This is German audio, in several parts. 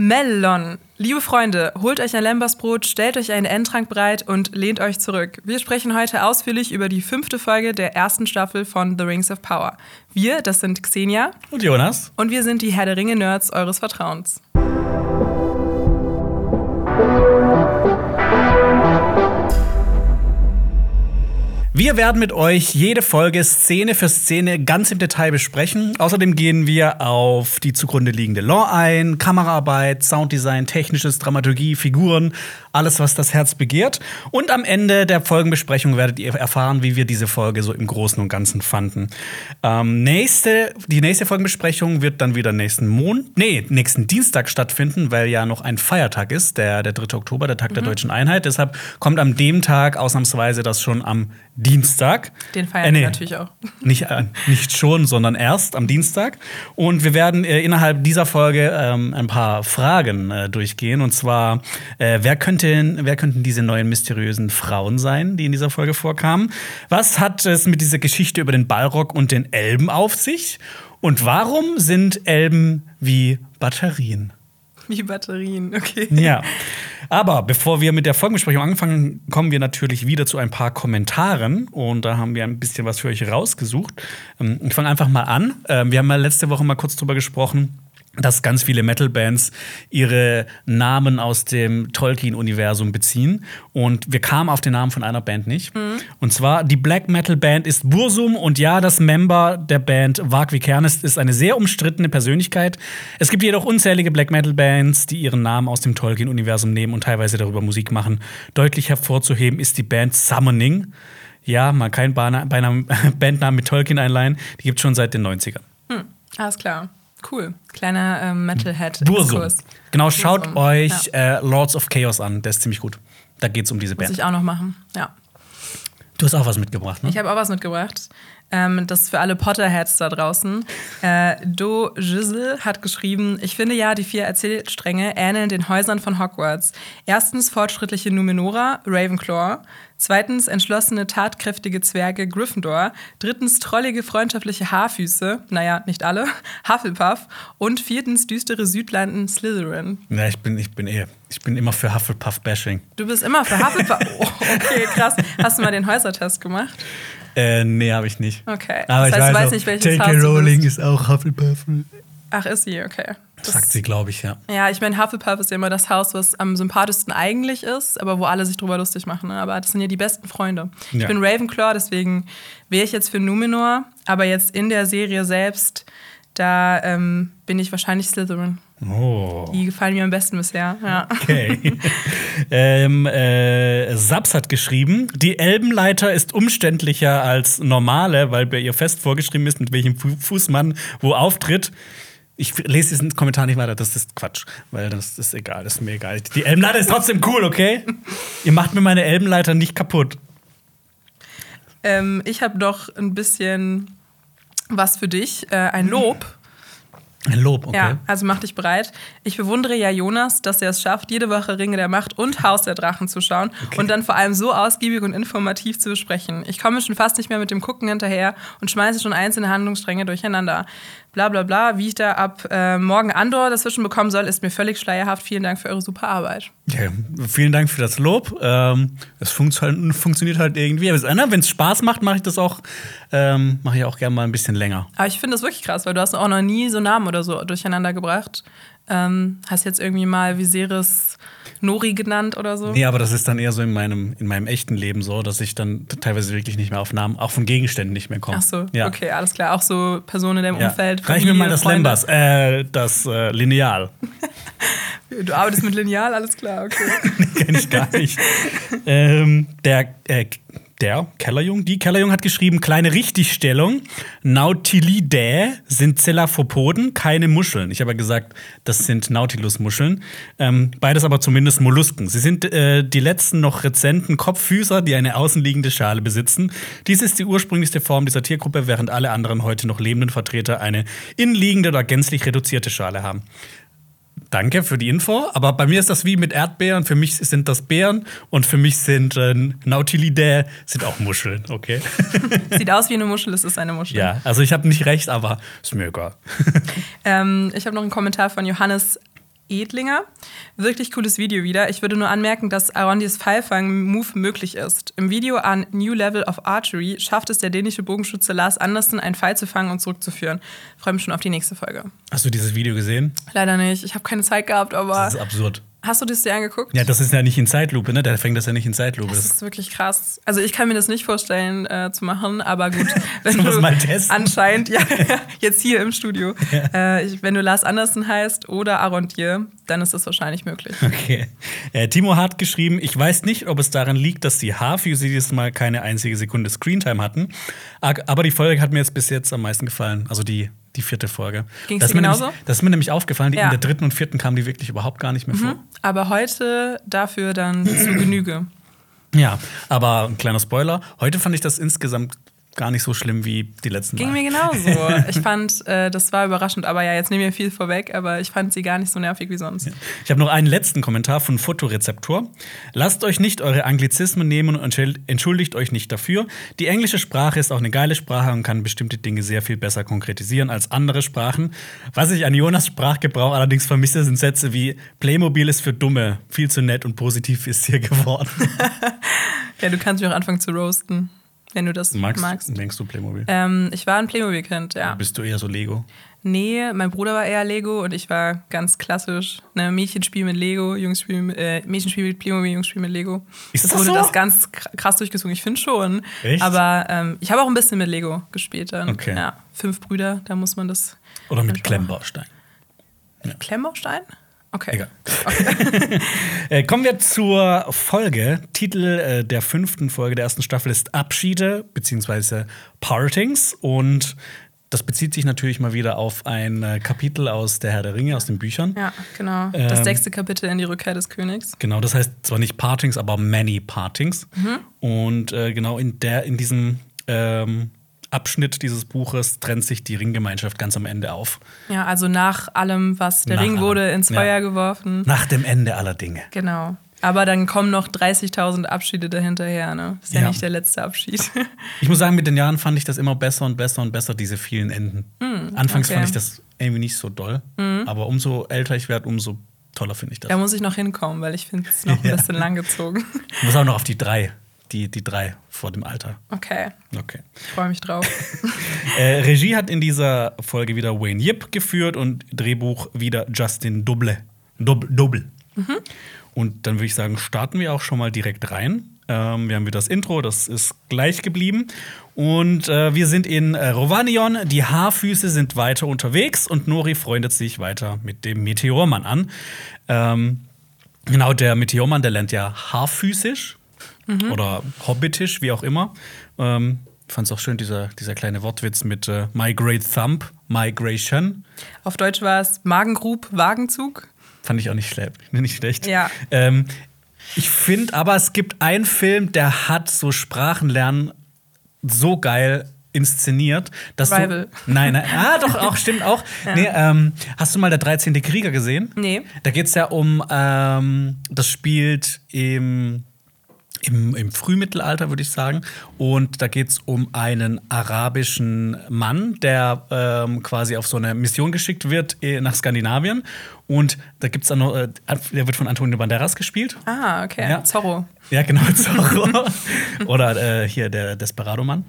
Melon. Liebe Freunde, holt euch ein Lembersbrot, stellt euch einen Endtrank bereit und lehnt euch zurück. Wir sprechen heute ausführlich über die fünfte Folge der ersten Staffel von The Rings of Power. Wir, das sind Xenia und Jonas. Und wir sind die Herr der Ringe-Nerds eures Vertrauens. Wir werden mit euch jede Folge Szene für Szene ganz im Detail besprechen. Außerdem gehen wir auf die zugrunde liegende Lore ein, Kameraarbeit, Sounddesign, technisches, Dramaturgie, Figuren, alles, was das Herz begehrt. Und am Ende der Folgenbesprechung werdet ihr erfahren, wie wir diese Folge so im Großen und Ganzen fanden. Ähm, nächste, die nächste Folgenbesprechung wird dann wieder nächsten Monat, nee, nächsten Dienstag stattfinden, weil ja noch ein Feiertag ist, der, der 3. Oktober, der Tag mhm. der Deutschen Einheit. Deshalb kommt an dem Tag ausnahmsweise das schon am Dienstag. Den feiern äh, nee, wir natürlich auch. Nicht, äh, nicht schon, sondern erst am Dienstag. Und wir werden äh, innerhalb dieser Folge ähm, ein paar Fragen äh, durchgehen. Und zwar, äh, wer, könnten, wer könnten diese neuen mysteriösen Frauen sein, die in dieser Folge vorkamen? Was hat es mit dieser Geschichte über den Ballrock und den Elben auf sich? Und warum sind Elben wie Batterien? Wie Batterien, okay. Ja. Aber bevor wir mit der Folgenbesprechung anfangen, kommen wir natürlich wieder zu ein paar Kommentaren. Und da haben wir ein bisschen was für euch rausgesucht. Ähm, ich fange einfach mal an. Ähm, wir haben ja letzte Woche mal kurz drüber gesprochen dass ganz viele Metal-Bands ihre Namen aus dem Tolkien-Universum beziehen. Und wir kamen auf den Namen von einer Band nicht. Mhm. Und zwar, die Black Metal-Band ist Bursum. Und ja, das Member der Band, Varg Vikernes, ist eine sehr umstrittene Persönlichkeit. Es gibt jedoch unzählige Black Metal-Bands, die ihren Namen aus dem Tolkien-Universum nehmen und teilweise darüber Musik machen. Deutlich hervorzuheben ist die Band Summoning. Ja, mal kein Bandnamen mit Tolkien einleihen. Die gibt es schon seit den 90ern. Hm, alles klar. Cool. Kleiner ähm, Metalhead. Bursum. Genau, schaut Bursum. euch ja. äh, Lords of Chaos an. Der ist ziemlich gut. Da geht es um diese Band. Muss ich auch noch machen, ja. Du hast auch was mitgebracht, ne? Ich habe auch was mitgebracht. Ähm, das ist für alle Potterheads da draußen. Äh, Do Gisel hat geschrieben: Ich finde ja, die vier Erzählstränge ähneln den Häusern von Hogwarts. Erstens fortschrittliche Numenora, Ravenclaw. Zweitens entschlossene, tatkräftige Zwerge Gryffindor. Drittens trollige, freundschaftliche Haarfüße. Naja, nicht alle. Hufflepuff. Und viertens düstere Südlanden Slytherin. Ja, ich bin, ich bin eher. Ich bin immer für Hufflepuff-Bashing. Du bist immer für Hufflepuff. Oh, okay, krass. Hast du mal den Häusertest gemacht? Äh, nee, habe ich nicht. Okay. Aber das heißt, ich weiß, weiß nicht, welches J.K. Rowling ist auch Hufflepuff. Ach, ist sie, okay. Das Sagt sie, glaube ich, ja. Ja, ich meine, Hufflepuff ist ja immer das Haus, was am sympathischsten eigentlich ist, aber wo alle sich drüber lustig machen. Ne? Aber das sind ja die besten Freunde. Ja. Ich bin Ravenclaw, deswegen wäre ich jetzt für Numenor, aber jetzt in der Serie selbst, da ähm, bin ich wahrscheinlich Slytherin. Oh. Die gefallen mir am besten bisher. Ja. Okay. ähm, äh, Saps hat geschrieben, die Elbenleiter ist umständlicher als normale, weil bei ihr fest vorgeschrieben ist, mit welchem Fuß man wo auftritt. Ich lese diesen Kommentar nicht weiter, das ist Quatsch, weil das ist egal, das ist mir egal. Die Elbenleiter ist trotzdem cool, okay? Ihr macht mir meine Elbenleiter nicht kaputt. Ähm, ich habe doch ein bisschen was für dich, äh, ein Lob. Ein Lob, okay. Ja, also mach dich bereit. Ich bewundere ja Jonas, dass er es schafft, jede Woche Ringe der Macht und Haus der Drachen zu schauen okay. und dann vor allem so ausgiebig und informativ zu besprechen. Ich komme schon fast nicht mehr mit dem Gucken hinterher und schmeiße schon einzelne Handlungsstränge durcheinander bla bla bla, wie ich da ab äh, morgen Andor dazwischen bekommen soll, ist mir völlig schleierhaft. Vielen Dank für eure super Arbeit. Ja, vielen Dank für das Lob. Ähm, es fun halt, funktioniert halt irgendwie. Wenn es Spaß macht, mache ich das auch, ähm, mache ich auch gerne mal ein bisschen länger. Aber ich finde das wirklich krass, weil du hast auch noch nie so Namen oder so durcheinander gebracht. Ähm, hast jetzt irgendwie mal Viserys Nori genannt oder so? Nee, aber das ist dann eher so in meinem, in meinem echten Leben so, dass ich dann teilweise wirklich nicht mehr auf Namen, auch von Gegenständen nicht mehr komme. Ach so, ja. okay, alles klar. Auch so Personen in deinem ja. Umfeld. Reich mir mal das Lembas, äh, das äh, Lineal. du arbeitest mit Lineal, alles klar, okay. Kenn ich gar nicht. ähm, der äh, der Kellerjung, die Kellerjung hat geschrieben, kleine Richtigstellung. Nautilidae sind Zelaphopoden, keine Muscheln. Ich habe ja gesagt, das sind Nautilus-Muscheln. Ähm, beides aber zumindest Mollusken. Sie sind äh, die letzten noch rezenten Kopffüßer, die eine außenliegende Schale besitzen. Dies ist die ursprünglichste Form dieser Tiergruppe, während alle anderen heute noch lebenden Vertreter eine innenliegende oder gänzlich reduzierte Schale haben. Danke für die Info, aber bei mir ist das wie mit Erdbeeren. Für mich sind das Beeren und für mich sind äh, Nautilidae sind auch Muscheln, okay? Sieht aus wie eine Muschel, es ist eine Muschel. Ja, also ich habe nicht recht, aber ist mir egal. ähm, ich habe noch einen Kommentar von Johannes Edlinger. Wirklich cooles Video wieder. Ich würde nur anmerken, dass Arondis Pfeilfang-Move möglich ist. Im Video an New Level of Archery schafft es der dänische Bogenschütze Lars Andersen, einen Pfeil zu fangen und zurückzuführen. Freue mich schon auf die nächste Folge. Hast du dieses Video gesehen? Leider nicht. Ich habe keine Zeit gehabt, aber. Das ist absurd. Hast du das dir angeguckt? Ja, das ist ja nicht in Zeitlupe, ne? Der fängt das ja nicht in Zeitlupe. Das ist wirklich krass. Also ich kann mir das nicht vorstellen äh, zu machen, aber gut. Wenn du es mal testen? anscheinend, ja, jetzt hier im Studio. Äh, ich, wenn du Lars Andersen heißt oder Arondier, dann ist das wahrscheinlich möglich. Okay. Äh, Timo hat geschrieben, ich weiß nicht, ob es daran liegt, dass die Haarfüße dieses Mal keine einzige Sekunde Screentime hatten. Aber die Folge hat mir jetzt bis jetzt am meisten gefallen. Also die, die vierte Folge. Ging's das ist genauso? Nämlich, das ist mir nämlich aufgefallen, die Ja. Mhm. in der dritten und vierten kamen die wirklich überhaupt gar nicht mehr vor. Aber heute dafür dann zu Genüge. Ja, aber ein kleiner Spoiler. Heute fand ich das insgesamt gar nicht so schlimm wie die letzten Ging Mal. mir genauso. Ich fand, äh, das war überraschend. Aber ja, jetzt nehme ich mir viel vorweg, aber ich fand sie gar nicht so nervig wie sonst. Ich habe noch einen letzten Kommentar von Fotorezeptor. Lasst euch nicht eure Anglizismen nehmen und entschuld- entschuldigt euch nicht dafür. Die englische Sprache ist auch eine geile Sprache und kann bestimmte Dinge sehr viel besser konkretisieren als andere Sprachen. Was ich an Jonas Sprachgebrauch allerdings vermisse, sind Sätze wie Playmobil ist für Dumme, viel zu nett und positiv ist hier geworden. Ja, du kannst mich auch anfangen zu roasten, wenn du das Magst, magst. Denkst du Playmobil? Ähm, ich war ein Playmobil-Kind, ja. Bist du eher so Lego? Nee, mein Bruder war eher Lego und ich war ganz klassisch. Ne, Mädchenspiel mit Lego, Jungsspiel mit, äh, Mädchenspiel mit Playmobil, Jungsspiel mit Lego. Ist das das wurde so? das ganz kr- krass durchgezogen. Ich finde schon. Echt? Aber ähm, ich habe auch ein bisschen mit Lego gespielt dann. Okay. Ja, fünf Brüder, da muss man das. Oder mit Klemmbaustein? Klemmbaustein? Okay. Egal. okay. Äh, kommen wir zur Folge. Titel äh, der fünften Folge der ersten Staffel ist Abschiede bzw. Partings. Und das bezieht sich natürlich mal wieder auf ein äh, Kapitel aus Der Herr der Ringe, aus den Büchern. ja, genau. Das Ähm. sechste Kapitel in die Rückkehr des Königs. Genau, das heißt zwar nicht Partings, aber Many Partings. Und äh, genau in, der, in diesem ähm, Abschnitt dieses Buches trennt sich die Ringgemeinschaft ganz am Ende auf. Ja, also nach allem, was der Nach Ring allem. wurde ins Ja. Feuer geworfen. Nach dem Ende aller Dinge. Genau. Aber dann kommen noch 30.000 Abschiede dahinterher, ne? Ist ja, Ja. nicht der letzte Abschied. Ich muss sagen, mit den Jahren fand ich das immer besser und besser und besser, diese vielen Enden. Anfangs okay. fand ich das irgendwie nicht so doll. Aber umso älter ich werde, umso toller finde ich das. da muss ich noch hinkommen, weil ich finde es noch ein Ja. bisschen langgezogen. Ich muss auch noch auf die drei. Die, die drei vor dem Alter. Okay, Okay. ich freue mich drauf. Äh, Regie hat in dieser Folge wieder Wayne Yip geführt und Drehbuch wieder Justin Double. Dob Double. Und dann würde ich sagen, starten wir auch schon mal direkt rein. Ähm, wir haben wieder das Intro, das ist gleich geblieben. Und äh, wir sind in äh, Rovanion. Die Haarfüße sind weiter unterwegs und Nori freundet sich weiter mit dem Meteormann an. Ähm, genau, der Meteormann, der lernt ja haarfüßisch oder hobbitisch, wie auch immer. Ähm, ich fand es auch schön, dieser, dieser kleine Wortwitz mit äh, My Great Thumb, Migration. Auf Deutsch war es Magengrub, Wagenzug. Fand ich auch nicht schlecht. Nicht schlecht. Ja. Ähm, ich finde aber, es gibt einen Film, der hat so Sprachenlernen so geil inszeniert, dass Rival. du. Nein, nein. Ah, doch, auch, stimmt auch. Nee, ähm, hast du mal der 13. Krieger gesehen? Nee. Da geht es ja um, ähm, das spielt im, im, im Frühmittelalter, würde ich sagen. Und da geht es um einen arabischen Mann, der ähm, quasi auf so eine Mission geschickt wird äh, nach Skandinavien. Und da gibt es dann noch, äh, der wird von Antonio Banderas gespielt. Ah, okay. Ja. Zorro. Ja, genau, Zorro. Oder äh, hier der Desperado-Mann.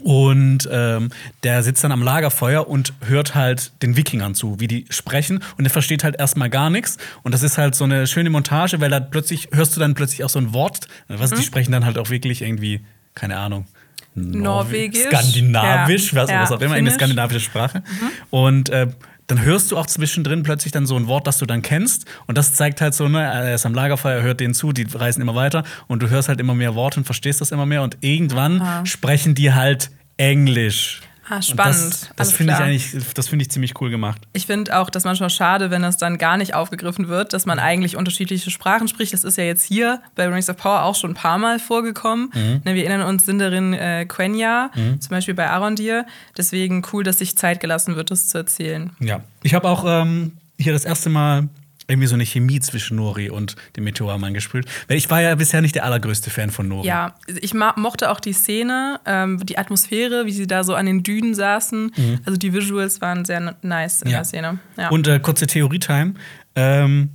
Und ähm, der sitzt dann am Lagerfeuer und hört halt den Wikingern zu, wie die sprechen. Und er versteht halt erstmal gar nichts. Und das ist halt so eine schöne Montage, weil da plötzlich hörst du dann plötzlich auch so ein Wort. Was die sprechen dann halt auch wirklich irgendwie, keine Ahnung. Norwegisch. Skandinavisch, Ja. was, was Ja, auch immer, eine skandinavische Sprache. Und äh, dann hörst du auch zwischendrin plötzlich dann so ein Wort, das du dann kennst. Und das zeigt halt so, ne, er ist am Lagerfeuer, hört denen zu, die reisen immer weiter. Und du hörst halt immer mehr Worte und verstehst das immer mehr. Und irgendwann Ah. sprechen die halt Englisch. Ah, Und spannend. Das, das Alles finde ich eigentlich, das finde ich ziemlich cool gemacht. Ich finde auch das manchmal schade, wenn das dann gar nicht aufgegriffen wird, dass man eigentlich unterschiedliche Sprachen spricht. Das ist ja jetzt hier bei Rings of Power auch schon ein paar Mal vorgekommen. Mhm. Ne, wir erinnern uns Sindarin äh, Quenya, zum Beispiel bei Arondir. Deswegen cool, dass sich Zeit gelassen wird, das zu erzählen. Ja. Ich habe auch ähm, hier das erste Mal irgendwie so eine Chemie zwischen Nori und dem Meteormann gespielt. Weil ich war ja bisher nicht der allergrößte Fan von Nori. Ja, ich mochte auch die Szene, ähm, die Atmosphäre, wie sie da so an den Dünen saßen. Also die Visuals waren sehr nice in Mhm. Ja. der Szene. Ja. Und äh, kurze Theorie-Time. Ähm,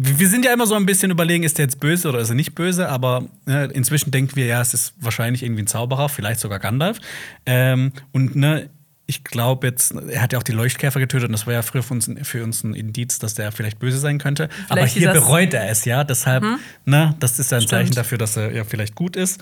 wir sind ja immer so ein bisschen überlegen, ist der jetzt böse oder ist er nicht böse, aber ne, inzwischen denken wir, ja, es ist wahrscheinlich irgendwie ein Zauberer, vielleicht sogar Gandalf. Ähm, und ne, ich glaube jetzt, er hat ja auch die Leuchtkäfer getötet und das war ja früher für uns, für uns ein Indiz, dass der vielleicht böse sein könnte. Vielleicht Aber hier bereut er es ja, deshalb, ne, das ist ja ein Stimmt. Zeichen dafür, dass er ja vielleicht gut ist.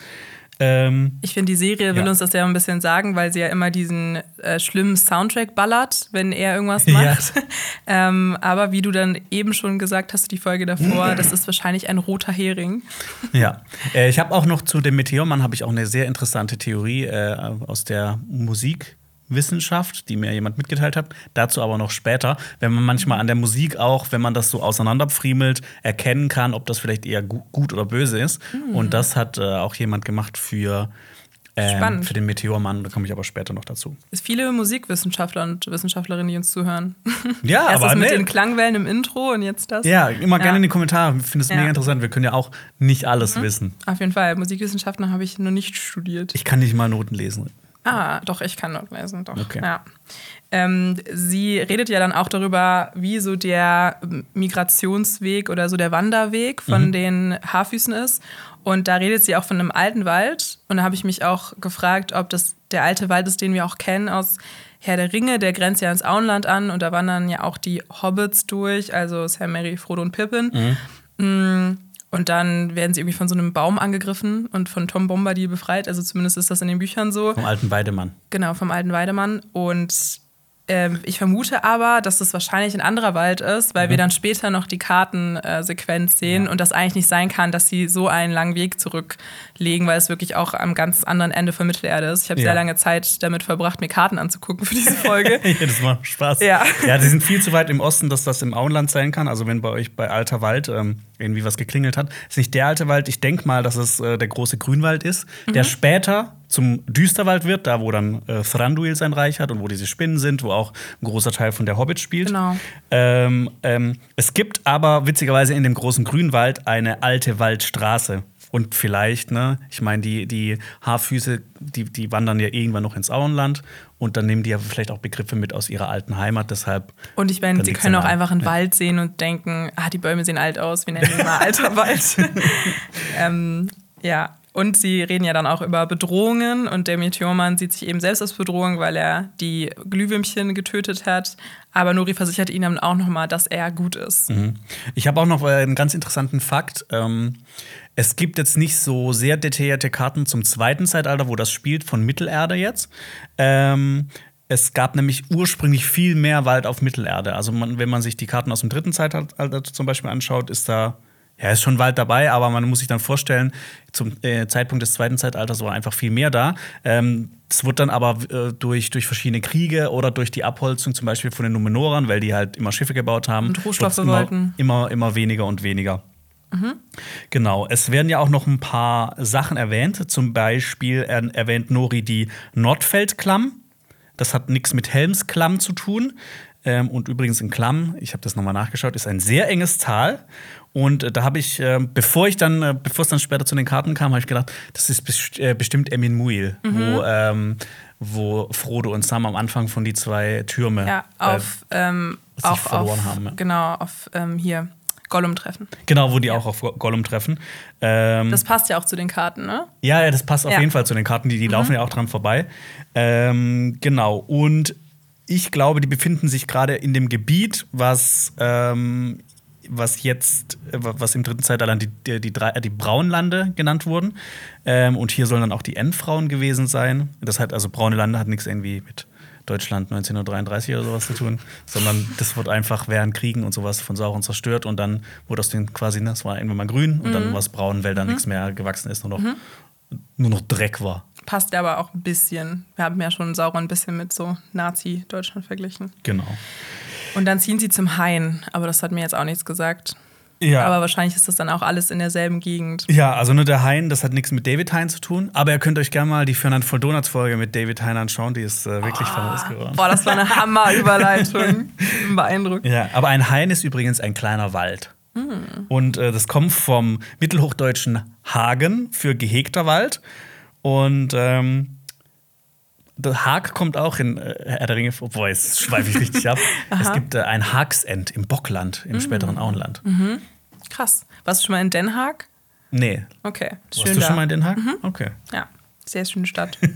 Ähm, Ich finde, die Serie will Ja. uns das ja ein bisschen sagen, weil sie ja immer diesen äh, schlimmen Soundtrack ballert, wenn er irgendwas Ja. macht. ähm, aber wie du dann eben schon gesagt hast, die Folge davor, das ist wahrscheinlich ein roter Hering. Ja, äh, ich habe auch noch zu dem Meteormann habe ich auch eine sehr interessante Theorie äh, aus der Musikwissenschaft, die mir jemand mitgeteilt hat. Dazu aber noch später, wenn man manchmal an der Musik auch, wenn man das so auseinanderpfriemelt, erkennen kann, ob das vielleicht eher gu gut oder böse ist. Und das hat äh, auch jemand gemacht für ähm, für den Meteormann. Da komme ich aber später noch dazu. Es viele Musikwissenschaftler und Wissenschaftlerinnen, die uns zuhören. Ja, Erst aber das mit ne- den Klangwellen im Intro und jetzt das. Ja, immer gerne Ja. in die Kommentare. Ich finde es Ja. Mhm. mega interessant. Wir können ja auch nicht alles wissen. Auf jeden Fall. Musikwissenschaften habe ich noch nicht studiert. Ich kann nicht mal Noten lesen. Ah, doch, ich kann Noten lesen, doch. Okay. Ja. Ähm, sie redet ja dann auch darüber, wie so der Migrationsweg oder so der Wanderweg von den Haarfüßen ist. Und da redet sie auch von einem alten Wald. Und da habe ich mich auch gefragt, ob das der alte Wald ist, den wir auch kennen aus Herr der Ringe. Der grenzt ja ans Auenland an und da wandern ja auch die Hobbits durch, also Sam, Mary, Frodo und Pippin. Mm, Und dann werden sie irgendwie von so einem Baum angegriffen und von Tom Bombadil befreit. Also zumindest ist das in den Büchern so. Vom alten Weidemann. Genau, vom alten Weidemann. Und ähm, ich vermute aber, dass das wahrscheinlich ein anderer Wald ist, weil wir dann später noch die Kartensequenz sehen und das eigentlich nicht sein kann, dass sie so einen langen Weg zurücklegen, weil es wirklich auch am ganz anderen Ende von Mittelerde ist. Ich habe Ja. sehr lange Zeit damit verbracht, mir Karten anzugucken für diese Folge. Jedes Mal Spaß. Ja. ja, die sind viel zu weit im Osten, dass das im Auenland sein kann. Also wenn bei euch bei Alter Wald ähm, irgendwie was geklingelt hat, ist nicht der alte Wald. Ich denke mal, dass es äh, der große Grünwald ist, der Mhm. später zum Düsterwald wird, da wo dann äh, Thranduil sein Reich hat und wo diese Spinnen sind, wo auch ein großer Teil von der Hobbit spielt. Genau. Ähm, ähm, es gibt aber witzigerweise in dem großen Grünwald eine alte Waldstraße. Und vielleicht, ne, ich meine, die, die Haarfüße, die, die wandern ja irgendwann noch ins Auenland und dann nehmen die ja vielleicht auch Begriffe mit aus ihrer alten Heimat, deshalb. Und ich meine, sie können auch einfach einen Ja. Wald sehen und denken, ah, die Bäume sehen alt aus, wir nennen ihn mal alter Wald. ähm, ja, und sie reden ja dann auch über Bedrohungen und der Meteormann sieht sich eben selbst als Bedrohung, weil er die Glühwürmchen getötet hat. Aber Nuri versichert ihnen dann auch nochmal, dass er gut ist. Ich habe auch noch äh, einen ganz interessanten Fakt. Ähm, es gibt jetzt nicht so sehr detaillierte Karten zum zweiten Zeitalter, wo das spielt, von Mittelerde jetzt. Ähm, es gab nämlich ursprünglich viel mehr Wald auf Mittelerde. Also man, wenn man sich die Karten aus dem dritten Zeitalter zum Beispiel anschaut, ist da ja, ist schon Wald dabei, aber man muss sich dann vorstellen, zum äh, Zeitpunkt des zweiten Zeitalters war einfach viel mehr da. Ähm, es wird dann aber äh, durch, durch verschiedene Kriege oder durch die Abholzung zum Beispiel von den Numenorern, weil die halt immer Schiffe gebaut haben, Und Rohstoffe immer, immer, immer weniger und weniger. Genau, es werden ja auch noch ein paar Sachen erwähnt. Zum Beispiel er, erwähnt Nori die Nordfeldklamm. Das hat nichts mit Helmsklamm zu tun. Ähm, und übrigens in Klamm, ich habe das nochmal nachgeschaut, ist ein sehr enges Tal. Und äh, da habe ich, äh, bevor ich dann, äh, bevor es dann später zu den Karten kam, habe ich gedacht, das ist best äh, bestimmt Emin Muil, wo, ähm, wo Frodo und Sam am Anfang von die zwei Türme Ja, auf, ähm, sich auch verloren auf, haben, ja. genau, auf ähm, hier Gollum treffen. Genau, wo die auch auf Gollum treffen. Ähm, Das passt ja auch zu den Karten, ne? Ja, ja, das passt auf Ja. jeden Fall zu den Karten, die, die laufen ja auch dran vorbei. Ähm, genau. Und ich glaube, die befinden sich gerade in dem Gebiet, was, ähm, was jetzt, äh, was im dritten Zeitalter die, die, die, drei, äh, die Braunlande genannt wurden. Ähm, und hier sollen dann auch die Endfrauen gewesen sein. Das hat, also braune Lande hat nichts irgendwie mit Deutschland 1933 oder sowas zu tun, sondern das wird einfach während Kriegen und sowas von Sauron zerstört und dann wurde aus den quasi, das war irgendwann mal grün und dann war es braun, weil da nichts mehr gewachsen ist, nur noch, nur noch Dreck war. Passt ja aber auch ein bisschen. Wir haben ja schon Sauron ein bisschen mit so Nazi-Deutschland verglichen. Genau. Und dann ziehen sie zum Hain, aber das hat mir jetzt auch nichts gesagt. Ja. Aber wahrscheinlich ist das dann auch alles in derselben Gegend. ja, also nur der Hein, das hat nichts mit David Hein zu tun. Aber ihr könnt euch gerne mal die Fernand voll Donuts Folge mit David Hein anschauen. Die ist äh, wirklich famous geworden. Boah, das war eine Hammerüberleitung. Beeindruckend. Ja, aber ein Hain ist übrigens ein kleiner Wald. Und äh, das kommt vom mittelhochdeutschen Hagen für gehegter Wald. Und ähm, der Haag kommt auch in äh, Herr der Ringe vor. Boah, jetzt schweife ich richtig ab. es gibt äh, ein Haagsend im Bockland, im späteren Auenland. Krass. Warst du schon mal in Den Haag? Nee. Okay. Warst du da. schon mal in Den Haag? Okay. Ja, sehr schöne Stadt.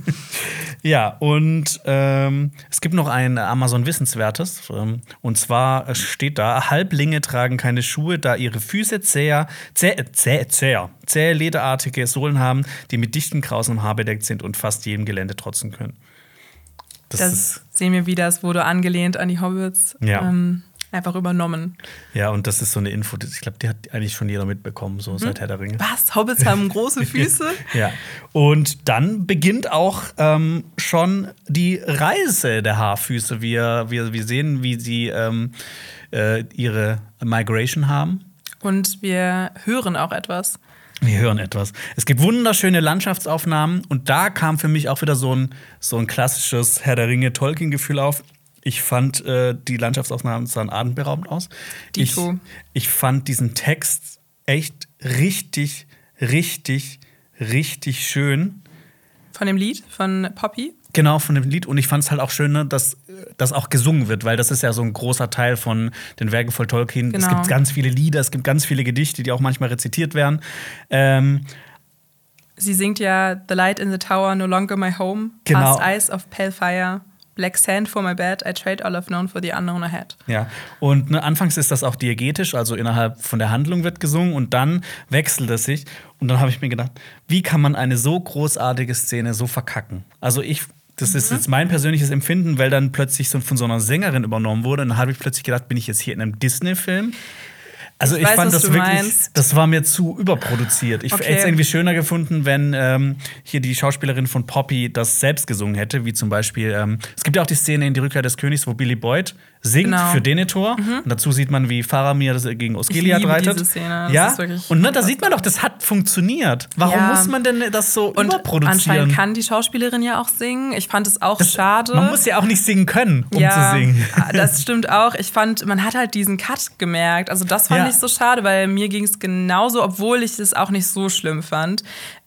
Ja, und ähm, es gibt noch ein Amazon-Wissenswertes. Ähm, und zwar steht da: Halblinge tragen keine Schuhe, da ihre Füße zäher, zäh, zäh, zäh, zähe lederartige Sohlen haben, die mit dichten Krausen Haar bedeckt sind und fast jedem Gelände trotzen können. Das, Das sehen wir wieder, es wurde angelehnt an die Hobbits. Ja. Ähm, einfach übernommen. ja, und das ist so eine Info, die- ich glaube, die hat eigentlich schon jeder mitbekommen, so seit Herr der Ringe. Was? Hobbits haben große Füße? Ja, und dann beginnt auch ähm, schon die Reise der Haarfüße. Wir, wir, wir sehen, wie sie ähm, äh, ihre Migration haben. Und wir hören auch etwas. Wir hören etwas. Es gibt wunderschöne Landschaftsaufnahmen und da kam für mich auch wieder so ein, so ein klassisches Herr der Ringe-Tolkien-Gefühl auf. Ich fand, äh, die Landschaftsaufnahmen sahen atemberaubend aus. Ich, ich fand diesen Text echt richtig, richtig, richtig schön. Von dem Lied von Poppy. Genau, von dem Lied. Und ich fand es halt auch schön, ne, dass das auch gesungen wird, weil das ist ja so ein großer Teil von den Werken von Tolkien. Es Genau. gibt ganz viele Lieder, es gibt ganz viele Gedichte, die auch manchmal rezitiert werden. Ähm, Sie singt ja The light in the tower, no longer my home. Genau. Past eyes of pale fire. Black sand for my bed. I trade all I've known for the unknown ahead. ja, und ne, anfangs ist das auch diegetisch, also innerhalb von der Handlung wird gesungen und dann wechselt es sich. Und dann habe ich mir gedacht, wie kann man eine so großartige Szene so verkacken? Also ich. Das Mhm. ist jetzt mein persönliches Empfinden, weil dann plötzlich so von so einer Sängerin übernommen wurde. Und dann habe ich plötzlich gedacht, bin ich jetzt hier in einem Disney-Film? Also Ich ich, weiß, fand das wirklich, meinst. das war mir zu überproduziert. Ich Okay. hätte es irgendwie schöner gefunden, wenn ähm, hier die Schauspielerin von Poppy das selbst gesungen hätte, wie zum Beispiel, ähm, es gibt ja auch die Szene in Die Rückkehr des Königs, wo Billy Boyd singt Genau. für Denethor. Und dazu sieht man, wie Faramir das gegen Osgiliath reitet. diese Szene. Das ja, ist und ne, da sieht man doch, das hat funktioniert. Warum Ja. muss man denn das so Und überproduzieren? anscheinend kann die Schauspielerin ja auch singen. Ich fand es auch das, schade. Man muss ja auch nicht singen können, um ja, zu singen. das stimmt auch. Ich fand, man hat halt diesen Cut gemerkt. Also das fand Ja. ich so schade, weil mir ging es genauso, obwohl ich es auch nicht so schlimm fand.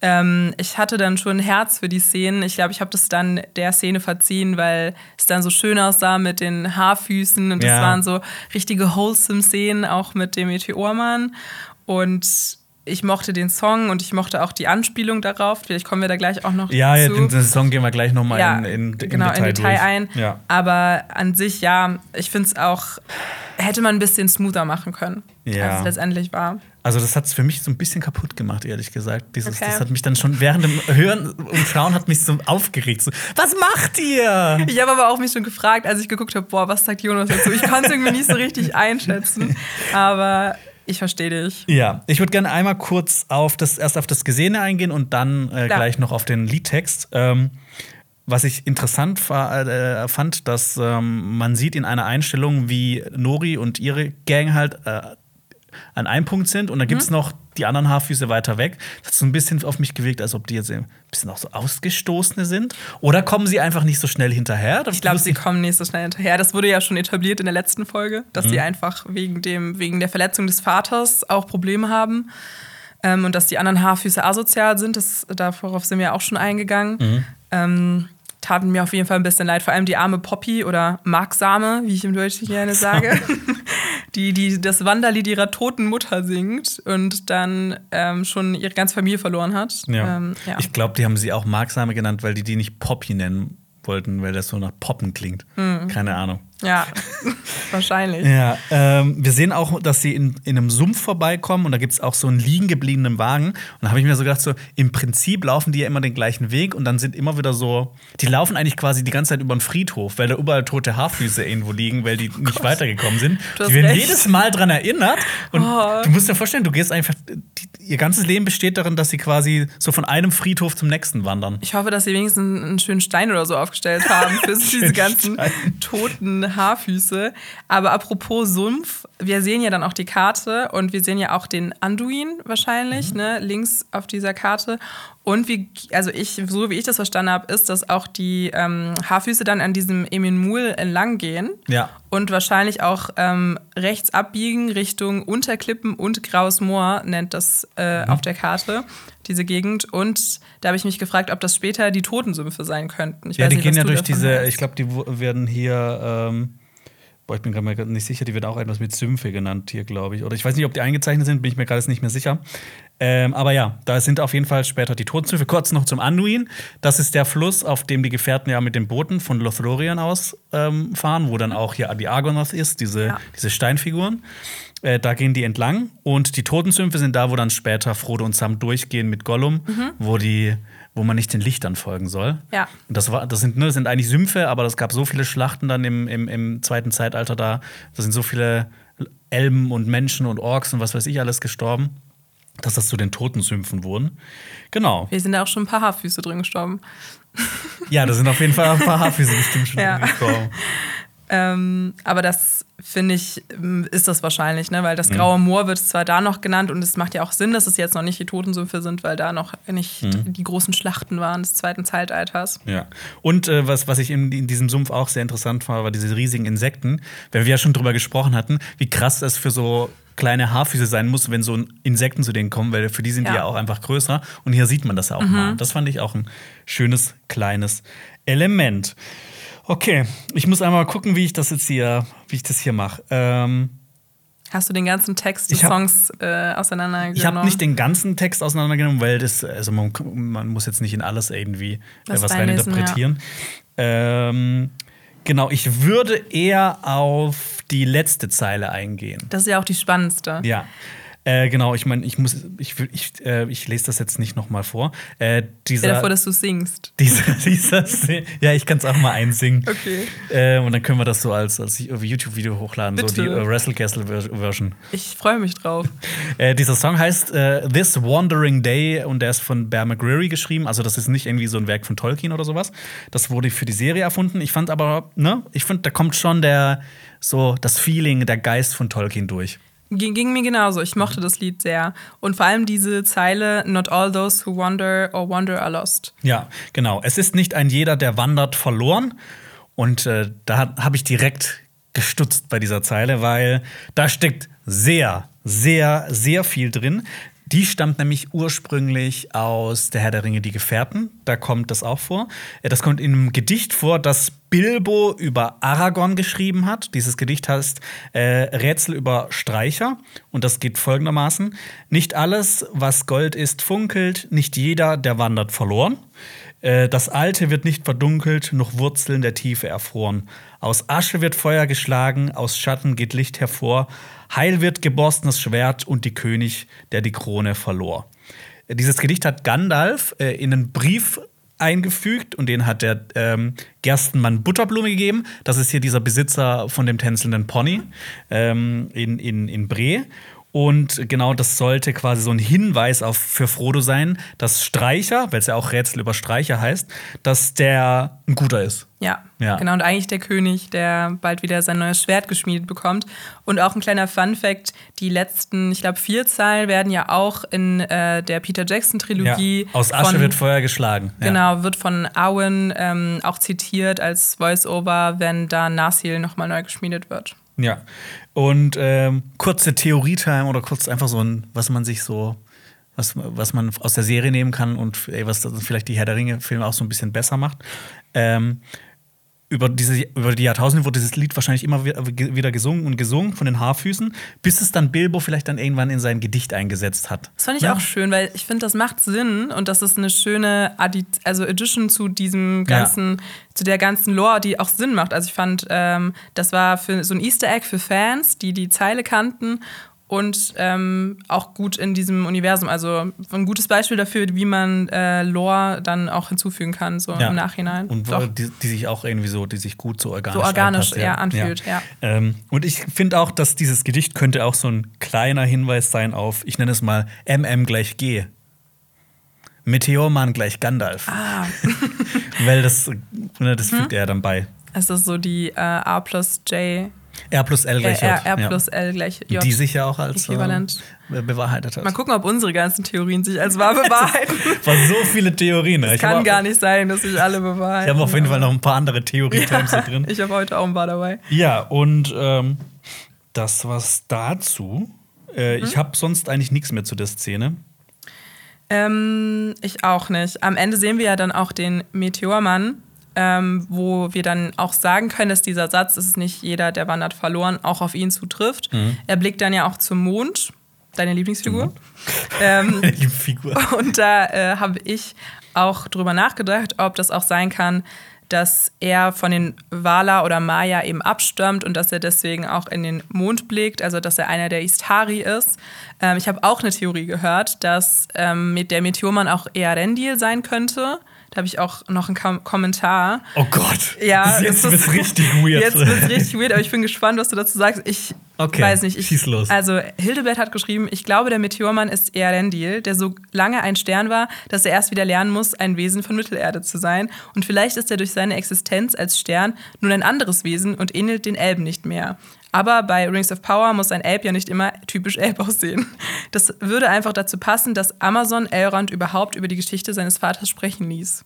Ähm, ich hatte dann schon ein Herz für die Szenen. Ich glaube, ich habe das dann der Szene verziehen, weil es dann so schön aussah mit den Haarfüßen und das Ja. waren so richtige wholesome Szenen, auch mit dem Meteormann. Und ich mochte den Song und ich mochte auch die Anspielung darauf. Vielleicht kommen wir da gleich auch noch Ja, ja, zu den, den Song gehen wir gleich noch mal ja, in, in, im genau, Detail, in Detail ein. Ja. Aber an sich, ja, ich finde es auch, hätte man ein bisschen smoother machen können, Ja. als es letztendlich war. Also das hat es für mich so ein bisschen kaputt gemacht, ehrlich gesagt. Dieses, Okay. Das hat mich dann schon während dem Hören und Schauen hat mich so aufgeregt. So, was macht ihr? Ich habe aber auch mich schon gefragt, als ich geguckt habe, boah, was sagt Jonas dazu? Ich konnte es irgendwie nicht so richtig einschätzen. Aber ich verstehe dich. Ja, ich würde gerne einmal kurz auf das erst auf das Gesehene eingehen und dann äh, gleich noch auf den Liedtext. Ähm, was ich interessant äh, fand, dass ähm, man sieht in einer Einstellung, wie Nori und ihre Gang halt äh, an einem Punkt sind und dann gibt es Mhm. noch die anderen Haarfüße weiter weg. Das hat so ein bisschen auf mich gewirkt, als ob die jetzt ein bisschen auch so Ausgestoßene sind. Oder kommen sie einfach nicht so schnell hinterher? Ich glaube, sie kommen nicht so schnell hinterher. Das wurde ja schon etabliert in der letzten Folge, dass Mhm. sie einfach wegen, dem, wegen der Verletzung des Vaters auch Probleme haben. Ähm, und dass die anderen Haarfüße asozial sind. Das, darauf sind wir auch schon eingegangen. Mhm. Ähm, taten mir auf jeden Fall ein bisschen leid. Vor allem die arme Poppy oder Marksame, wie ich im Deutschen gerne sage, die, die das Wanderlied ihrer toten Mutter singt und dann ähm, schon ihre ganze Familie verloren hat. Ja. Ähm, ja. Ich glaube, die haben sie auch Marksame genannt, weil die die nicht Poppy nennen wollten, weil das so nach Poppen klingt. Mhm. Keine Ahnung. Ja. wahrscheinlich. Ja, ähm, wir sehen auch, dass sie in, in einem Sumpf vorbeikommen und da gibt es auch so einen liegen gebliebenen Wagen. Und da habe ich mir so gedacht, so im Prinzip laufen die ja immer den gleichen Weg und dann sind immer wieder so, die laufen eigentlich quasi die ganze Zeit über den Friedhof, weil da überall tote Haarfüße irgendwo liegen, weil die nicht weitergekommen sind. Oh Die werden recht. jedes Mal dran erinnert. Und Oh. du musst dir vorstellen, du gehst einfach, die, ihr ganzes Leben besteht darin, dass sie quasi so von einem Friedhof zum nächsten wandern. Ich hoffe, dass sie wenigstens einen schönen Stein oder so aufgestellt haben für diese ganzen Stein. toten Haarfüße. Aber apropos Sumpf, wir sehen ja dann auch die Karte und wir sehen ja auch den Anduin wahrscheinlich, mhm. ne, links auf dieser Karte. Und wie, also ich, so wie ich das verstanden habe, ist, dass auch die ähm, Haarfüße dann an diesem Emin Mul entlang gehen. Ja. Und wahrscheinlich auch ähm, rechts abbiegen Richtung Unterklippen und Graues Moor, nennt das äh, mhm. auf der Karte, diese Gegend. Und da habe ich mich gefragt, ob das später die Totensümpfe sein könnten. Ich ja, die nicht, gehen ja durch diese, hast. ich glaube, die werden hier. Ähm Boah, ich bin gerade nicht sicher, die wird auch etwas mit Sümpfe genannt hier, glaube ich. Oder ich weiß nicht, ob die eingezeichnet sind, bin ich mir gerade nicht mehr sicher. Ähm, aber ja, da sind auf jeden Fall später die Totensümpfe. Kurz noch zum Anduin. Das ist der Fluss, auf dem die Gefährten ja mit den Booten von Lothlorien aus ähm, fahren, wo dann auch hier die Argonath ist, diese, ja. diese Steinfiguren. Äh, da gehen die entlang. Und die Totensümpfe sind da, wo dann später Frodo und Sam durchgehen mit Gollum, mhm. wo die wo man nicht den Lichtern folgen soll. Ja. Und das, war, das, sind, ne, das sind eigentlich Sümpfe, aber es gab so viele Schlachten dann im, im, im zweiten Zeitalter da. Da sind so viele Elben und Menschen und Orks und was weiß ich alles gestorben, dass das zu den Totensümpfen wurden. Genau. Wir sind da auch schon ein paar Haarfüße drin gestorben. Ja, da sind auf jeden Fall ein paar Haarfüße bestimmt schon ja. drin gestorben. Ähm, aber das finde ich, ähm, ist das wahrscheinlich, ne? weil das mhm. Graue Moor wird zwar da noch genannt und es macht ja auch Sinn, dass es jetzt noch nicht die Totensümpfe sind, weil da noch nicht mhm. die großen Schlachten waren des zweiten Zeitalters. Ja. Und äh, was, was ich in, in, diesem Sumpf auch sehr interessant fand, war diese riesigen Insekten, weil wir ja schon drüber gesprochen hatten, wie krass es für so kleine Haarfüße sein muss, wenn so Insekten zu denen kommen, weil für die sind ja. die ja auch einfach größer. Und hier sieht man das ja auch mhm. mal. Das fand ich auch ein schönes kleines Element. Okay, ich muss einmal gucken, wie ich das jetzt hier, wie ich das hier mache. Ähm, Hast du den ganzen Text des hab, Songs äh, auseinandergenommen? Ich habe nicht den ganzen Text auseinandergenommen, weil das, also man, man muss jetzt nicht in alles irgendwie äh, was reininterpretieren. Ja. Ähm, genau, ich würde eher auf die letzte Zeile eingehen. Das ist ja auch die spannendste. Ja. Äh, genau, ich meine, ich muss, ich, ich, äh, ich lese das jetzt nicht noch mal vor. Äh, dieser, Stell dir vor, dass du singst. Dieser, dieser ja, ich kann es auch mal einsingen. Okay. Äh, und dann können wir das so als, als YouTube-Video hochladen, Bitte. so die äh, Wrestle Castle-Version. Ich freue mich drauf. Äh, dieser Song heißt This Wandering Day und der ist von Bear McGreary geschrieben. Also, das ist nicht irgendwie so ein Werk von Tolkien oder sowas. Das wurde für die Serie erfunden. Ich fand aber, ne, ich finde, da kommt schon der, so das Feeling, der Geist von Tolkien durch. Ging, ging, mir genauso. Ich mochte das Lied sehr. Und vor allem diese Zeile: Not all those who wander or wander are lost. Ja, genau. Es ist nicht ein jeder, der wandert, verloren. Und äh, da habe ich direkt gestutzt bei dieser Zeile, weil da steckt sehr, sehr, sehr viel drin. Die stammt nämlich ursprünglich aus Der Herr der Ringe, die Gefährten. Da kommt das auch vor. Äh, das kommt in einem Gedicht vor, das Bilbo über Aragorn geschrieben hat. Dieses Gedicht heißt äh, Rätsel über Streicher. Und das geht folgendermaßen: Nicht alles, was Gold ist, funkelt, nicht jeder, der wandert, verloren. Äh, das Alte wird nicht verdunkelt, noch Wurzeln der Tiefe erfroren. Aus Asche wird Feuer geschlagen, aus Schatten geht Licht hervor. Heil wird geborstenes Schwert und die König, der die Krone verlor. Dieses Gedicht hat Gandalf äh, in einen Brief eingefügt und den hat der ähm, Gerstenmann Butterblume gegeben. Das ist hier dieser Besitzer von dem tänzelnden Pony ähm, in, in, in Bre. Und genau das sollte quasi so ein Hinweis auf für Frodo sein, dass Streicher, weil es ja auch Rätsel über Streicher heißt, dass der ein guter ist. Ja, ja, genau. Und eigentlich der König, der bald wieder sein neues Schwert geschmiedet bekommt. Und auch ein kleiner Fun-Fact: Die letzten, ich glaube, vier Zeilen werden ja auch in äh, der Peter Jackson-Trilogie. Ja. Aus Asche von, wird Feuer geschlagen. Ja. Genau, wird von Owen ähm, auch zitiert als Voice-Over, wenn da Narsil nochmal neu geschmiedet wird. Ja. Und ähm, kurze Theorie-Time oder kurz einfach so ein, was man sich so, was, was man aus der Serie nehmen kann und ey, was vielleicht die Herr der Ringe-Filme auch so ein bisschen besser macht. Ähm, über, diese, über die Jahrtausende wurde dieses Lied wahrscheinlich immer wieder gesungen und gesungen von den Haarfüßen, bis es dann Bilbo vielleicht dann irgendwann in sein Gedicht eingesetzt hat. Das fand ich ja. auch schön, weil ich finde, das macht Sinn und das ist eine schöne Addi also Addition zu diesem ganzen, ja. zu der ganzen Lore, die auch Sinn macht. Also ich fand, ähm, das war für so ein Easter Egg für Fans, die die Zeile kannten und ähm, auch gut in diesem Universum. Also ein gutes Beispiel dafür, wie man äh, Lore dann auch hinzufügen kann, so ja. im Nachhinein. Und die, die, sich auch irgendwie so, die sich gut so organisch, so organisch ja, anfühlt, ja. ja. Ähm, und ich finde auch, dass dieses Gedicht könnte auch so ein kleiner Hinweis sein auf, ich nenne es mal MM gleich G. Meteormann gleich Gandalf. Ah. Weil das, ne, das fügt hm? er dann bei. Es ist so die äh, A plus J R plus L gleich J. R, R plus ja. L gleich J. Die sich ja auch als Äquivalent. Äh, bewahrheitet hat. Mal gucken, ob unsere ganzen Theorien sich als wahr bewahrheiten. war so viele Theorien. Es kann gar nicht sein, dass sich alle bewahrheiten. Ich habe auf jeden Fall noch ein paar andere Theorie-Times ja, drin. Ich habe heute auch ein paar dabei. Ja, und ähm, das war's dazu. Äh, mhm. Ich habe sonst eigentlich nichts mehr zu der Szene. Ähm, ich auch nicht. Am Ende sehen wir ja dann auch den Meteormann, ähm, wo wir dann auch sagen können, dass dieser Satz, es ist nicht jeder, der wandert verloren, auch auf ihn zutrifft. Mhm. Er blickt dann ja auch zum Mond, deine Lieblingsfigur. Mhm. Ähm, Lieblingsfigur. Und da äh, habe ich auch drüber nachgedacht, ob das auch sein kann, dass er von den Wala oder Maya eben abstammt und dass er deswegen auch in den Mond blickt, also dass er einer der Istari ist. Ähm, ich habe auch eine Theorie gehört, dass ähm, der Meteormann auch eher Rendil sein könnte. Da habe ich auch noch einen Kom Kommentar. Oh Gott. Ja, jetzt wird es richtig weird. Jetzt wird es richtig weird, aber ich bin gespannt, was du dazu sagst. Ich okay, weiß nicht. Ich, schieß los. Also, Hildebert hat geschrieben, ich glaube, der Meteormann ist Erendil, der so lange ein Stern war, dass er erst wieder lernen muss, ein Wesen von Mittelerde zu sein. Und vielleicht ist er durch seine Existenz als Stern nun ein anderes Wesen und ähnelt den Elben nicht mehr. Aber bei Rings of Power muss ein Elb ja nicht immer typisch Elb aussehen. Das würde einfach dazu passen, dass Amazon Elrond überhaupt über die Geschichte seines Vaters sprechen ließ.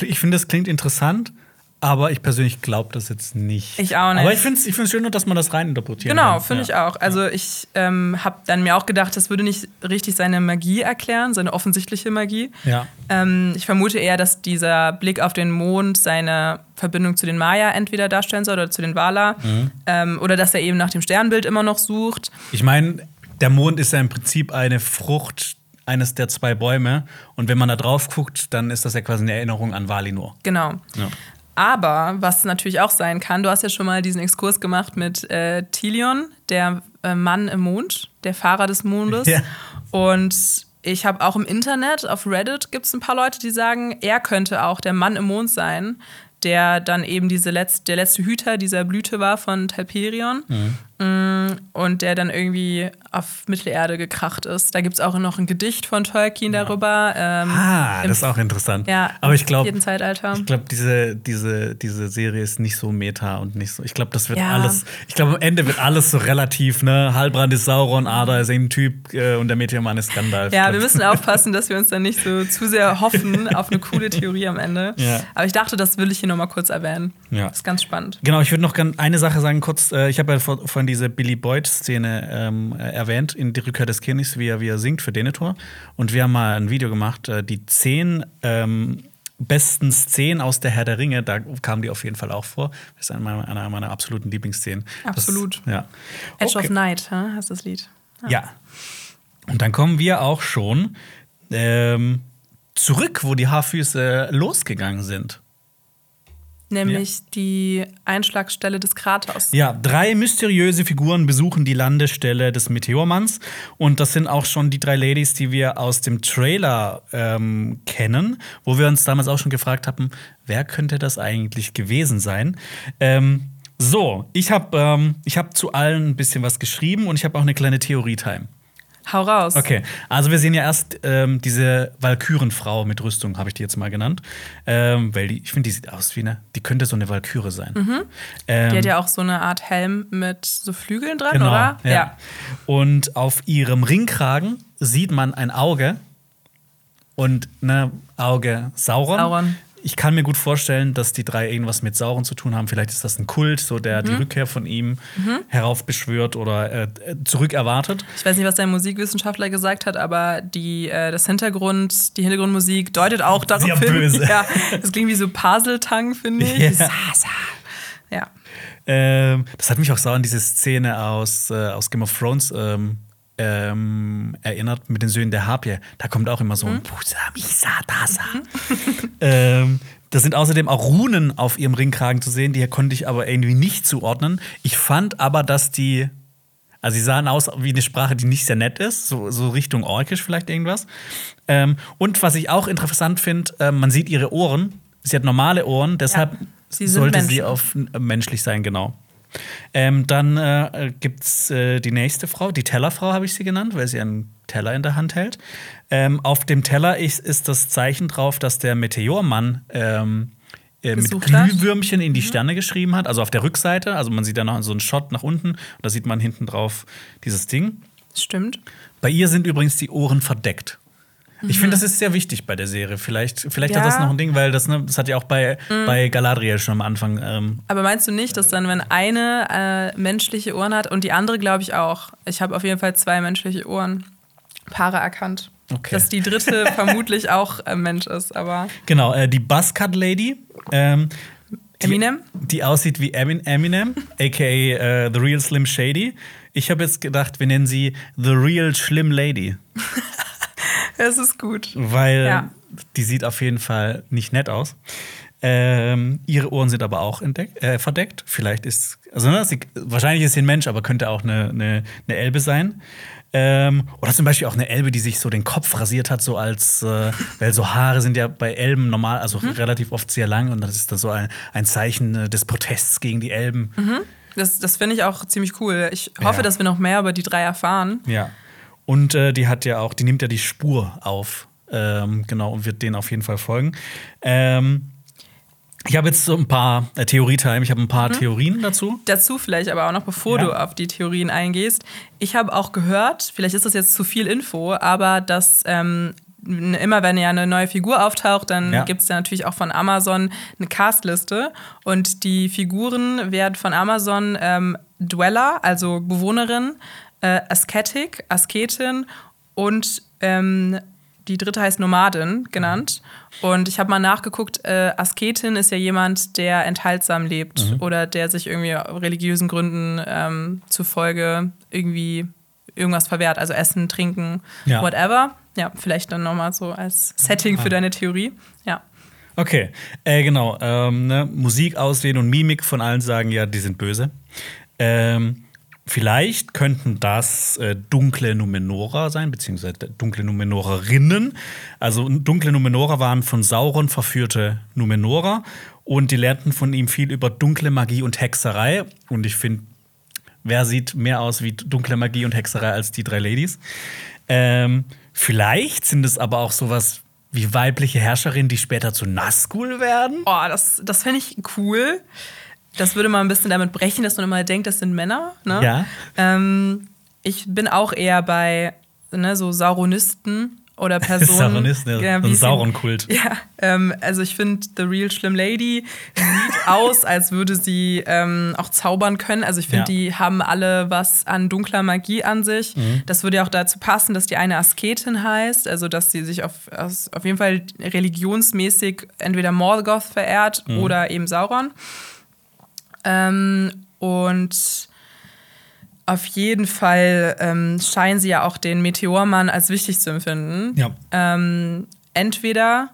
Ich finde, das klingt interessant. Aber ich persönlich glaube das jetzt nicht. Ich auch nicht. Aber ich finde es ich schön, dass man das reininterpretieren genau. Genau, finde ja. ich auch. Also ich ähm, habe dann mir auch gedacht, das würde nicht richtig seine Magie erklären, seine offensichtliche Magie. Ja. Ähm, ich vermute eher, dass dieser Blick auf den Mond seine Verbindung zu den Maya entweder darstellen soll oder zu den Wala. Mhm. Ähm, oder dass er eben nach dem Sternbild immer noch sucht. Ich meine, der Mond ist ja im Prinzip eine Frucht eines der zwei Bäume. Und wenn man da drauf guckt, dann ist das ja quasi eine Erinnerung an Valinor. Genau. Ja. Aber was natürlich auch sein kann, du hast ja schon mal diesen Exkurs gemacht mit äh, Tilion, der äh, Mann im Mond, der Fahrer des Mondes. Ja. Und ich habe auch im Internet, auf Reddit, gibt es ein paar Leute, die sagen, er könnte auch der Mann im Mond sein, der dann eben diese letzte, der letzte Hüter dieser Blüte war von Talperion. Mhm. Mm, und der dann irgendwie auf Mittelerde gekracht ist. Da gibt es auch noch ein Gedicht von Tolkien ja. darüber. Ähm, ah, das ist auch interessant. Ja, aber ich glaube, ich glaube, diese, diese, diese Serie ist nicht so meta und nicht so. Ich glaube, das wird ja. alles. Ich glaube, am Ende wird alles so relativ. Ne, Halbrand ist Sauron, Ada ist ein Typ äh, und der Meteormann ist Gandalf. Ja, wir müssen aufpassen, dass wir uns dann nicht so zu sehr hoffen auf eine coole Theorie am Ende. Ja. Aber ich dachte, das will ich hier noch mal kurz erwähnen. Ja. Das ist ganz spannend. Genau, ich würde noch eine Sache sagen kurz. Äh, ich habe ja vorhin diese Billy Boyd-Szene ähm, erwähnt in Die Rückkehr des Königs, wie er, wie er singt für Denethor. Und wir haben mal ein Video gemacht, äh, die zehn ähm, besten Szenen aus der Herr der Ringe, da kamen die auf jeden Fall auch vor. Das ist eine meiner, einer meiner absoluten Lieblingsszenen. Absolut. Das, ja. Edge okay. of Night, huh? heißt das Lied. Ja. ja. Und dann kommen wir auch schon ähm, zurück, wo die Haarfüße losgegangen sind nämlich ja. die Einschlagstelle des Kraters. Ja, drei mysteriöse Figuren besuchen die Landestelle des Meteormanns. Und das sind auch schon die drei Ladies, die wir aus dem Trailer ähm, kennen, wo wir uns damals auch schon gefragt haben, wer könnte das eigentlich gewesen sein? Ähm, so, ich habe ähm, hab zu allen ein bisschen was geschrieben und ich habe auch eine kleine Theorie-Time. Hau raus. Okay, also wir sehen ja erst ähm, diese Walkürenfrau mit Rüstung, habe ich die jetzt mal genannt. Ähm, weil die, ich finde, die sieht aus wie eine, die könnte so eine Walküre sein. Mhm. Ähm, die hat ja auch so eine Art Helm mit so Flügeln dran, genau, oder? Ja. ja. Und auf ihrem Ringkragen sieht man ein Auge und ne Auge Sauron. Sauron ich kann mir gut vorstellen, dass die drei irgendwas mit Sauron zu tun haben. Vielleicht ist das ein Kult, so der mhm. die Rückkehr von ihm mhm. heraufbeschwört oder äh, zurückerwartet. Ich weiß nicht, was der Musikwissenschaftler gesagt hat, aber die, äh, das Hintergrund, die Hintergrundmusik deutet auch darauf Sehr hin. Böse. Ja, das klingt wie so Paseltang, finde ich. Ja. ja. Ähm, das hat mich auch so an diese Szene aus, äh, aus Game of Thrones ähm, ähm, erinnert mit den Söhnen der Harpie. Da kommt auch immer so ein mhm. ähm, da sind außerdem auch Runen auf ihrem Ringkragen zu sehen, die konnte ich aber irgendwie nicht zuordnen. Ich fand aber, dass die, also sie sahen aus wie eine Sprache, die nicht sehr nett ist, so, so Richtung Orkisch vielleicht irgendwas. Ähm, und was ich auch interessant finde, äh, man sieht ihre Ohren. Sie hat normale Ohren, deshalb ja, sollte Menschen. sie auf äh, menschlich sein, genau. Ähm, dann äh, gibt es äh, die nächste Frau, die Tellerfrau habe ich sie genannt, weil sie einen Teller in der Hand hält. Ähm, auf dem Teller ist, ist, das Zeichen drauf, dass der Meteormann ähm, äh, mit. Glühwürmchen in die Mhm. Sterne geschrieben hat, also auf der Rückseite. Also man sieht da noch so einen Shot nach unten und da sieht man hinten drauf dieses Ding. Stimmt. Bei ihr sind übrigens die Ohren verdeckt. Ich finde, das ist sehr wichtig bei der Serie. Vielleicht, vielleicht hat Mhm. Ja. Mhm. das noch ein Ding, weil das, ne, das hat ja auch bei, bei Galadriel schon am Anfang. Ähm, Aber meinst du nicht, dass dann, wenn eine äh, menschliche Ohren hat und die andere, glaube ich, auch. Ich habe auf jeden Fall zwei menschliche Ohren. Paare erkannt. Okay. Dass die dritte vermutlich auch äh, Mensch ist, aber. genau, äh, die Buzzcut Lady. Ähm, die, Eminem? Die aussieht wie Emin- Eminem, aka äh, The Real Slim Shady. Ich habe jetzt gedacht, wir nennen sie The Real Slim Lady, Es ist gut. weil Ja. die sieht auf jeden Fall nicht nett aus. Ähm, ihre Ohren sind aber auch äh, verdeckt. Vielleicht ist, also ne, sie, wahrscheinlich ist sie ein Mensch, aber könnte auch eine, eine, eine Elbe sein. Ähm, oder zum Beispiel auch eine Elbe, die sich so den Kopf rasiert hat, so als, äh, weil so Haare sind ja bei Elben normal, also relativ oft sehr lang und das ist dann so ein, ein Zeichen äh, des Protests gegen die Elben. Das, das finde ich auch ziemlich cool. Ich hoffe, Ja. dass wir noch mehr über die drei erfahren. Ja. Und äh, die hat ja auch, die nimmt ja die Spur auf, ähm, genau, und wird denen auf jeden Fall folgen. Ähm, ich habe jetzt so ein paar äh, Theorie-Time, ich habe ein paar Theorien dazu. Dazu vielleicht aber auch noch, bevor Ja. du auf die Theorien eingehst. Ich habe auch gehört, vielleicht ist das jetzt zu viel Info, aber dass ähm, immer wenn ja eine neue Figur auftaucht, dann Ja. gibt es ja natürlich auch von Amazon eine Castliste. Und die Figuren werden von Amazon ähm, Dweller, also Bewohnerin, äh, Ascetic, Asketin und ähm, die dritte heißt Nomadin genannt. Und ich habe mal nachgeguckt, äh, Asketin ist ja jemand, der enthaltsam lebt Mhm. oder der sich irgendwie religiösen Gründen ähm, zufolge irgendwie irgendwas verwehrt. Also Essen, Trinken, Ja. whatever. Ja, vielleicht dann nochmal so als Setting für deine Theorie. Ja. Okay, äh, genau. Ähm, ne? Musik auswählen und Mimik von allen sagen, ja, die sind böse. Ähm, vielleicht könnten das äh, dunkle Numenora sein, beziehungsweise dunkle Numenorerinnen. Also dunkle Numenora waren von Sauron verführte Numenora und die lernten von ihm viel über dunkle Magie und Hexerei. Und ich finde, wer sieht mehr aus wie dunkle Magie und Hexerei als die drei Ladies? Ähm, vielleicht sind es aber auch sowas wie weibliche Herrscherinnen, die später zu Nazgul werden. Oh, das, das fände ich cool. Das würde mal ein bisschen damit brechen, dass man immer denkt, das sind Männer. Ne? Ja. Ähm, ich bin auch eher bei ne, so Sauronisten oder Personen. Sauronisten, ja, so ein Sauron-Kult. Ja, ähm, also ich finde, The Real Slim Lady sieht aus, als würde sie ähm, auch zaubern können. Also ich finde, Ja. die haben alle was an dunkler Magie an sich. Mhm. Das würde ja auch dazu passen, dass die eine Asketin heißt, also dass sie sich auf, auf jeden Fall religionsmäßig entweder Morgoth verehrt Mhm. oder eben Sauron. Ähm, und auf jeden Fall ähm, scheinen sie ja auch den Meteormann als wichtig zu empfinden. Ja. Ähm, entweder,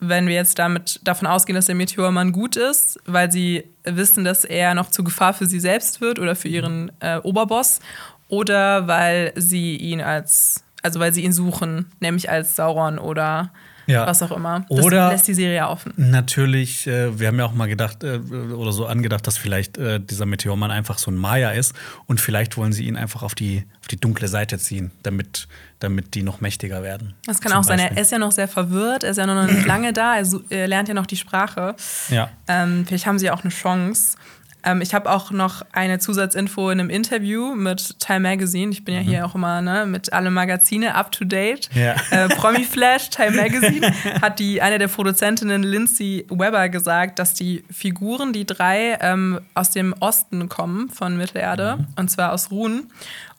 wenn wir jetzt damit davon ausgehen, dass der Meteormann gut ist, weil sie wissen, dass er noch zu Gefahr für sie selbst wird oder für ihren äh, Oberboss, oder weil sie ihn als, also weil sie ihn suchen, nämlich als Sauron oder Ja. was auch immer. Das Oder- lässt die Serie offen. Natürlich, äh, wir haben ja auch mal gedacht äh, oder so angedacht, dass vielleicht äh, dieser Meteormann einfach so ein Maya ist und vielleicht wollen sie ihn einfach auf die, auf die dunkle Seite ziehen, damit, damit die noch mächtiger werden. Das kann auch sein. Er Beispiel. ist ja noch sehr verwirrt, er ist ja noch nicht lange da, er, er lernt ja noch die Sprache. Ja. Ähm, vielleicht haben sie ja auch eine Chance. Ähm, ich habe auch noch eine Zusatzinfo in einem Interview mit Time Magazine. Ich bin ja hier auch immer ne, mit alle Magazine up to date. Ja. Äh, Promi Flash, Time Magazine, hat die eine der Produzentinnen Lindsay Weber gesagt, dass die Figuren, die drei, ähm, aus dem Osten kommen von Mittelerde, und zwar aus Runen.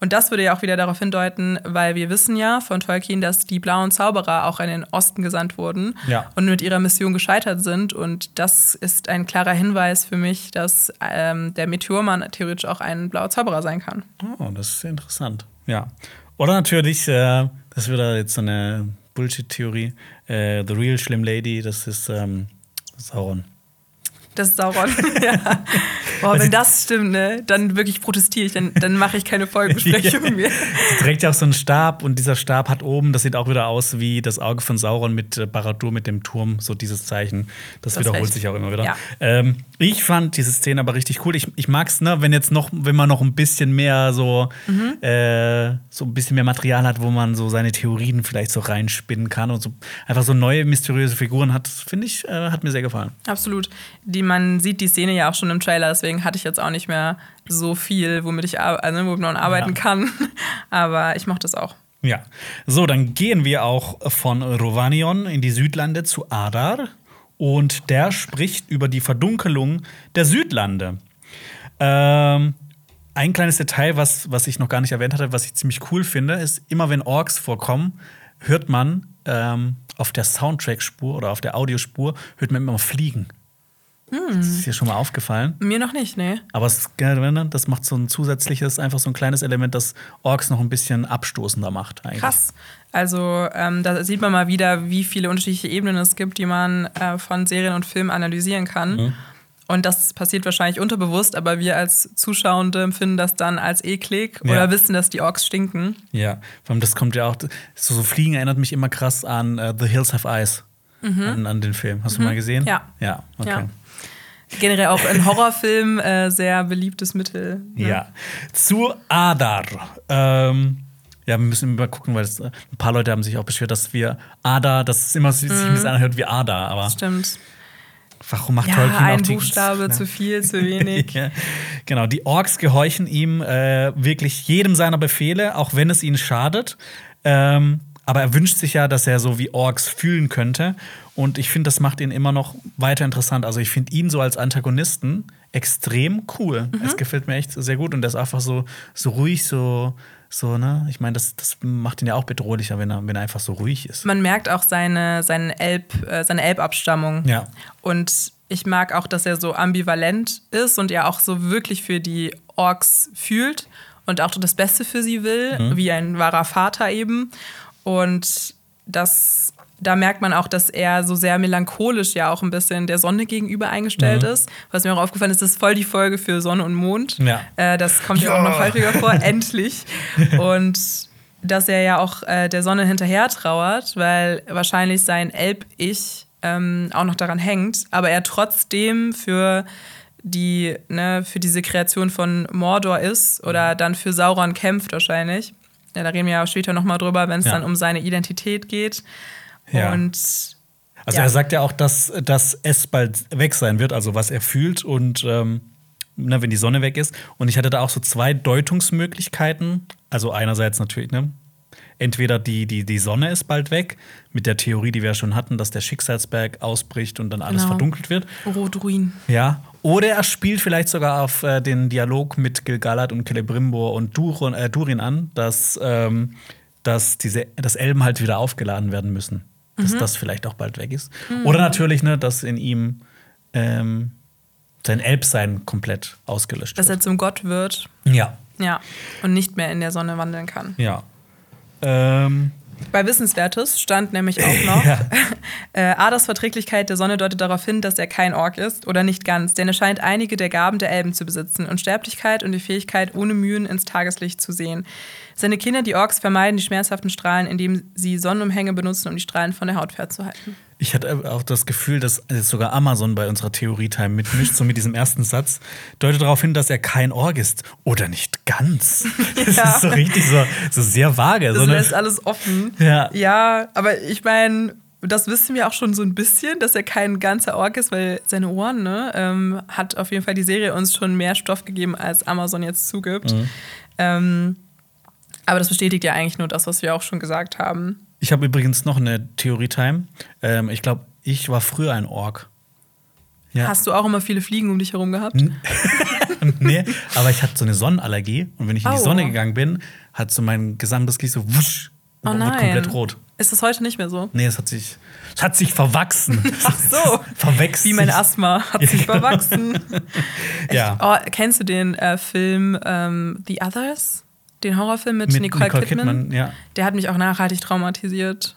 Und das würde ja auch wieder darauf hindeuten, weil wir wissen ja von Tolkien, dass die blauen Zauberer auch in den Osten gesandt wurden Ja. und mit ihrer Mission gescheitert sind. Und das ist ein klarer Hinweis für mich, dass ähm, der Meteormann theoretisch auch ein blauer Zauberer sein kann. Oh, das ist interessant. Ja. Oder natürlich, äh, das da jetzt so eine Bullshit-Theorie. Äh, The Real Slim Lady, das ist ähm, Sauron. Das ist Sauron. ja. Boah, wenn das stimmt, ne, dann wirklich protestiere ich, dann, dann mache ich keine Folgebesprechung mehr. Sie trägt ja auch so einen Stab und dieser Stab hat oben, das sieht auch wieder aus wie das Auge von Sauron mit äh, Baradur mit dem Turm, so dieses Zeichen. Das, Das wiederholt echt. sich auch immer wieder. Ja. Ähm, ich fand diese Szene aber richtig cool. Ich, ich mag's, ne, wenn jetzt noch, wenn man noch ein bisschen mehr so, Mhm. äh, so ein bisschen mehr Material hat, wo man so seine Theorien vielleicht so reinspinnen kann und so einfach so neue mysteriöse Figuren hat, finde ich, äh, hat mir sehr gefallen. Absolut. Die, man sieht die Szene ja auch schon im Trailer, deswegen hatte ich jetzt auch nicht mehr so viel, womit ich also, womit man arbeiten Ja. kann. Aber ich mochte das auch. Ja. So, dann gehen wir auch von Rovanion in die Südlande zu Adar. Und der spricht über die Verdunkelung der Südlande. Ähm, ein kleines Detail, was, was ich noch gar nicht erwähnt hatte, was ich ziemlich cool finde, ist, immer wenn Orks vorkommen, hört man ähm, auf der Soundtrack-Spur oder auf der Audiospur, hört man immer Fliegen. Das ist dir schon mal aufgefallen? Mir noch nicht, ne? Aber es, das macht so ein zusätzliches, einfach so ein kleines Element, das Orks noch ein bisschen abstoßender macht. Eigentlich. Krass. Also ähm, da sieht man mal wieder, wie viele unterschiedliche Ebenen es gibt, die man äh, von Serien und Filmen analysieren kann. Mhm. Und das passiert wahrscheinlich unterbewusst, aber wir als Zuschauende empfinden das dann als eklig Ja. oder wissen, dass die Orks stinken. Ja, vor allem das kommt ja auch, so, so Fliegen erinnert mich immer krass an äh, The Hills Have Eyes, an, an den Film. Hast du mal gesehen? Mhm. Ja. Ja, okay. Ja. Generell auch in Horrorfilmen äh, sehr beliebtes Mittel. ne? Ja. Zu Adar. Ähm, ja, wir müssen mal gucken, weil es, äh, ein paar Leute haben sich auch beschwert, dass wir Adar, dass es immer sich ein bisschen anhört wie Adar, aber Stimmt. warum macht Ja, Tolkien auch ein Buchstabe zu viel, zu wenig. Ja, genau, die Orks gehorchen ihm äh, wirklich jedem seiner Befehle, auch wenn es ihnen schadet. Ähm, aber er wünscht sich ja, dass er so wie Orks fühlen könnte. Und ich finde, das macht ihn immer noch weiter interessant. Also ich finde ihn so als Antagonisten extrem cool. Es gefällt mir echt sehr gut und er ist einfach so, so ruhig, so, so, ne? Ich meine, das, das macht ihn ja auch bedrohlicher, wenn er, wenn er einfach so ruhig ist. Man merkt auch seine, seine, Elb, äh, seine Elbabstammung. Ja. Und ich mag auch, dass er so ambivalent ist und er auch so wirklich für die Orks fühlt und auch das Beste für sie will, Mhm. wie ein wahrer Vater eben. Und das, da merkt man auch, dass er so sehr melancholisch ja auch ein bisschen der Sonne gegenüber eingestellt ist. Was mir auch aufgefallen ist, das ist voll die Folge für Sonne und Mond. Mhm. Ja. Äh, das kommt ja auch noch häufiger vor, endlich. Und dass er ja auch äh, der Sonne hinterher trauert, weil wahrscheinlich sein Elb-Ich ähm, auch noch daran hängt, aber er trotzdem für die, ne, für diese Kreation von Mordor ist oder dann für Sauron kämpft wahrscheinlich. Ja, da reden wir ja später nochmal drüber, wenn es Ja. dann um seine Identität geht. Ja. Und Also Ja. er sagt ja auch, dass, dass es bald weg sein wird, also was er fühlt und ähm, ne, wenn die Sonne weg ist. Und ich hatte da auch so zwei Deutungsmöglichkeiten. Also einerseits natürlich, ne? Entweder die, die, die Sonne ist bald weg, mit der Theorie, die wir ja schon hatten, dass der Schicksalsberg ausbricht und dann alles Genau. verdunkelt wird. Rotruin. Ja. Oder er spielt vielleicht sogar auf äh, den Dialog mit Gilgalad und Celebrimbor und Durin, äh, Durin an, dass, ähm, dass diese, dass Elben halt wieder aufgeladen werden müssen. Mhm. Dass das vielleicht auch bald weg ist. Oder natürlich, ne, dass in ihm ähm, sein Elbsein komplett ausgelöscht Dass wird. er zum Gott wird. Ja. Ja. Und nicht mehr in der Sonne wandeln kann. Ja. Ähm, Bei Wissenswertes stand nämlich auch noch, Ja. äh, Aders Verträglichkeit der Sonne deutet darauf hin, dass er kein Ork ist oder nicht ganz, denn er scheint einige der Gaben der Elben zu besitzen, Unsterblichkeit und die Fähigkeit, ohne Mühen ins Tageslicht zu sehen. Seine Kinder, die Orks, vermeiden die schmerzhaften Strahlen, indem sie Sonnenumhänge benutzen, um die Strahlen von der Haut fernzuhalten. Ich hatte auch das Gefühl, dass jetzt sogar Amazon bei unserer Theorie-Time mitmischt, so mit diesem ersten Satz, deutet darauf hin, dass er kein Org ist. Oder nicht ganz. Das Ja. ist so richtig so, so sehr vage. Das So eine, lässt alles offen. Ja. ja, aber ich meine, das wissen wir auch schon so ein bisschen, dass er kein ganzer Ork ist, weil seine Ohren, ne, ähm, hat auf jeden Fall die Serie uns schon mehr Stoff gegeben, als Amazon jetzt zugibt. Mhm. Ähm, aber das bestätigt ja eigentlich nur das, was wir auch schon gesagt haben. Ich habe übrigens noch eine Theorie-Time. Ähm, ich glaube, ich war früher ein Org. Ja. Hast du auch immer viele Fliegen um dich herum gehabt? nee, aber ich hatte so eine Sonnenallergie und wenn ich in die Au. Sonne gegangen bin, hat so mein gesamtes Gesicht so wusch Oh und nein. komplett rot. Ist das heute nicht mehr so? Nee, es hat sich, es hat sich verwachsen. Ach so. Verwechselt. Wie mein Asthma hat sich verwachsen. Ja. Oh, kennst du den äh, Film ähm, The Others? Den Horrorfilm mit, Mit Nicole, Nicole Kidman? Kidman, ja. Der hat mich auch nachhaltig traumatisiert.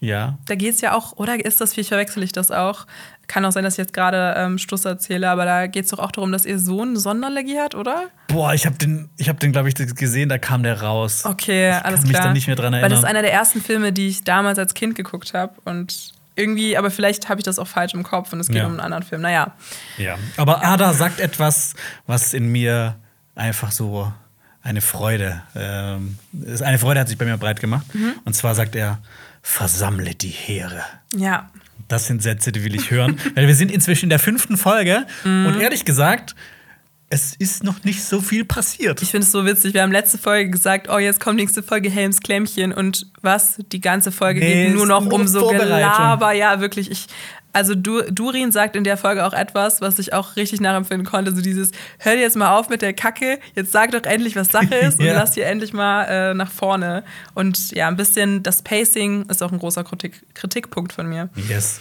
Ja. Da geht es ja auch, oder ist das, wie verwechsel ich das auch? Kann auch sein, dass ich jetzt gerade ähm, Stuss erzähle, aber da geht es doch auch darum, dass ihr Sohn Sonderlegie hat, oder? Boah, ich habe den, ich hab den glaube ich, gesehen, da kam der raus. Okay, ich alles kann klar. mich da nicht mehr dran Weil erinnern. das ist einer der ersten Filme, die ich damals als Kind geguckt habe und irgendwie, aber vielleicht habe ich das auch falsch im Kopf und es geht Ja. um einen anderen Film. Naja, Ja, aber Ada sagt etwas, was in mir einfach so eine Freude, ähm, eine Freude hat sich bei mir breit gemacht. Und zwar sagt er, versammle die Heere. ja. Das sind Sätze, die will ich hören. Weil wir sind inzwischen in der fünften Folge und ehrlich gesagt, es ist noch nicht so viel passiert. Ich finde es so witzig. Wir haben letzte Folge gesagt, oh, jetzt kommt nächste Folge Helms Klemmchen und was? Die ganze Folge Nee, geht nur noch um so. Gelaber. Ja, wirklich. Ich, also du, Durin sagt in der Folge auch etwas, was ich auch richtig nachempfinden konnte. So dieses, hör dir jetzt mal auf mit der Kacke, jetzt sag doch endlich, was Sache ist und Ja. lass dir endlich mal äh, nach vorne. Und ja, ein bisschen das Pacing ist auch ein großer Kritik, Kritikpunkt von mir. Yes.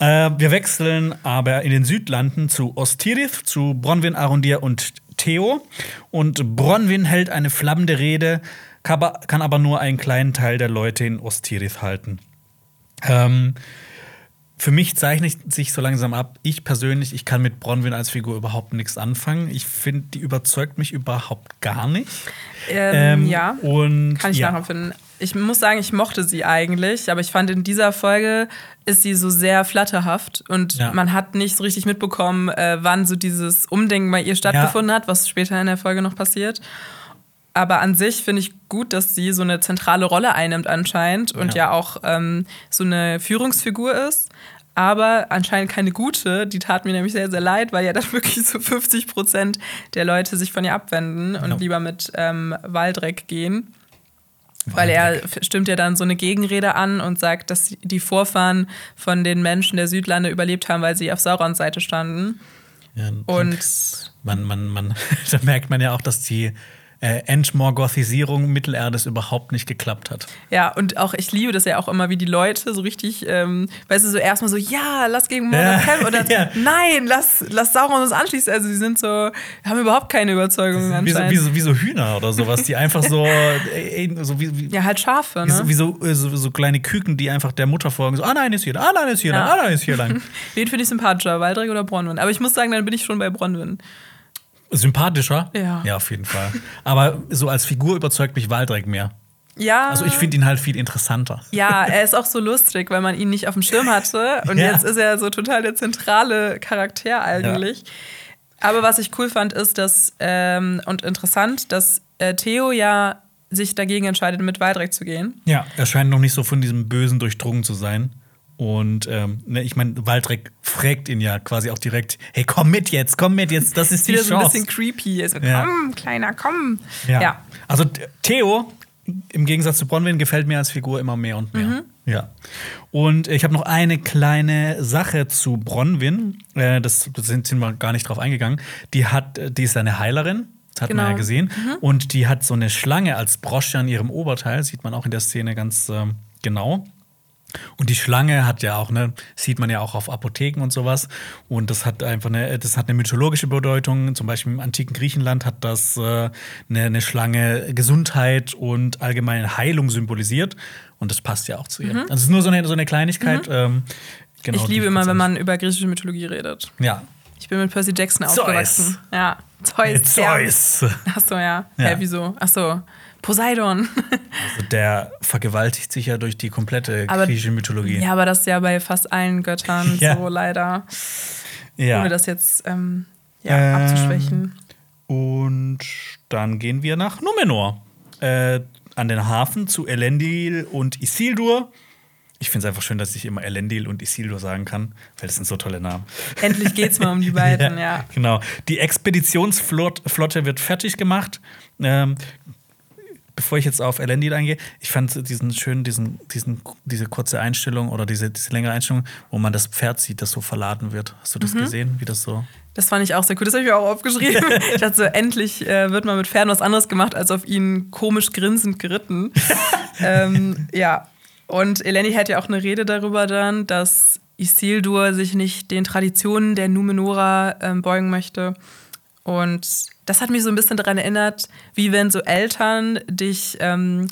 Äh, wir wechseln aber in den Südlanden zu Ostirith, zu Bronwyn, Arundir und Theo. Und Bronwyn hält eine flammende Rede, kann aber, kann aber nur einen kleinen Teil der Leute in Ostirith halten. Ähm, für mich zeichnet sich so langsam ab, ich persönlich, ich kann mit Bronwyn als Figur überhaupt nichts anfangen. Ich finde, die überzeugt mich überhaupt gar nicht. Ähm, ja. Und Kann ich ja. nachempfinden. Ich muss sagen, ich mochte sie eigentlich, aber ich fand in dieser Folge ist sie so sehr flatterhaft und Ja. man hat nicht so richtig mitbekommen, äh, wann so dieses Umdenken bei ihr stattgefunden hat, was später in der Folge noch passiert. Aber an sich finde ich gut, dass sie so eine zentrale Rolle einnimmt anscheinend und Ja. ja, auch ähm, so eine Führungsfigur ist. Aber anscheinend keine gute. Die tat mir nämlich sehr, sehr leid, weil ja dann wirklich so 50 Prozent der Leute sich von ihr abwenden und Ja. lieber mit ähm, Waldreck gehen. Weil er stimmt ja dann so eine Gegenrede an und sagt, dass die Vorfahren von den Menschen der Südlande überlebt haben, weil sie auf Saurons Seite standen. Ja, Und man, man, man, da merkt man ja auch, dass die äh, Entmorgothisierung Mittelerdes überhaupt nicht geklappt hat. ja, und auch ich liebe das ja auch immer, wie die Leute so richtig, ähm, weißt du, so erstmal so, ja, lass gegen Mordor kämpfen oder ja. nein, lass, lass Sauron uns anschließen. Also die sind so, haben überhaupt keine Überzeugung Wie so, wie, so, wie so Hühner oder sowas, die einfach so, äh, äh, so wie, wie, ja, halt Schafe, wie, ne? so, wie so, äh, so, so kleine Küken, die einfach der Mutter folgen. So, ah nein, ist hier, ah nein, ist hier, Ja. lang, ah nein, ist hier lang. Wen finde ich sympathischer, Waldreck oder Bronwyn? Aber ich muss sagen, dann bin ich schon bei Bronwyn. Sympathischer? Ja. Ja, auf jeden Fall. Aber so als Figur überzeugt mich Waldreck mehr. Ja. Also ich finde ihn halt viel interessanter. Ja, er ist auch so lustig, weil man ihn nicht auf dem Schirm hatte. Und Ja. jetzt ist er so total der zentrale Charakter eigentlich. Aber was ich cool fand, ist, dass, ähm, und interessant, dass äh, Theo ja sich dagegen entscheidet, mit Waldreck zu gehen. Ja, er scheint noch nicht so von diesem Bösen durchdrungen zu sein. Und ähm, ne, ich meine, Waldreck fragt ihn ja quasi auch direkt: Hey, komm mit jetzt, komm mit jetzt, das ist die Wieder so ein Chance. bisschen creepy. Er so, Ja. komm, Kleiner, komm. Ja. ja. Also Theo, im Gegensatz zu Bronwyn, gefällt mir als Figur immer mehr und mehr. Mhm. Ja. Und ich habe noch eine kleine Sache zu Bronwyn. Äh, das da sind, sind wir gar nicht drauf eingegangen. Die hat, die ist eine Heilerin. Das hat man Genau. ja gesehen. Und die hat so eine Schlange als Brosche an ihrem Oberteil. Sieht man auch in der Szene ganz ähm, genau. Und die Schlange hat ja auch, ne, sieht man ja auch auf Apotheken und sowas. Und das hat einfach eine, das hat eine mythologische Bedeutung. Zum Beispiel im antiken Griechenland hat das äh, eine, eine Schlange Gesundheit und allgemeine Heilung symbolisiert. Und das passt ja auch zu ihr. Also es ist nur so eine, so eine Kleinigkeit. Ähm, genau, ich liebe immer, wenn man über griechische Mythologie redet. Ja. Ich bin mit Percy Jackson Zeus. aufgewachsen. Ja, Zeus. Zeus. Ach so, ja. Ja. Hä, wieso? Ach so, Poseidon. Also der vergewaltigt sich ja durch die komplette Aber- griechische Mythologie. Ja, aber das ist ja bei fast allen Göttern Ja. so leider. Ja. Ohne das jetzt ähm, ja, Ähm, abzuschwächen. Und dann gehen wir nach Numenor. Äh, an den Hafen zu Elendil und Isildur. Ich finde es einfach schön, dass ich immer Elendil und Isildur sagen kann, weil das sind so tolle Namen. Endlich geht's mal um die beiden, ja. Genau. Die Expeditionsflotte wird fertig gemacht. Ähm, bevor ich jetzt auf Elendil eingehe, ich fand diesen schönen, diesen, diesen, diese kurze Einstellung oder diese, diese längere Einstellung, wo man das Pferd sieht, das so verladen wird. Hast du Mhm. das gesehen, wie das so? Das fand ich auch sehr cool. Das habe ich mir auch aufgeschrieben. ich dachte so, endlich äh, wird mal mit Pferden was anderes gemacht, als auf ihnen komisch grinsend geritten. ähm, ja. Und Eleni hat ja auch eine Rede darüber dann, dass Isildur sich nicht den Traditionen der Numenora ähm, beugen möchte. Und das hat mich so ein bisschen daran erinnert, wie wenn so Eltern dich ähm,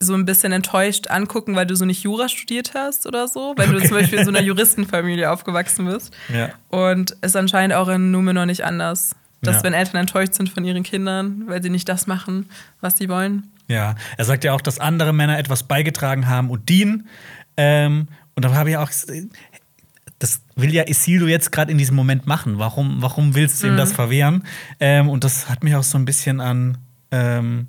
so ein bisschen enttäuscht angucken, weil du so nicht Jura studiert hast oder so, wenn okay. du zum Beispiel in so einer Juristenfamilie aufgewachsen bist. Ja. Und ist anscheinend auch in Numenor nicht anders. Dass ja. wenn Eltern enttäuscht sind von ihren Kindern, weil sie nicht das machen, was sie wollen. Ja, er sagt ja auch, dass andere Männer etwas beigetragen haben und dienen. Ähm, und da habe ich auch, das will ja Isildo jetzt gerade in diesem Moment machen. Warum, warum willst du ihm mhm. das verwehren? Ähm, und das hat mich auch so ein bisschen an, ähm,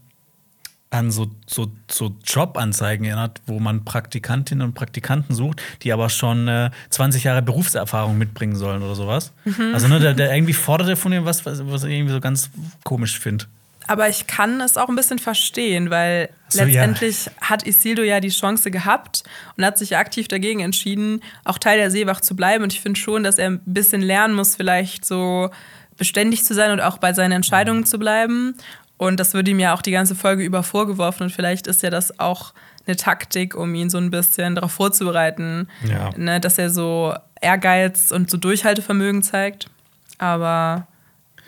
an so, so, so Jobanzeigen erinnert, wo man Praktikantinnen und Praktikanten sucht, die aber schon äh, 20 Jahre Berufserfahrung mitbringen sollen oder sowas. Mhm. Also ne, der, der irgendwie fordert von ihm was, was, was ich irgendwie so ganz komisch finde. Aber ich kann es auch ein bisschen verstehen, weil so, letztendlich ja. hat Isildo ja die Chance gehabt und hat sich aktiv dagegen entschieden, auch Teil der Seewacht zu bleiben. Und ich finde schon, dass er ein bisschen lernen muss, vielleicht so beständig zu sein und auch bei seinen Entscheidungen zu bleiben. Und das würde ihm ja auch die ganze Folge über vorgeworfen. Und vielleicht ist ja das auch eine Taktik, um ihn so ein bisschen darauf vorzubereiten, ja. ne, dass er so Ehrgeiz und so Durchhaltevermögen zeigt. Aber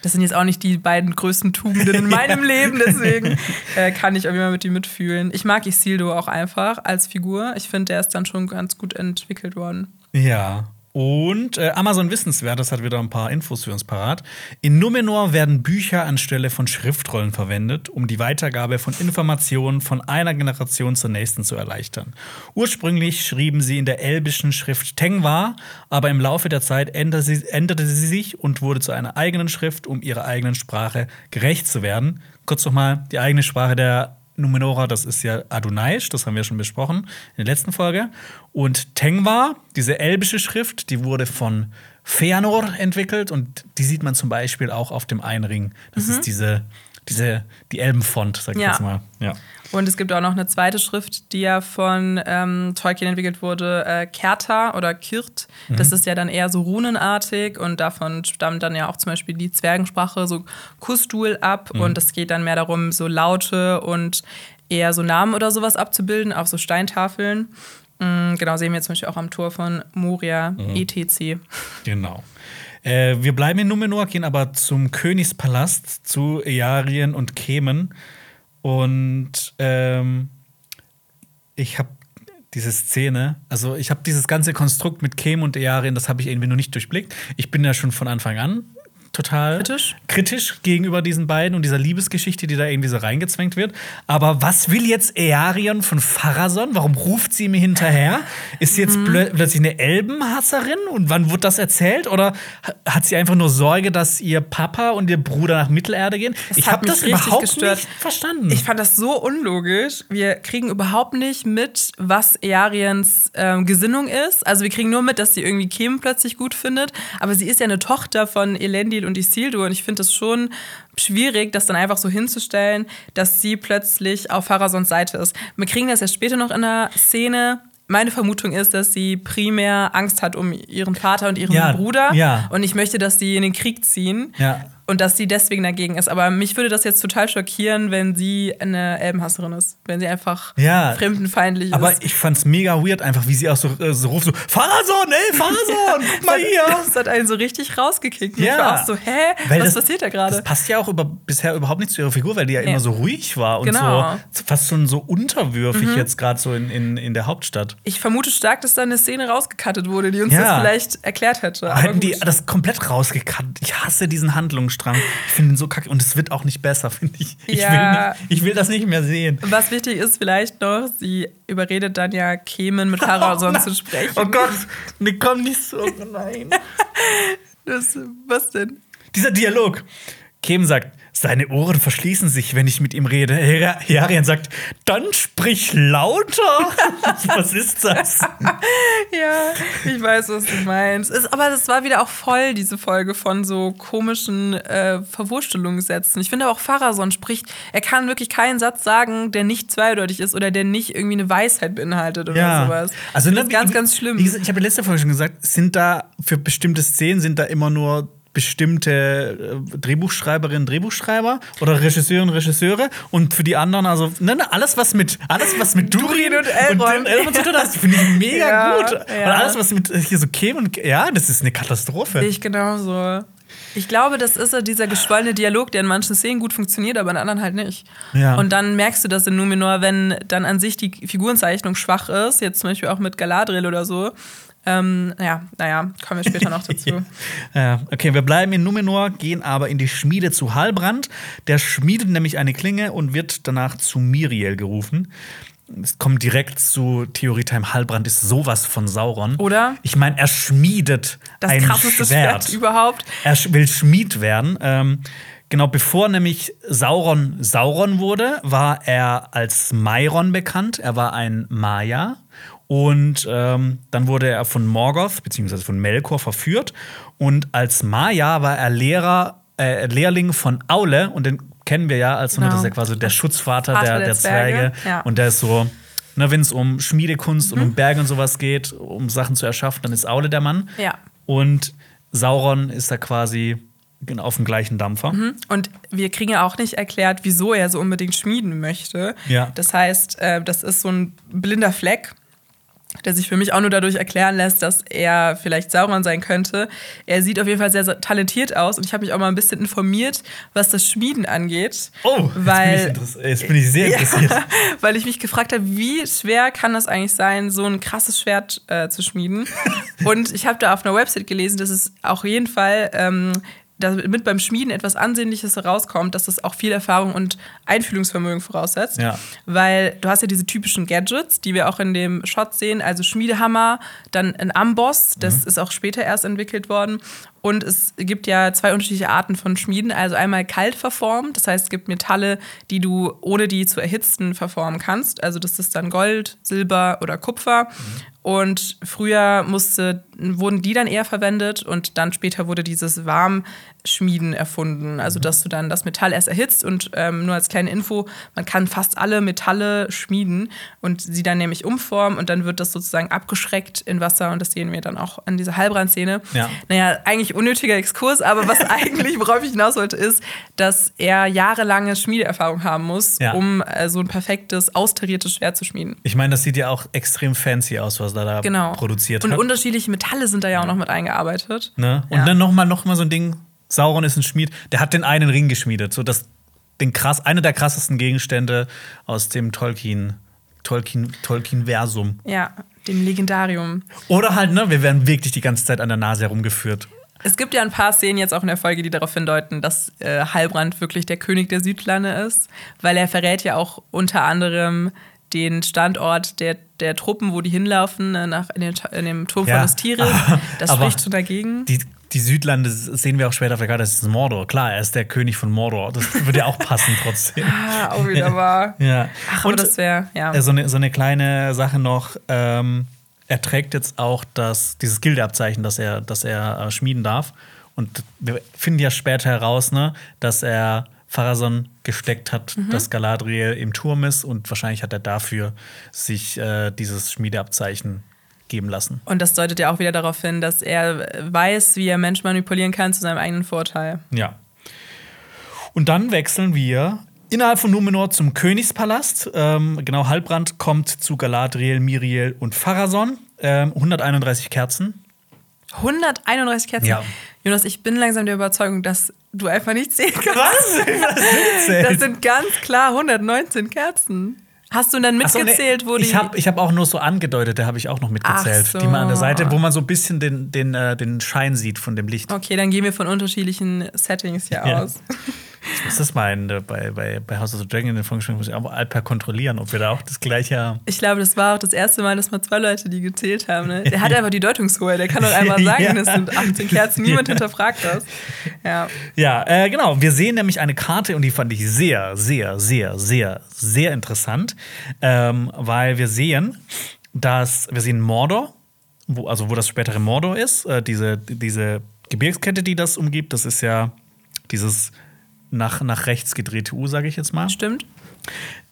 das sind jetzt auch nicht die beiden größten Tugenden in meinem Leben, deswegen äh, kann ich auch immer mit ihm mitfühlen. Ich mag Isildo auch einfach als Figur. Ich finde, der ist dann schon ganz gut entwickelt worden. Ja, und äh, Amazon Wissenswert, das hat wieder ein paar Infos für uns parat. In Numenor werden Bücher anstelle von Schriftrollen verwendet, um die Weitergabe von Informationen von einer Generation zur nächsten zu erleichtern. Ursprünglich schrieben sie in der elbischen Schrift Tengwa, aber im Laufe der Zeit änderte sie, änderte sie sich und wurde zu einer eigenen Schrift, um ihrer eigenen Sprache gerecht zu werden. Kurz nochmal, die eigene Sprache der Numenora, das ist ja Adonaisch, das haben wir schon besprochen in der letzten Folge. Und Tengwa, diese elbische Schrift, die wurde von Feanor entwickelt und die sieht man zum Beispiel auch auf dem Einring. Das mhm. ist diese, diese, die Elbenfont, sag ich ja. jetzt mal. Ja. Und es gibt auch noch eine zweite Schrift, die ja von ähm, Tolkien entwickelt wurde, äh, Kerta oder Kirt. Mhm. Das ist ja dann eher so runenartig und davon stammt dann ja auch zum Beispiel die Zwergensprache, so Kustul ab. Mhm. Und es geht dann mehr darum, so Laute und eher so Namen oder sowas abzubilden auf so Steintafeln. Mhm, genau, sehen wir zum Beispiel auch am Tor von Moria, mhm. etc. Genau. Äh, wir bleiben in Numenor, gehen aber zum Königspalast, zu Earien und Kemen. Und ähm, ich habe diese Szene, also ich habe dieses ganze Konstrukt mit Kem und Earien, das habe ich irgendwie noch nicht durchblickt. Ich bin ja schon von Anfang an total kritisch? kritisch gegenüber diesen beiden und dieser Liebesgeschichte, die da irgendwie so reingezwängt wird. Aber was will jetzt Earion von Pharason? Warum ruft sie mir hinterher? Ist sie jetzt mhm. plötzlich eine Elbenhasserin? Und wann wird das erzählt? Oder hat sie einfach nur Sorge, dass ihr Papa und ihr Bruder nach Mittelerde gehen? Das ich habe das überhaupt gestört. nicht verstanden. Ich fand das so unlogisch. Wir kriegen überhaupt nicht mit, was Eariens ähm, Gesinnung ist. Also wir kriegen nur mit, dass sie irgendwie Kim plötzlich gut findet. Aber sie ist ja eine Tochter von Elendil Isildur und Isildur. Und ich finde es schon schwierig, das dann einfach so hinzustellen, dass sie plötzlich auf Pharasons Seite ist. Wir kriegen das ja später noch in der Szene. Meine Vermutung ist, dass sie primär Angst hat um ihren Vater und ihren ja, Bruder. Ja. Und ich möchte, dass sie in den Krieg ziehen. Ja und dass sie deswegen dagegen ist. Aber mich würde das jetzt total schockieren, wenn sie eine Elbenhasserin ist. Wenn sie einfach ja, fremdenfeindlich ist. Aber ich fand's mega weird, einfach wie sie auch so, äh, so ruft: so, Fahrersohn, ey, Fahrersohn, guck mal hier. Das hat einen so richtig rausgekickt. Ja. ich war auch so: Hä, weil was das, passiert da gerade? Das passt ja auch über, bisher überhaupt nicht zu ihrer Figur, weil die ja, ja. immer so ruhig war und genau. so fast schon so unterwürfig mhm. jetzt gerade so in, in, in der Hauptstadt. Ich vermute stark, dass da eine Szene rausgekattet wurde, die uns ja. das vielleicht erklärt hätte. Hätten die das komplett rausgekattet. Ich hasse diesen Handlungsstrang. Ich finde bin so kacke und es wird auch nicht besser, finde ich. Ich, ja. will nicht, ich will das nicht mehr sehen. Was wichtig ist vielleicht noch, sie überredet dann ja Kemen mit Harason oh, zu sprechen. Oh Gott, ne, komm nicht so, nein. das, was denn? Dieser Dialog. Kemen sagt, seine Ohren verschließen sich, wenn ich mit ihm rede. Herian sagt, dann sprich lauter. was ist das? ja, ich weiß, was du meinst. Ist, aber das war wieder auch voll, diese Folge von so komischen äh, Verwurstelungssätzen. Ich finde auch Pharason spricht, er kann wirklich keinen Satz sagen, der nicht zweideutig ist oder der nicht irgendwie eine Weisheit beinhaltet oder ja. sowas. Also, das ist ganz, ganz schlimm. ich habe in letzter Folge schon gesagt, sind da für bestimmte Szenen sind da immer nur bestimmte äh, Drehbuchschreiberinnen, Drehbuchschreiber oder Regisseurinnen, Regisseure und für die anderen also ne, ne alles was mit alles was mit Durin und Elrond, und zu tun hat, finde ich mega ja, gut. Ja. Und alles was mit hier so käme und ja, das ist eine Katastrophe. Ich genauso. Ich glaube, das ist so dieser geschwollene Dialog, der in manchen Szenen gut funktioniert, aber in anderen halt nicht. Ja. Und dann merkst du das in Numenor, wenn dann an sich die Figurenzeichnung schwach ist, jetzt zum Beispiel auch mit Galadriel oder so. Ähm, ja, naja, kommen wir später noch dazu. Ja, okay, wir bleiben in Numenor, gehen aber in die Schmiede zu Halbrand. Der schmiedet nämlich eine Klinge und wird danach zu Miriel gerufen. Es kommt direkt zu Theorie Time. Halbrand ist sowas von Sauron. Oder? Ich meine, er schmiedet Das ein krasseste Schwert. Schwert überhaupt. Er will Schmied werden. Ähm, genau, bevor nämlich Sauron Sauron wurde, war er als Mairon bekannt. Er war ein Maya. Und ähm, dann wurde er von Morgoth bzw. von Melkor verführt. Und als Maya war er Lehrer, äh, Lehrling von Aule. Und den kennen wir ja als Genau. das ist ja quasi der Schutzvater Vater der, der Zwerge. Ja. Und der ist so, ne, wenn es um Schmiedekunst und Mhm. um Berge und sowas geht, um Sachen zu erschaffen, dann ist Aule der Mann. Ja. Und Sauron ist da quasi genau auf dem gleichen Dampfer. Und wir kriegen ja auch nicht erklärt, wieso er so unbedingt schmieden möchte. Ja. Das heißt, äh, das ist so ein blinder Fleck, der sich für mich auch nur dadurch erklären lässt, dass er vielleicht Sauron sein könnte. Er sieht auf jeden Fall sehr, sehr talentiert aus und ich habe mich auch mal ein bisschen informiert, was das Schmieden angeht. Oh, weil, jetzt, bin ich interess- jetzt bin ich sehr interessiert. Ja, weil ich mich gefragt habe, wie schwer kann das eigentlich sein, so ein krasses Schwert äh, zu schmieden? Und ich habe da auf einer Website gelesen, dass es auf jeden Fall ähm, damit beim Schmieden etwas Ansehnliches herauskommt, dass das auch viel Erfahrung und Einfühlungsvermögen voraussetzt. Ja. Weil du hast ja diese typischen Gadgets, die wir auch in dem Shot sehen, also Schmiedehammer, dann ein Amboss, das ist auch später erst entwickelt worden. Und es gibt ja zwei unterschiedliche Arten von Schmieden. Also einmal kalt verformt, das heißt, es gibt Metalle, die du ohne die zu erhitzen verformen kannst. Also das ist dann Gold, Silber oder Kupfer. Und früher musste, wurden die dann eher verwendet und dann später wurde dieses Warmschmieden erfunden. Also, dass du dann das Metall erst erhitzt und ähm, nur als kleine Info, man kann fast alle Metalle schmieden und sie dann nämlich umformen und dann wird das sozusagen abgeschreckt in Wasser und das sehen wir dann auch an dieser Heilbrandszene. Ja. Naja, eigentlich unnötiger Exkurs, aber was eigentlich, worauf ich hinaus wollte, ist, dass er jahrelange Schmiedeerfahrung haben muss, Ja. um äh, so ein perfektes, austariertes Schwert zu schmieden. Ich meine, das sieht ja auch extrem fancy aus, was er da Genau. produziert Und hat. unterschiedliche Metalle sind da ja auch noch mit eingearbeitet. Ne? Und Ja. dann noch mal, noch mal so ein Ding: Sauron ist ein Schmied, der hat den einen Ring geschmiedet. So das, den krass, einer der krassesten Gegenstände aus dem Tolkien, Tolkien, Tolkien-Versum. Ja, dem Legendarium. Oder halt, ne, wir werden wirklich die ganze Zeit an der Nase herumgeführt. Es gibt ja ein paar Szenen jetzt auch in der Folge, die darauf hindeuten, dass äh, Halbrand wirklich der König der Südlande ist, weil er verrät ja auch unter anderem den Standort der, der Truppen, wo die hinlaufen, äh, nach, in, den, in dem Turm Ja, von Ostiri. Das aber spricht schon dagegen. Die, die Südlande sehen wir auch später auf der Karte, das ist Mordor. Klar, er ist der König von Mordor. Das würde ja auch passen trotzdem. Ah, auch wieder wahr. Ja. Ach, aber Und das wäre, ja. äh, so, eine, so eine kleine Sache noch. Ähm, er trägt jetzt auch das, dieses Gildeabzeichen, das er, das er äh, schmieden darf. Und wir finden ja später heraus, ne, dass er Pharason gesteckt hat, Mhm. dass Galadriel im Turm ist und wahrscheinlich hat er dafür sich äh, dieses Schmiedeabzeichen geben lassen. Und das deutet ja auch wieder darauf hin, dass er weiß, wie er Menschen manipulieren kann zu seinem eigenen Vorteil. Ja. Und dann wechseln wir innerhalb von Numenor zum Königspalast. Ähm, genau, Halbrand kommt zu Galadriel, Miriel und Pharason. Ähm, 131 Kerzen. 131 Kerzen. Ja. Jonas, ich bin langsam der Überzeugung, dass du einfach nicht sehen kannst. Was? Das sind ganz klar 119 Kerzen. Hast du dann Ach so, nee, mitgezählt, wo die. Ich habe ich hab auch nur so angedeutet, da habe ich auch noch mitgezählt. So. Die mal an der Seite, wo man so ein bisschen den, den, äh, den Schein sieht von dem Licht. okay, dann gehen wir von unterschiedlichen Settings hier Ja. aus. Ich muss das mal in, äh, bei, bei, bei House of the Dragon in den Folgen muss ich auch Alper kontrollieren, ob wir da auch das gleiche haben. Ich glaube, das war auch das erste Mal, dass mal zwei Leute die gezählt haben. Ne? Der hat einfach die Deutungshoheit. Der kann doch einfach sagen, Ja. das sind 18 Kerzen. Niemand Ja. hinterfragt das. Ja. Ja, äh, genau. Wir sehen nämlich eine Karte und die fand ich sehr, sehr, sehr, sehr, sehr interessant, ähm, weil wir sehen, dass wir sehen Mordor, wo, also wo das spätere Mordor ist, äh, diese, diese Gebirgskette, die das umgibt, das ist ja dieses nach, nach rechts gedrehte U, sage ich jetzt mal. Stimmt.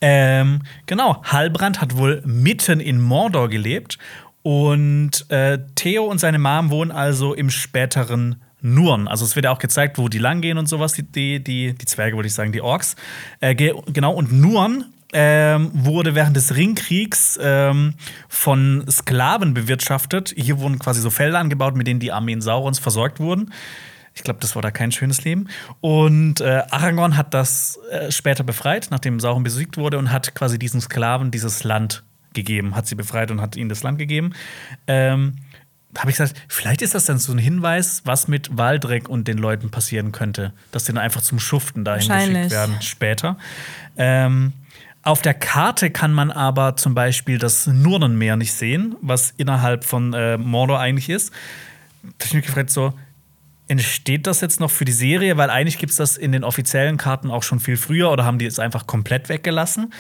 Ähm, genau, Halbrand hat wohl mitten in Mordor gelebt und äh, Theo und seine Mom wohnen also im späteren Nurn. Also es wird ja auch gezeigt, wo die langgehen und sowas, die, die, die, die Zwerge, würde ich sagen, die Orks. Äh, ge- genau, und Nurn ähm, wurde während des Ringkriegs ähm, von Sklaven bewirtschaftet. Hier wurden quasi so Felder angebaut, mit denen die Armeen Saurons versorgt wurden. Ich glaube, das war da kein schönes Leben. Und äh, Aragorn hat das äh, später befreit, nachdem Sauron besiegt wurde, und hat quasi diesen Sklaven dieses Land gegeben, hat sie befreit und hat ihnen das Land gegeben. Ähm, habe ich gesagt, vielleicht ist das dann so ein Hinweis, was mit Waldreck und den Leuten passieren könnte, dass die dann einfach zum Schuften dahin geschickt werden später. Ähm, auf der Karte kann man aber zum Beispiel das Nurnenmeer nicht sehen, was innerhalb von äh, Mordor eigentlich ist. Da habe ich mich gefragt, so, entsteht das jetzt noch für die Serie? Weil eigentlich gibt es das in den offiziellen Karten auch schon viel früher oder haben die es einfach komplett weggelassen?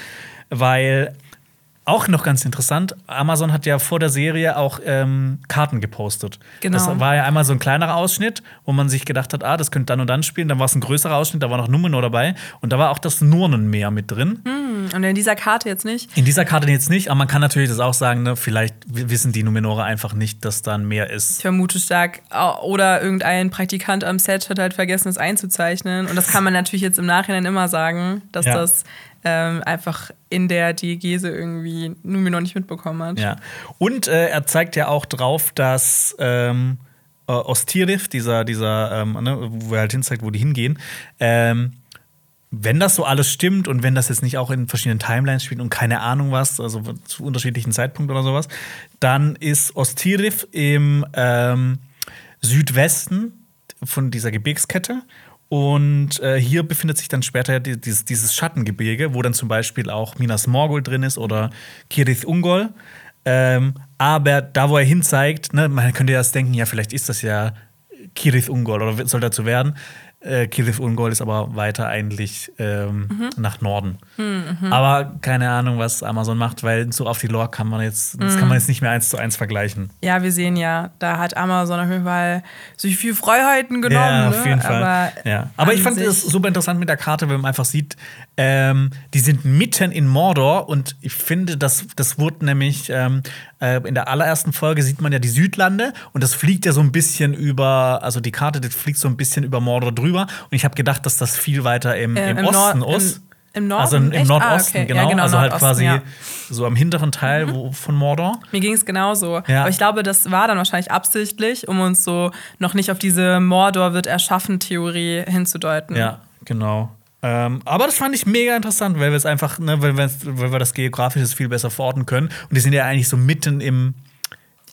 Weil auch noch ganz interessant, Amazon hat ja vor der Serie auch ähm, Karten gepostet. Genau. Das war ja einmal so ein kleinerer Ausschnitt, wo man sich gedacht hat, ah, das könnte dann und dann spielen. Dann war es ein größerer Ausschnitt, da war noch Numenor dabei. Und da war auch das Nurnenmeer mit drin. Hm, und in dieser Karte jetzt nicht? In dieser Karte jetzt nicht, aber man kann natürlich das auch sagen, ne, vielleicht wissen die Numenorer einfach nicht, dass da ein Meer ist. Ich vermute stark. Oder irgendein Praktikant am Set hat halt vergessen, es einzuzeichnen. Und das kann man natürlich jetzt im Nachhinein immer sagen, dass ja. das ähm, einfach in der Diegese irgendwie Numenor nicht mitbekommen hat. Ja. Und äh, er zeigt ja auch drauf, dass ähm, äh, Ostirith, dieser, dieser ähm, ne, wo er halt hinzeigt, wo die hingehen, ähm, wenn das so alles stimmt und wenn das jetzt nicht auch in verschiedenen Timelines spielt und keine Ahnung was, also zu unterschiedlichen Zeitpunkten oder sowas, dann ist Ostirith im ähm, Südwesten von dieser Gebirgskette und äh, hier befindet sich dann später dieses, dieses, Schattengebirge, wo dann zum Beispiel auch Minas Morgul drin ist oder Kirith Ungol. Ähm, aber da, wo er hinzeigt, ne, man könnte ja das denken, ja, vielleicht ist das ja Kirith Ungol oder soll dazu werden. Äh, Kirith Ungol ist aber weiter eigentlich ähm, mhm. nach Norden. Mhm, aber keine Ahnung, was Amazon macht, weil so auf die Lore kann man jetzt, das kann man jetzt nicht mehr eins zu eins vergleichen. Ja, wir sehen ja, da hat Amazon auf jeden Fall sich viel Freiheiten genommen. Ja, auf jeden ne? Fall. Aber, ja. aber ich fand es super interessant mit der Karte, wenn man einfach sieht, ähm, die sind mitten in Mordor und ich finde, das, das wurde nämlich ähm, äh, in der allerersten Folge sieht man ja die Südlande und das fliegt ja so ein bisschen über, also die Karte das fliegt so ein bisschen über Mordor drüber und ich habe gedacht, dass das viel weiter im, äh, im, im Osten Nord ist. Im Norden? Also im, im Nordosten, ah, okay. genau. Ja, genau. Also halt quasi ja. so am hinteren Teil mhm. wo, von Mordor. Mir ging es genauso. Ja. Aber ich glaube, das war dann wahrscheinlich absichtlich, um uns so noch nicht auf diese Mordor wird erschaffen Theorie hinzudeuten. Ja, genau. Ähm, aber das fand ich mega interessant, weil wir es einfach, ne, weil, wir, weil wir das geografisch viel besser verorten können. Und die sind ja eigentlich so mitten im,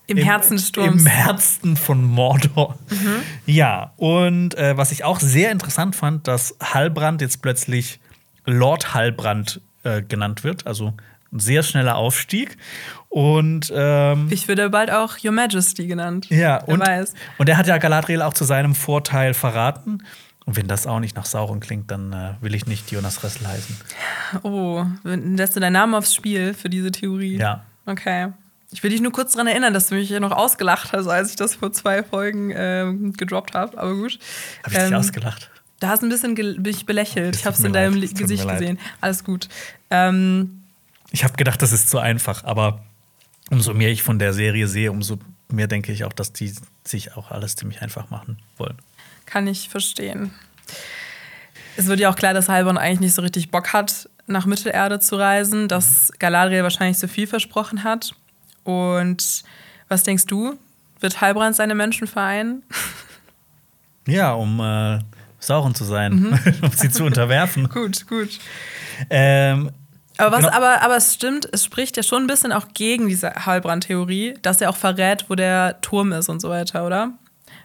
im, Im Herzen des Sturms. Im Herzen von Mordor. Mhm. Ja, und äh, was ich auch sehr interessant fand, dass Halbrand jetzt plötzlich Lord Halbrand äh, genannt wird. Also ein sehr schneller Aufstieg. Und ähm, ich würde bald auch Your Majesty genannt. Ja, und, und er hat ja Galadriel auch zu seinem Vorteil verraten. Und wenn das auch nicht nach Sauron klingt, dann äh, will ich nicht Jonas Ressel heißen. Oh, lässt du deinen Namen aufs Spiel für diese Theorie? Ja. Okay. Ich will dich nur kurz daran erinnern, dass du mich ja noch ausgelacht hast, als ich das vor zwei Folgen ähm, gedroppt habe. Aber gut. Habe ich ähm, dich ausgelacht? Da hast du ein bisschen mich belächelt. Ich habe es in deinem Gesicht gesehen. Alles gut. Ähm, ich habe gedacht, das ist zu einfach, aber umso mehr ich von der Serie sehe, umso mehr denke ich auch, dass die sich auch alles ziemlich einfach machen wollen. Kann ich verstehen. Es wird ja auch klar, dass Halborn eigentlich nicht so richtig Bock hat, nach Mittelerde zu reisen, dass Galadriel wahrscheinlich so viel versprochen hat. Und was denkst du? Wird Halbrand seine Menschen vereinen? Ja, um äh, Sauron zu sein, mhm. um sie zu unterwerfen. gut, gut. Ähm, aber, was, genau. aber, aber es stimmt, es spricht ja schon ein bisschen auch gegen diese Halbrand-Theorie, dass er auch verrät, wo der Turm ist und so weiter, oder?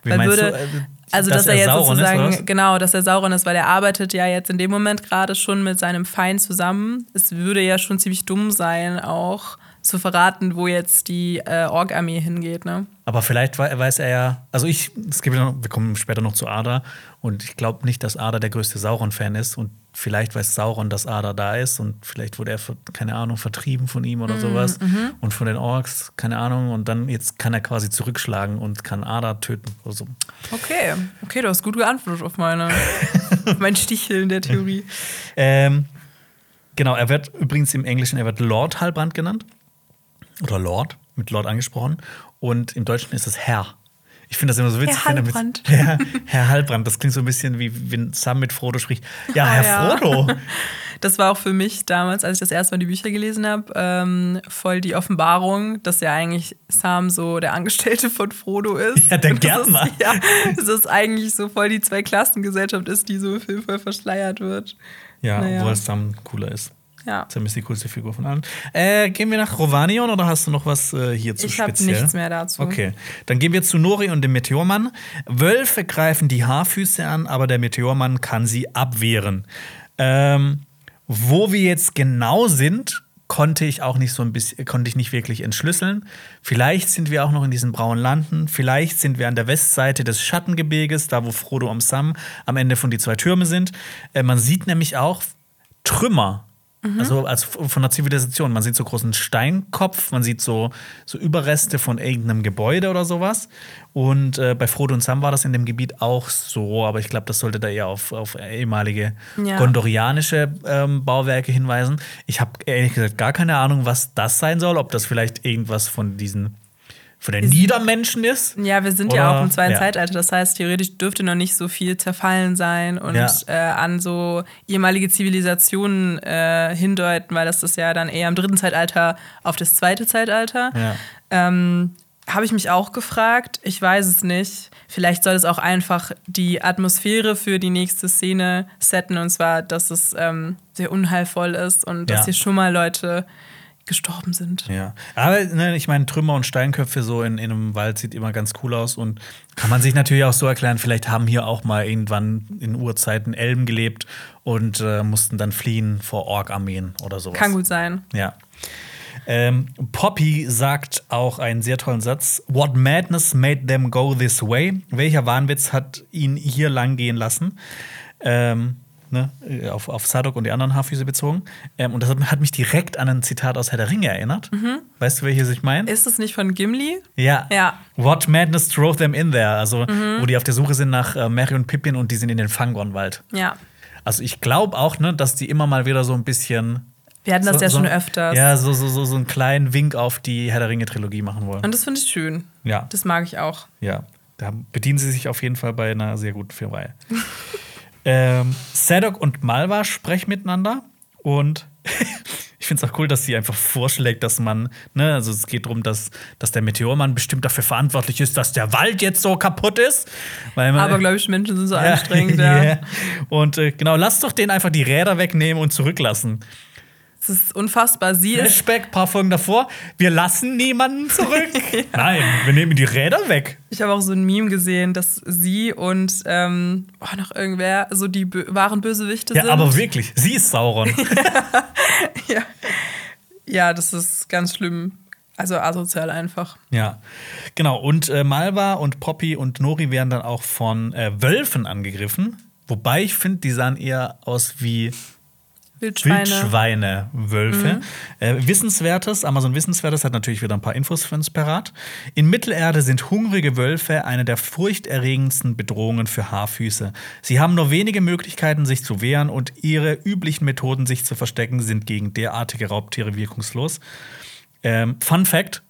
Wie Weil würde, du, äh, also, dass, dass er, er, jetzt Sauron sozusagen, ist, genau, dass er Sauron ist, weil er arbeitet ja jetzt in dem Moment gerade schon mit seinem Feind zusammen. Es würde ja schon ziemlich dumm sein, auch zu verraten, wo jetzt die äh, Ork-Armee hingeht, ne? Aber vielleicht weiß er ja, also ich, es gibt noch, wir kommen später noch zu Ada und ich glaube nicht, dass Ada der größte Sauron-Fan ist und vielleicht weiß Sauron, dass Ada da ist und vielleicht wurde er, keine Ahnung, vertrieben von ihm oder mm, sowas mhm. und von den Orks, keine Ahnung und dann jetzt kann er quasi zurückschlagen und kann Ada töten oder so. Okay, okay, du hast gut geantwortet auf meine, auf mein Sticheln der Theorie. ähm, genau, er wird übrigens im Englischen, er wird Lord Halbrand genannt oder Lord, mit Lord angesprochen und im Deutschen ist es Herr. Ich finde das immer so witzig. Herr er Halbrand. Mit, Herr, Herr Halbrand, das klingt so ein bisschen wie wenn Sam mit Frodo spricht. Ja, Ah, Herr ja. Frodo. Das war auch für mich damals, als ich das erste Mal die Bücher gelesen habe, ähm, voll die Offenbarung, dass ja eigentlich Sam so der Angestellte von Frodo ist. Ja, der das Gärtner. Ist, ja, dass es eigentlich so voll die Zweiklassengesellschaft ist, die so Film voll verschleiert wird. Ja, Naja. obwohl Sam cooler ist. Ja. Ist die coolste Figur von allen. Äh, gehen wir nach Rovanion oder hast du noch was äh, hierzu Ich habe speziell? nichts mehr dazu. Okay, dann gehen wir zu Nori und dem Meteormann. Wölfe greifen die Haarfüße an, aber der Meteormann kann sie abwehren. Ähm, wo wir jetzt genau sind, konnte ich auch nicht so ein bisschen, konnte ich nicht wirklich entschlüsseln. Vielleicht sind wir auch noch in diesen braunen Landen, vielleicht sind wir an der Westseite des Schattengebirges, da wo Frodo und Sam am Ende von die zwei Türme sind. Äh, man sieht nämlich auch Trümmer. Also als von der Zivilisation. Man sieht so großen Steinkopf, man sieht so, so Überreste von irgendeinem Gebäude oder sowas. Und äh, bei Frodo und Sam war das in dem Gebiet auch so, aber ich glaube, das sollte da eher auf, auf ehemalige Ja. gondorianische ähm, Bauwerke hinweisen. Ich habe ehrlich gesagt gar keine Ahnung, was das sein soll, ob das vielleicht irgendwas von diesen von den Niedermenschen ist. Ja, wir sind Oder- ja auch im zweiten ja. Zeitalter. Das heißt, theoretisch dürfte noch nicht so viel zerfallen sein und Ja. äh, an so ehemalige Zivilisationen äh, hindeuten, weil das ist ja dann eher im dritten Zeitalter auf das zweite Zeitalter. Ja. Ähm, Habe ich mich auch gefragt. Ich weiß es nicht. Vielleicht soll es auch einfach die Atmosphäre für die nächste Szene setten. Und zwar, dass es ähm, sehr unheilvoll ist und dass hier schon mal Leute gestorben sind. Ja, aber ne, ich meine, Trümmer und Steinköpfe so in, in einem Wald sieht immer ganz cool aus und kann man sich natürlich auch so erklären, vielleicht haben hier auch mal irgendwann in Urzeiten Elben gelebt und äh, mussten dann fliehen vor Ork-Armeen oder sowas. Kann gut sein. Ja. Ähm, Poppy sagt auch einen sehr tollen Satz. What madness made them go this way? Welcher Wahnwitz hat ihn hier lang gehen lassen? Ähm, ne, äh, auf, auf Sadok und die anderen Haarfüße bezogen. Ähm, und das hat mich direkt an ein Zitat aus Herr der Ringe erinnert. Weißt du, welches ich meine? Ist es nicht von Gimli? Ja. Ja. What madness drove them in there? Also, wo die auf der Suche sind nach äh, Merry und Pippin und die sind in den Fangornwald. Ja. Also, ich glaube auch, ne, dass die immer mal wieder so ein bisschen Wir hatten das so, ja schon so, öfters. Ja, so, so, so, so einen kleinen Wink auf die Herr der Ringe-Trilogie machen wollen. Und das finde ich schön. Ja, Das mag ich auch. ja. Da bedienen sie sich auf jeden Fall bei einer sehr guten Firmreihe. ähm, Sadok und Malwa sprechen miteinander und ich finde es auch cool, dass sie einfach vorschlägt, dass man, ne, also es geht darum, dass, dass der Meteormann bestimmt dafür verantwortlich ist, dass der Wald jetzt so kaputt ist. Weil man, Aber glaube ich, Menschen sind so Ja, anstrengend. Ja. ja. Und äh, genau, lass doch den einfach die Räder wegnehmen und zurücklassen. Es ist unfassbar. Sie ist. Flashback, paar Folgen davor. Wir lassen niemanden zurück. Nein, wir nehmen die Räder weg. Ich habe auch so ein Meme gesehen, dass sie und ähm, oh, noch irgendwer so die wahren Bösewichte Ja, sind. aber wirklich, sie ist Sauron. ja. ja, das ist ganz schlimm. Also asozial einfach. ja, genau. Und äh, Malva und Poppy und Nori werden dann auch von äh, Wölfen angegriffen. Wobei ich finde, die sahen eher aus wie Wildschweine. Wildschweine, Wölfe. Äh, Wissenswertes, Amazon Wissenswertes hat natürlich wieder ein paar Infos für uns parat. In Mittelerde sind hungrige Wölfe eine der furchterregendsten Bedrohungen für Haarfüße. Sie haben nur wenige Möglichkeiten, sich zu wehren und ihre üblichen Methoden, sich zu verstecken, sind gegen derartige Raubtiere wirkungslos. Ähm, Fun Fact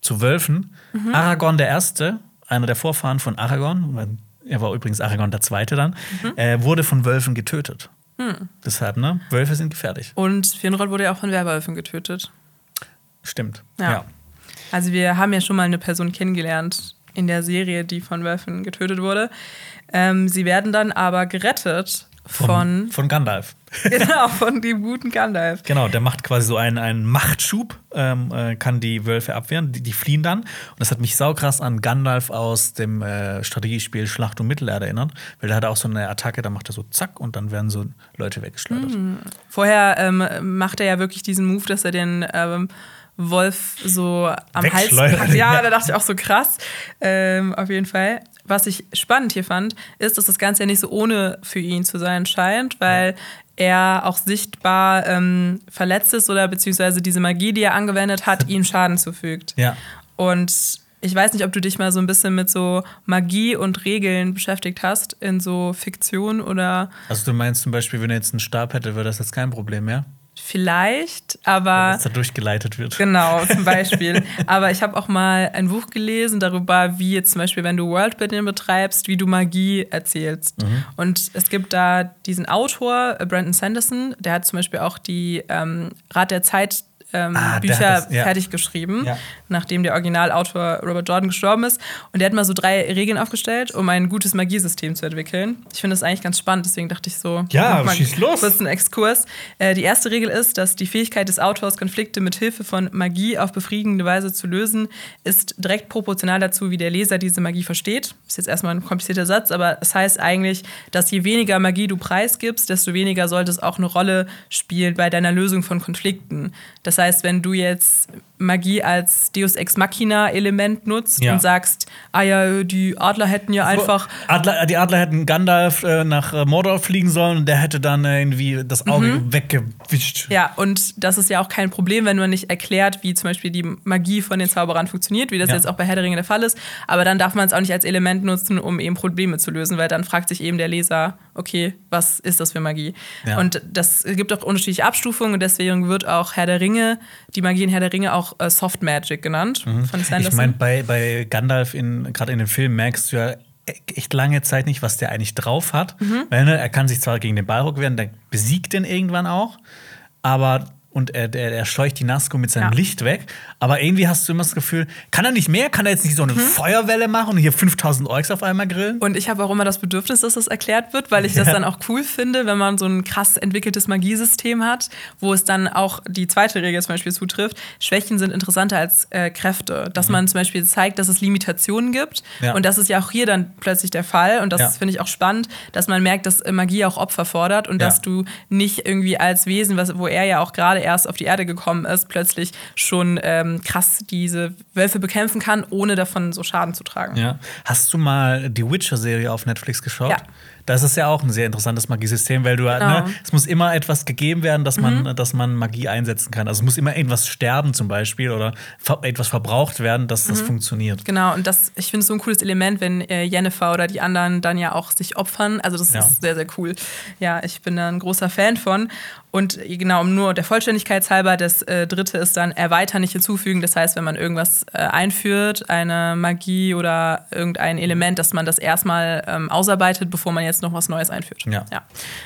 zu Wölfen: Aragorn der Erste, einer der Vorfahren von Aragorn, er war übrigens Aragorn der Zweite dann, äh, wurde von Wölfen getötet. Deshalb, ne? Wölfe sind gefährlich. Und Finrod wurde ja auch von Werwölfen getötet. Stimmt. Ja. Ja. Also wir haben ja schon mal eine Person kennengelernt in der Serie, die von Wölfen getötet wurde. Ähm, sie werden dann aber gerettet von, Von Gandalf. genau, von dem guten Gandalf. Genau, der macht quasi so einen, einen Machtschub, ähm, äh, kann die Wölfe abwehren, die, die fliehen dann. Und das hat mich saukrass an Gandalf aus dem äh, Strategiespiel Schlacht um Mittelerde erinnert, weil der hat auch so eine Attacke, da macht er so zack und dann werden so Leute weggeschleudert. Vorher ähm, macht er ja wirklich diesen Move, dass er den ähm, Wolf so am Hals ja. da dachte ich auch so krass. Ähm, auf jeden Fall. Was ich spannend hier fand, ist, dass das Ganze ja nicht so ohne für ihn zu sein scheint, weil er auch sichtbar ähm, verletzt ist oder beziehungsweise diese Magie, die er angewendet hat, ihm Schaden zufügt. Ja. Und ich weiß nicht, ob du dich mal so ein bisschen mit so Magie und Regeln beschäftigt hast in so Fiktion oder Also du meinst zum Beispiel, wenn er jetzt einen Stab hätte, wäre das jetzt kein Problem mehr? Vielleicht, aber. Dass da durchgeleitet wird. Genau, zum Beispiel. aber ich habe auch mal ein Buch gelesen darüber, wie jetzt zum Beispiel, wenn du Worldbuilding betreibst, wie du Magie erzählst. Mhm. Und es gibt da diesen Autor, Brandon Sanderson, der hat zum Beispiel auch die ähm, Rat der Zeit ähm, ah, Bücher das, ja. fertig geschrieben, ja. nachdem der Originalautor Robert Jordan gestorben ist. Und der hat mal so drei Regeln aufgestellt, um ein gutes Magiesystem zu entwickeln. Ich finde das eigentlich ganz spannend, deswegen dachte ich so, ja, mal schieß los. Das ist ein Exkurs. Äh, die erste Regel ist, dass die Fähigkeit des Autors, Konflikte mit Hilfe von Magie auf befriedigende Weise zu lösen, ist direkt proportional dazu, wie der Leser diese Magie versteht. Ist jetzt erstmal ein komplizierter Satz, aber es das heißt eigentlich, dass je weniger Magie du preisgibst, desto weniger sollte es auch eine Rolle spielen bei deiner Lösung von Konflikten. Das das heißt, wenn du jetzt Magie als Deus Ex Machina Element nutzt ja. und sagst, ah ja, die Adler hätten ja einfach. Adler, die Adler hätten Gandalf äh, nach äh, Mordor fliegen sollen und der hätte dann äh, irgendwie das Auge mhm. weggewischt. Ja, und das ist ja auch kein Problem, wenn man nicht erklärt, wie zum Beispiel die Magie von den Zauberern funktioniert, wie das ja. jetzt auch bei Herr der Ringe der Fall ist. Aber dann darf man es auch nicht als Element nutzen, um eben Probleme zu lösen, weil dann fragt sich eben der Leser, okay, was ist das für Magie? Ja. Und das gibt auch unterschiedliche Abstufungen und deswegen wird auch Herr der Ringe, die Magie in Herr der Ringe auch auch äh, Soft Magic genannt mhm. von Sanderson. Ich meine, bei, bei Gandalf, gerade in dem Film, merkst du ja echt lange Zeit nicht, was der eigentlich drauf hat. Mhm. Weil ne, er kann sich zwar gegen den Balrog wehren, der besiegt den irgendwann auch, aber und er, er, er scheucht die Nazgul mit seinem ja. Licht weg. Aber irgendwie hast du immer das Gefühl, kann er nicht mehr? Kann er jetzt nicht so eine hm. Feuerwelle machen und hier 5000 Orks auf einmal grillen? Und ich habe auch immer das Bedürfnis, dass das erklärt wird, weil ich ja. das dann auch cool finde, wenn man so ein krass entwickeltes Magiesystem hat, wo es dann auch die zweite Regel zum Beispiel zutrifft. Schwächen sind interessanter als äh, Kräfte. Dass mhm. man zum Beispiel zeigt, dass es Limitationen gibt. Ja. Und das ist ja auch hier dann plötzlich der Fall. Und das finde ich auch spannend, dass man merkt, dass Magie auch Opfer fordert und dass du nicht irgendwie als Wesen, was, wo er ja auch gerade erst auf die Erde gekommen ist, plötzlich schon ähm, krass diese Wölfe bekämpfen kann, ohne davon so Schaden zu tragen. Ja. Hast du mal die Witcher-Serie auf Netflix geschaut? Ja. Das ist ja auch ein sehr interessantes Magiesystem, weil du ne, genau. ne, es muss immer etwas gegeben werden, dass man, mhm. dass man Magie einsetzen kann. Also es muss immer irgendwas sterben zum Beispiel oder etwas verbraucht werden, dass mhm. das funktioniert. Genau, und das, ich finde es so ein cooles Element, wenn äh, Jennifer oder die anderen dann ja auch sich opfern. Also das ja. ist sehr, sehr cool. Ja, ich bin da ein großer Fan von. Und genau, um nur der Vollständigkeit halber, das äh, dritte ist dann erweitern, nicht hinzufügen. Das heißt, wenn man irgendwas äh, einführt, eine Magie oder irgendein Element, dass man das erstmal ähm, ausarbeitet, bevor man jetzt noch was Neues einführt. Ja. ja.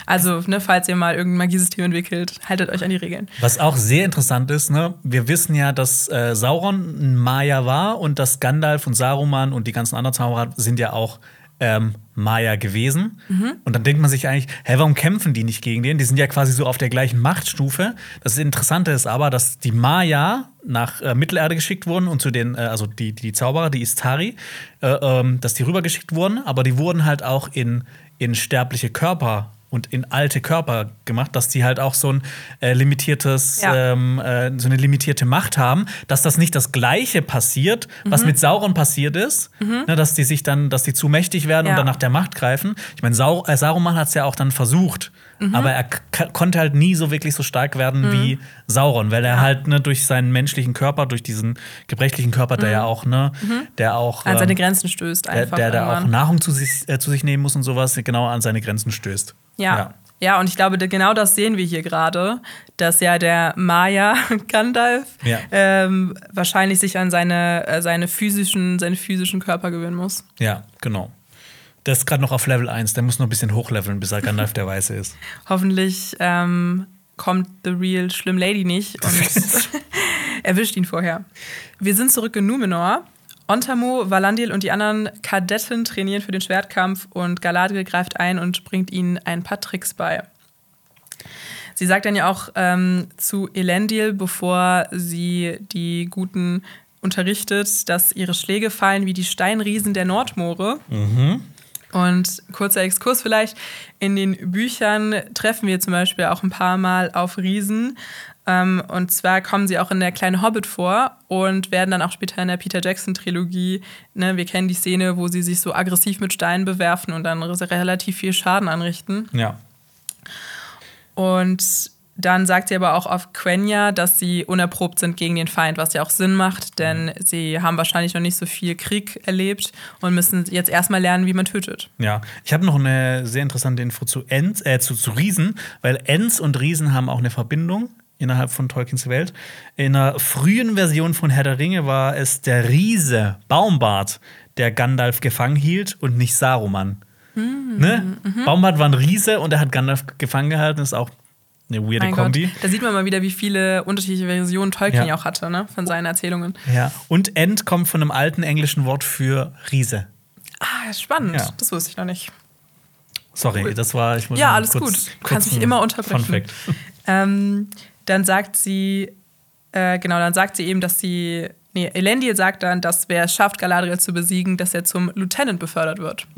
Also, ne, falls ihr mal irgendein Magiesystem entwickelt, haltet euch an die Regeln. Was auch sehr interessant ist, ne, wir wissen ja, dass äh, Sauron ein Maya war und dass Gandalf und Saruman und die ganzen anderen Zauberer sind ja auch ähm, Maya gewesen. Mhm. Und dann denkt man sich eigentlich, hä, warum kämpfen die nicht gegen den? Die sind ja quasi so auf der gleichen Machtstufe. Das Interessante ist aber, dass die Maya nach äh, Mittelerde geschickt wurden und zu den, äh, also die, die Zauberer, die Istari, äh, ähm, dass die rübergeschickt wurden, aber die wurden halt auch in, in sterbliche Körper und in alte Körper gemacht, dass die halt auch so ein äh, limitiertes, ja. ähm, äh, so eine limitierte Macht haben, dass das nicht das Gleiche passiert, mhm. was mit Sauron passiert ist, mhm. ne, dass die sich dann, dass die zu mächtig werden ja. und dann nach der Macht greifen. Ich meine, Sau äh, Saruman hat es ja auch dann versucht, mhm. aber er konnte halt nie so wirklich so stark werden mhm. wie Sauron, weil er halt ne, durch seinen menschlichen Körper, durch diesen gebrechlichen Körper, der mhm. ja auch, ne, mhm. der auch an seine ähm, Grenzen stößt, einfach. Der, der, der auch Nahrung zu sich, äh, zu sich nehmen muss und sowas, genau an seine Grenzen stößt. Ja. ja. Ja, und ich glaube, genau das sehen wir hier gerade, dass ja der Maya Gandalf ja. ähm, wahrscheinlich sich an seine, äh, seine, physischen, seinen physischen Körper gewöhnen muss. Ja, genau. Der ist gerade noch auf Level 1, der muss noch ein bisschen hochleveln, bis er Gandalf der Weiße ist. Hoffentlich ähm, kommt The Real Schlimm Lady nicht und erwischt ihn vorher. Wir sind zurück in Numenor Ontamo, Valandil und die anderen Kadetten trainieren für den Schwertkampf und Galadriel greift ein und bringt ihnen ein paar Tricks bei. Sie sagt dann ja auch ähm, zu Elendil, bevor sie die Guten unterrichtet, dass ihre Schläge fallen wie die Steinriesen der Nordmoore. Mhm. Und kurzer Exkurs vielleicht, in den Büchern treffen wir zum Beispiel auch ein paar Mal auf Riesen. Ähm, und zwar kommen sie auch in der kleine Hobbit vor und werden dann auch später in der Peter Jackson-Trilogie, ne, wir kennen die Szene, wo sie sich so aggressiv mit Steinen bewerfen und dann relativ viel Schaden anrichten. Ja. Und dann sagt sie aber auch auf Quenya, dass sie unerprobt sind gegen den Feind, was ja auch Sinn macht, denn mhm. sie haben wahrscheinlich noch nicht so viel Krieg erlebt und müssen jetzt erstmal lernen, wie man tötet. Ja, ich habe noch eine sehr interessante Info zu Ents, äh, zu, zu Riesen, weil Ents und Riesen haben auch eine Verbindung innerhalb von Tolkiens Welt. In einer frühen Version von Herr der Ringe war es der Riese Baumbart, der Gandalf gefangen hielt und nicht Saruman. Hm, Ne? mhm. Baumbart war ein Riese und er hat Gandalf gefangen gehalten. Ist auch eine weirde Mein Kombi. Gott, da sieht man mal wieder, wie viele unterschiedliche Versionen Tolkien Ja. auch hatte, ne? Von seinen Erzählungen. Ja. Und End kommt von einem alten englischen Wort für Riese. Ah, spannend. Ja. Das wusste ich noch nicht. Sorry, das war ich muss Ja, alles kurz, gut. Du kannst mich immer unterbrechen. Fun Fact. Ähm, dann sagt sie, äh, genau, dann sagt sie eben, dass sie, nee, Elendil sagt dann, dass wer es schafft, Galadriel zu besiegen, dass er zum Lieutenant befördert wird.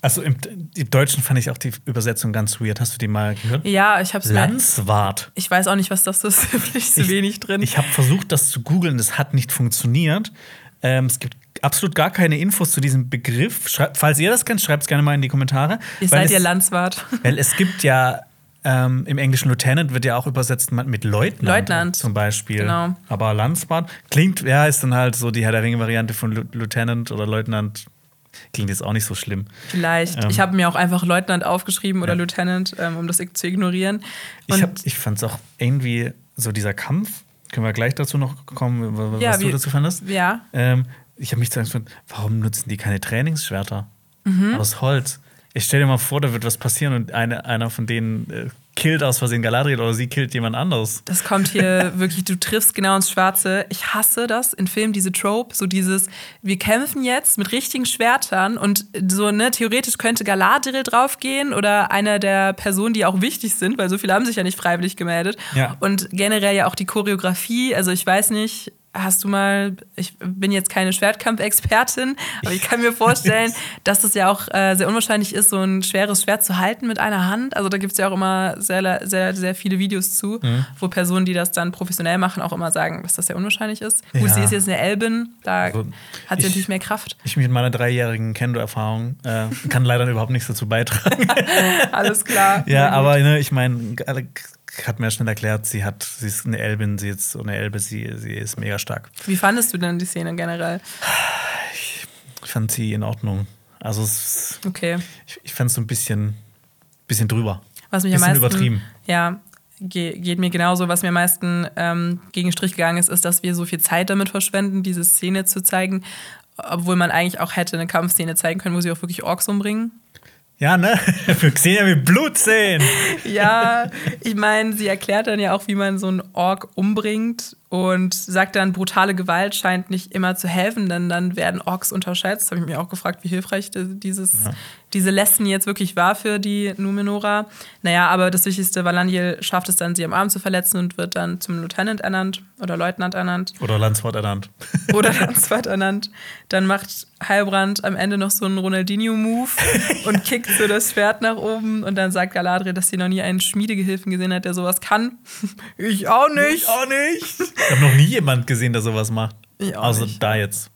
Also im, im Deutschen fand ich auch die Übersetzung ganz weird. Hast du die mal gehört? Ja, ich hab's mir, Landswart. ich weiß auch nicht, was das ist, da bin ich so wenig drin. Ich habe versucht, das zu googeln, das hat nicht funktioniert. Ähm, es gibt absolut gar keine Infos zu diesem Begriff. Schrei falls ihr das kennt, schreibt es gerne mal in die Kommentare. Ihr seid ihr es, Landswart. Weil es gibt ja ähm, im Englischen Lieutenant wird ja auch übersetzt mit Leutnant, Leutnant. zum Beispiel. Genau. Aber Landswart klingt, ja, ist dann halt so die Herr der Ringe-Variante von Lieutenant oder Leutnant. Klingt jetzt auch nicht so schlimm. Vielleicht. Ähm. ich habe mir auch einfach Leutnant aufgeschrieben oder Ja. Lieutenant, ähm, um das zu ignorieren. Ich, Und hab- ich fand es auch irgendwie so dieser Kampf. Können wir gleich dazu noch kommen, wa- was Ja, du wie- dazu fandest? ja, Ähm, ich habe mich zuerst gefragt, warum nutzen die keine Trainingsschwerter Mhm. aus Holz? Ich stell dir mal vor, da wird was passieren und eine, einer von denen äh, killt aus Versehen Galadriel oder sie killt jemand anderes. Das kommt hier wirklich, du triffst genau ins Schwarze. Ich hasse das in Filmen, diese Trope, so dieses, wir kämpfen jetzt mit richtigen Schwertern und so, ne, theoretisch könnte Galadriel draufgehen oder einer der Personen, die auch wichtig sind, weil so viele haben sich ja nicht freiwillig gemeldet. Ja. Und generell ja auch die Choreografie, also ich weiß nicht, hast du mal, ich bin jetzt keine Schwertkampfexpertin, aber ich kann mir vorstellen, dass es ja auch äh, sehr unwahrscheinlich ist, so ein schweres Schwert zu halten mit einer Hand. Also da gibt es ja auch immer sehr, sehr, sehr viele Videos zu, Mhm. wo Personen, die das dann professionell machen, auch immer sagen, dass das sehr unwahrscheinlich ist. Gut, Ja. sie ist jetzt eine Elbin, da Also, hat sie ich- natürlich mehr Kraft. Ich mit meiner dreijährigen Kendo-Erfahrung äh, kann leider überhaupt nichts dazu beitragen. Alles klar. ja, gut. aber ne, ich meine, hat mir ja schnell erklärt, sie hat, sie ist eine Elbin, sie ist so eine Elbe, sie, sie ist mega stark. Wie fandest du denn die Szene generell? Ich fand sie in Ordnung. Also es, Okay. ich, ich fand es so ein bisschen, bisschen drüber. Was mich am Bisschen meisten, übertrieben. Ja, ge geht mir genauso. Was mir am meisten ähm, gegen den Strich gegangen ist, ist, dass wir so viel Zeit damit verschwenden, diese Szene zu zeigen, obwohl man eigentlich auch hätte eine Kampfszene zeigen können, wo sie auch wirklich Orks umbringen. Ja, ne? Wir sehen ja mit Blut sehen. Ja, ich meine, sie erklärt dann ja auch, wie man so einen Ork umbringt und sagt dann, brutale Gewalt scheint nicht immer zu helfen, denn dann werden Orks unterschätzt. Habe ich mir auch gefragt, wie hilfreich dieses, diese Lesson jetzt wirklich war für die Numenora. Naja, aber das Wichtigste, Valandiel schafft es dann, sie am Arm zu verletzen und wird dann zum Lieutenant ernannt oder Leutnant ernannt Oder Landswort ernannt. oder Landswart ernannt. Dann macht Heilbrand am Ende noch so einen Ronaldinho-Move und kickt so das Schwert nach oben und dann sagt Galadriel, dass sie noch nie einen Schmiedegehilfen gesehen hat, der sowas kann. Ich auch nicht. auch nicht. Ich habe noch nie jemand gesehen, der sowas macht. Ich auch Außer nicht. da jetzt.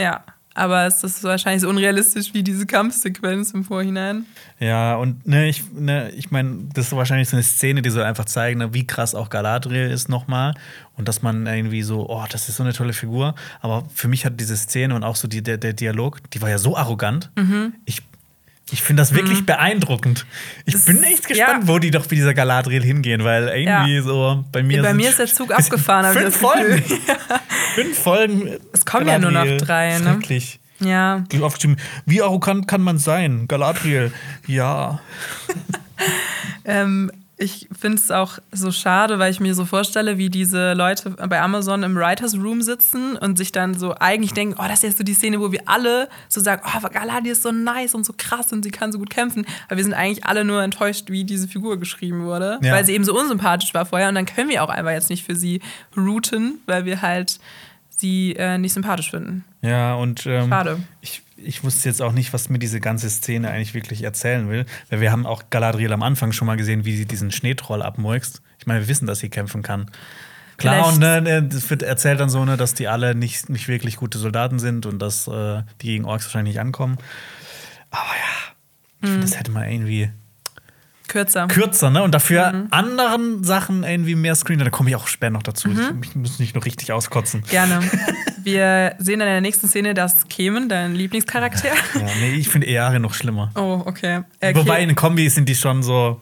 Ja, aber es ist wahrscheinlich so unrealistisch wie diese Kampfsequenz im Vorhinein. Ja, und ne, ich, ne, ich meine, das ist wahrscheinlich so eine Szene, die soll einfach zeigen, ne, wie krass auch Galadriel ist nochmal. Und dass man irgendwie so, oh, das ist so eine tolle Figur. Aber für mich hat diese Szene und auch so die, der, der Dialog, die war ja so arrogant. Mhm. Ich, ich finde das wirklich beeindruckend. Ich Das- bin echt gespannt, ja. wo die doch mit dieser Galadriel hingehen, weil irgendwie Ja. so bei mir. Bei mir ist der Zug abgefahren. Fünf. Folgen. Fünf Folgen. Es kommen ja nur noch Galadriel. drei, ne? Schrecklich. Ja, Wie arrogant kann man sein? Galadriel. Ja. ähm, ich finde es auch so schade, weil ich mir so vorstelle, wie diese Leute bei Amazon im Writers Room sitzen und sich dann so eigentlich denken, oh, das ist jetzt so die Szene, wo wir alle so sagen, oh, Galadriel ist so nice und so krass und sie kann so gut kämpfen. Aber wir sind eigentlich alle nur enttäuscht, wie diese Figur geschrieben wurde, Ja. weil sie eben so unsympathisch war vorher und dann können wir auch einfach jetzt nicht für sie routen, weil wir halt sie äh, nicht sympathisch finden. Ja, und ähm, Schade. Ich, ich wusste jetzt auch nicht, was mir diese ganze Szene eigentlich wirklich erzählen will. Weil wir haben auch Galadriel am Anfang schon mal gesehen, wie sie diesen Schneetroll abmurkst. Ich meine, wir wissen, dass sie kämpfen kann. Klar, Vielleicht- und ne, ne, das wird erzählt dann so, ne, dass die alle nicht, nicht wirklich gute Soldaten sind und dass äh, die gegen Orks wahrscheinlich nicht ankommen. Aber ja, ich Mhm. finde, das hätte man irgendwie Kürzer. kürzer, ne? Und dafür Mhm. anderen Sachen irgendwie mehr Screen. Da komme ich auch später noch dazu. Mhm. Ich, ich muss nicht noch richtig auskotzen. Gerne. Wir sehen in der nächsten Szene, dass Kemen, dein Lieblingscharakter. Ja, nee, ich finde Eare noch schlimmer. Oh, okay. Äh, Wobei in Kombi sind die schon so.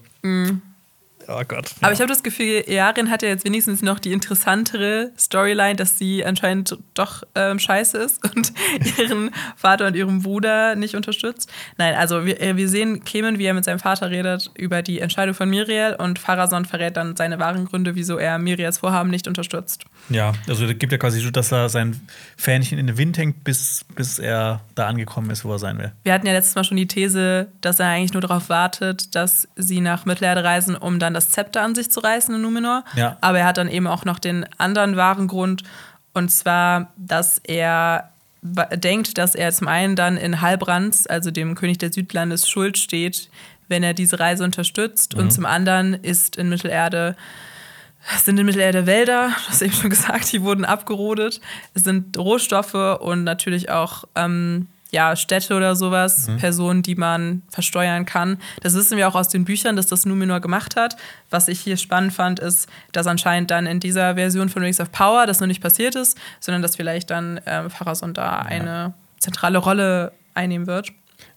Oh Gott. Aber ich habe das Gefühl, Yarin hat ja jetzt wenigstens noch die interessantere Storyline, dass sie anscheinend doch ähm, scheiße ist und ihren Vater und ihren Bruder nicht unterstützt. Nein, also wir, äh, wir sehen Clement, wie er mit seinem Vater redet über die Entscheidung von Miriel und Pharason verrät dann seine wahren Gründe, wieso er Miriels Vorhaben nicht unterstützt. Ja, also es gibt ja quasi so, dass er sein Fähnchen in den Wind hängt, bis, bis er da angekommen ist, wo er sein will. Wir hatten ja letztes Mal schon die These, dass er eigentlich nur darauf wartet, dass sie nach Mittelerde reisen, um dann das Zepter an sich zu reißen in Numenor. Ja. Aber er hat dann eben auch noch den anderen wahren Grund, und zwar, dass er denkt, dass er zum einen dann in Halbrands, also dem König der Südlandes, Schuld steht, wenn er diese Reise unterstützt. Und zum anderen ist in Mittelerde es sind in Mittelerde Wälder, du hast eben schon gesagt, die wurden abgerodet. Es sind Rohstoffe und natürlich auch ähm, ja, Städte oder sowas, Personen, die man versteuern kann. Das wissen wir auch aus den Büchern, dass das Numenor gemacht hat. Was ich hier spannend fand, ist, dass anscheinend dann in dieser Version von Rings of Power das noch nicht passiert ist, sondern dass vielleicht dann ähm, Pharason da eine zentrale Rolle einnehmen wird.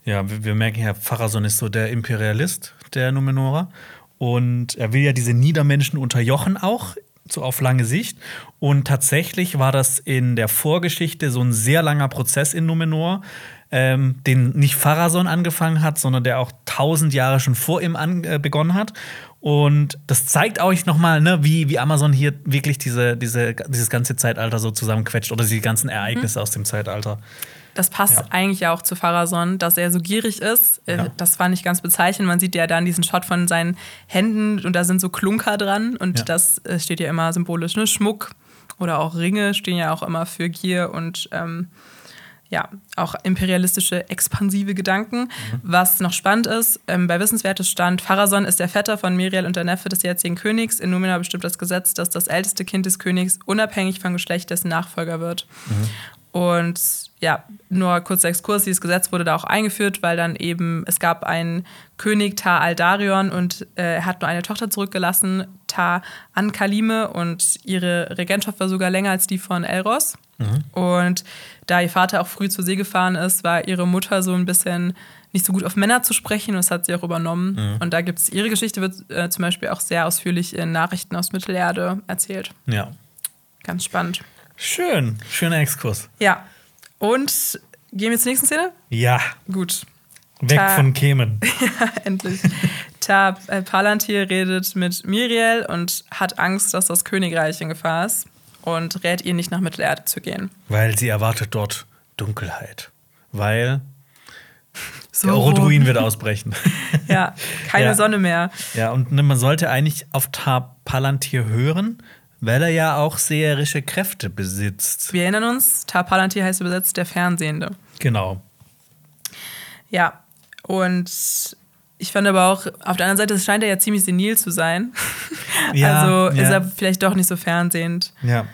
Ja, wir, wir merken ja, Pharason ist so der Imperialist der Numenorer. Und er will ja diese Niedermenschen unterjochen auch, so auf lange Sicht. Und tatsächlich war das in der Vorgeschichte so ein sehr langer Prozess in Numenor, ähm, den nicht Pharason angefangen hat, sondern der auch tausend Jahre schon vor ihm an, äh, begonnen hat. Und das zeigt euch nochmal, ne, wie, wie Amazon hier wirklich diese, diese, dieses ganze Zeitalter so zusammenquetscht oder die ganzen Ereignisse aus dem Zeitalter. Das passt Ja. eigentlich ja auch zu Pharason, dass er so gierig ist. Äh, Ja. Das fand ich ganz bezeichnend. Man sieht ja dann diesen Shot von seinen Händen und da sind so Klunker dran und Ja. das äh, steht ja immer symbolisch. Ne? Schmuck oder auch Ringe stehen ja auch immer für Gier und ähm, ja, auch imperialistische, expansive Gedanken. Mhm. Was noch spannend ist, ähm, bei Wissenswertes stand, Pharason ist der Vetter von Miriel und der Neffe des jetzigen Königs. In Numenor bestimmt das Gesetz, dass das älteste Kind des Königs unabhängig vom Geschlecht dessen Nachfolger wird. Und ja, nur kurzer Exkurs, dieses Gesetz wurde da auch eingeführt, weil dann eben, es gab einen König Tar Aldarion und äh, er hat nur eine Tochter zurückgelassen, Tar Ankalime und ihre Regentschaft war sogar länger als die von Elros. Und da ihr Vater auch früh zur See gefahren ist, war ihre Mutter so ein bisschen nicht so gut auf Männer zu sprechen und das hat sie auch übernommen. Und da gibt es, ihre Geschichte wird äh, zum Beispiel auch sehr ausführlich in Nachrichten aus Mittelerde erzählt. Ja. Ganz spannend. Schön, schöner Exkurs. Ja. Und gehen wir zur nächsten Szene? Ja, Gut. weg Ta- von Kemen. Endlich. Ta äh, Palantir redet mit Miriel und hat Angst, dass das Königreich in Gefahr ist und rät ihr nicht nach Mittelerde zu gehen. Weil sie erwartet dort Dunkelheit. Weil So. der Orodruin wird ausbrechen. Ja, keine Ja. Sonne mehr. ja, und man sollte eigentlich auf Tar Palantir hören, weil er ja auch seherische Kräfte besitzt. Wir erinnern uns, Ta Palantir heißt übersetzt der Fernsehende. Genau. Ja, und ich fand aber auch, auf der anderen Seite scheint er ja ziemlich senil zu sein. Ja, also ist ja. er vielleicht doch nicht so fernsehend. Ja.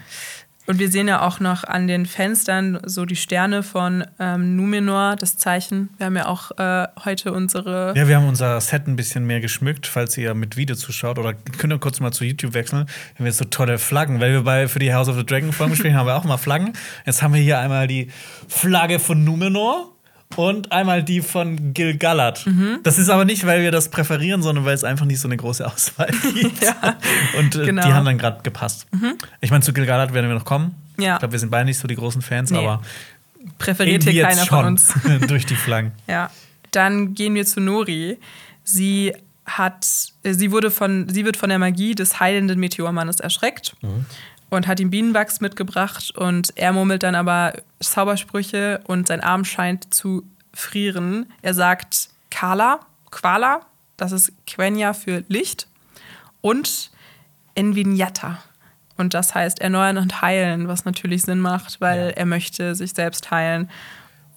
Und wir sehen ja auch noch an den Fenstern so die Sterne von ähm, Numenor, das Zeichen. Wir haben ja auch äh, heute unsere. Ja, wir haben unser Set ein bisschen mehr geschmückt, falls ihr mit Video zuschaut. Oder könnt ihr kurz mal zu YouTube wechseln. Wir haben jetzt so tolle Flaggen, weil wir bei für die House of the Dragon Folgen spielen, haben wir auch mal Flaggen. Jetzt haben wir hier einmal die Flagge von Numenor und einmal die von Gil-galad. Mhm. Das ist aber nicht, weil wir das präferieren, sondern weil es einfach nicht so eine große Auswahl gibt. Ja, und äh, genau. Mhm. die haben dann gerade gepasst. Ich meine, zu Gil-galad werden wir noch kommen. Ja. Ich glaube, wir sind beide nicht so die großen Fans, Nee. aber präferiert hier jetzt keiner von uns. durch die Flaggen. Ja. Dann gehen wir zu Nori. Sie hat, äh, sie wurde von, sie wird von der Magie des heilenden Meteormannes erschreckt und hat ihm Bienenwachs mitgebracht und er murmelt dann aber Zaubersprüche und sein Arm scheint zu frieren. Er sagt Kala, Quala, das ist Quenya für Licht und Envignata. Und das heißt erneuern und heilen, was natürlich Sinn macht, weil er möchte sich selbst heilen.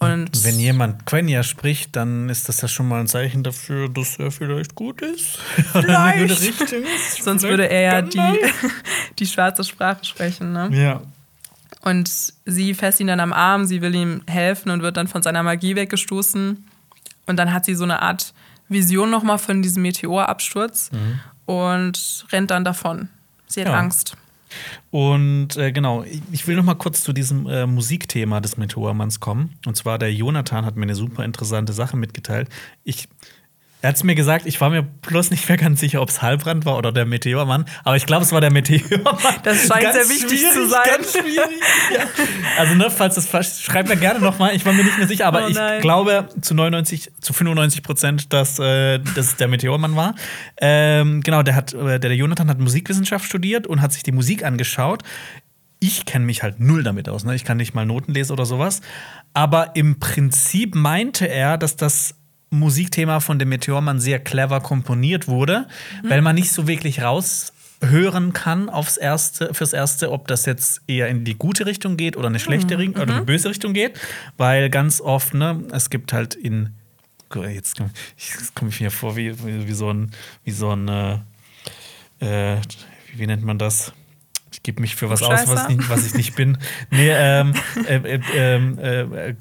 Und Wenn jemand Quenya spricht, dann ist das ja schon mal ein Zeichen dafür, dass er vielleicht gut ist. Vielleicht. Ist. Sonst Vielleicht würde er ja die, die schwarze Sprache sprechen. Ne? Ja. Und sie fässt ihn dann am Arm, sie will ihm helfen und wird dann von seiner Magie weggestoßen. Und dann hat sie so eine Art Vision nochmal von diesem Meteorabsturz und rennt dann davon. Sie hat Ja. Angst. Und äh, genau, ich- will noch mal kurz zu diesem äh, Musikthema des Meteormanns kommen. Und zwar der Jonathan hat mir eine super interessante Sache mitgeteilt. Ich Er hat es mir gesagt, ich war mir bloß nicht mehr ganz sicher, ob es Halbrand war oder der Meteormann. Aber ich glaube, es war der Meteormann. Das scheint Ganz sehr wichtig zu sein. Ganz schwierig. ja. Also, ne, falls das falsch ist, schreibt mir gerne nochmal. Ich war mir nicht mehr sicher, aber Oh ich glaube zu 99, zu 95 Prozent, dass äh, das der Meteormann war. Ähm, genau, der hat, äh, der, der Jonathan hat Musikwissenschaft studiert und hat sich die Musik angeschaut. Ich kenne mich halt null damit aus. Ne? Ich kann nicht mal Noten lesen oder sowas. Aber im Prinzip meinte er, dass das Musikthema von dem Meteormann sehr clever komponiert wurde, weil man nicht so wirklich raushören kann aufs erste, fürs erste, ob das jetzt eher in die gute Richtung geht oder eine schlechte Richtung oder eine böse Richtung geht, weil ganz oft, ne, es gibt halt in jetzt komme ich, ich mir vor wie, wie, so ein wie so ein äh, äh, wie nennt man das? Ich gebe mich für was aus, was, nicht, was ich nicht bin. Nee, ähm, äh, äh, ähm, äh,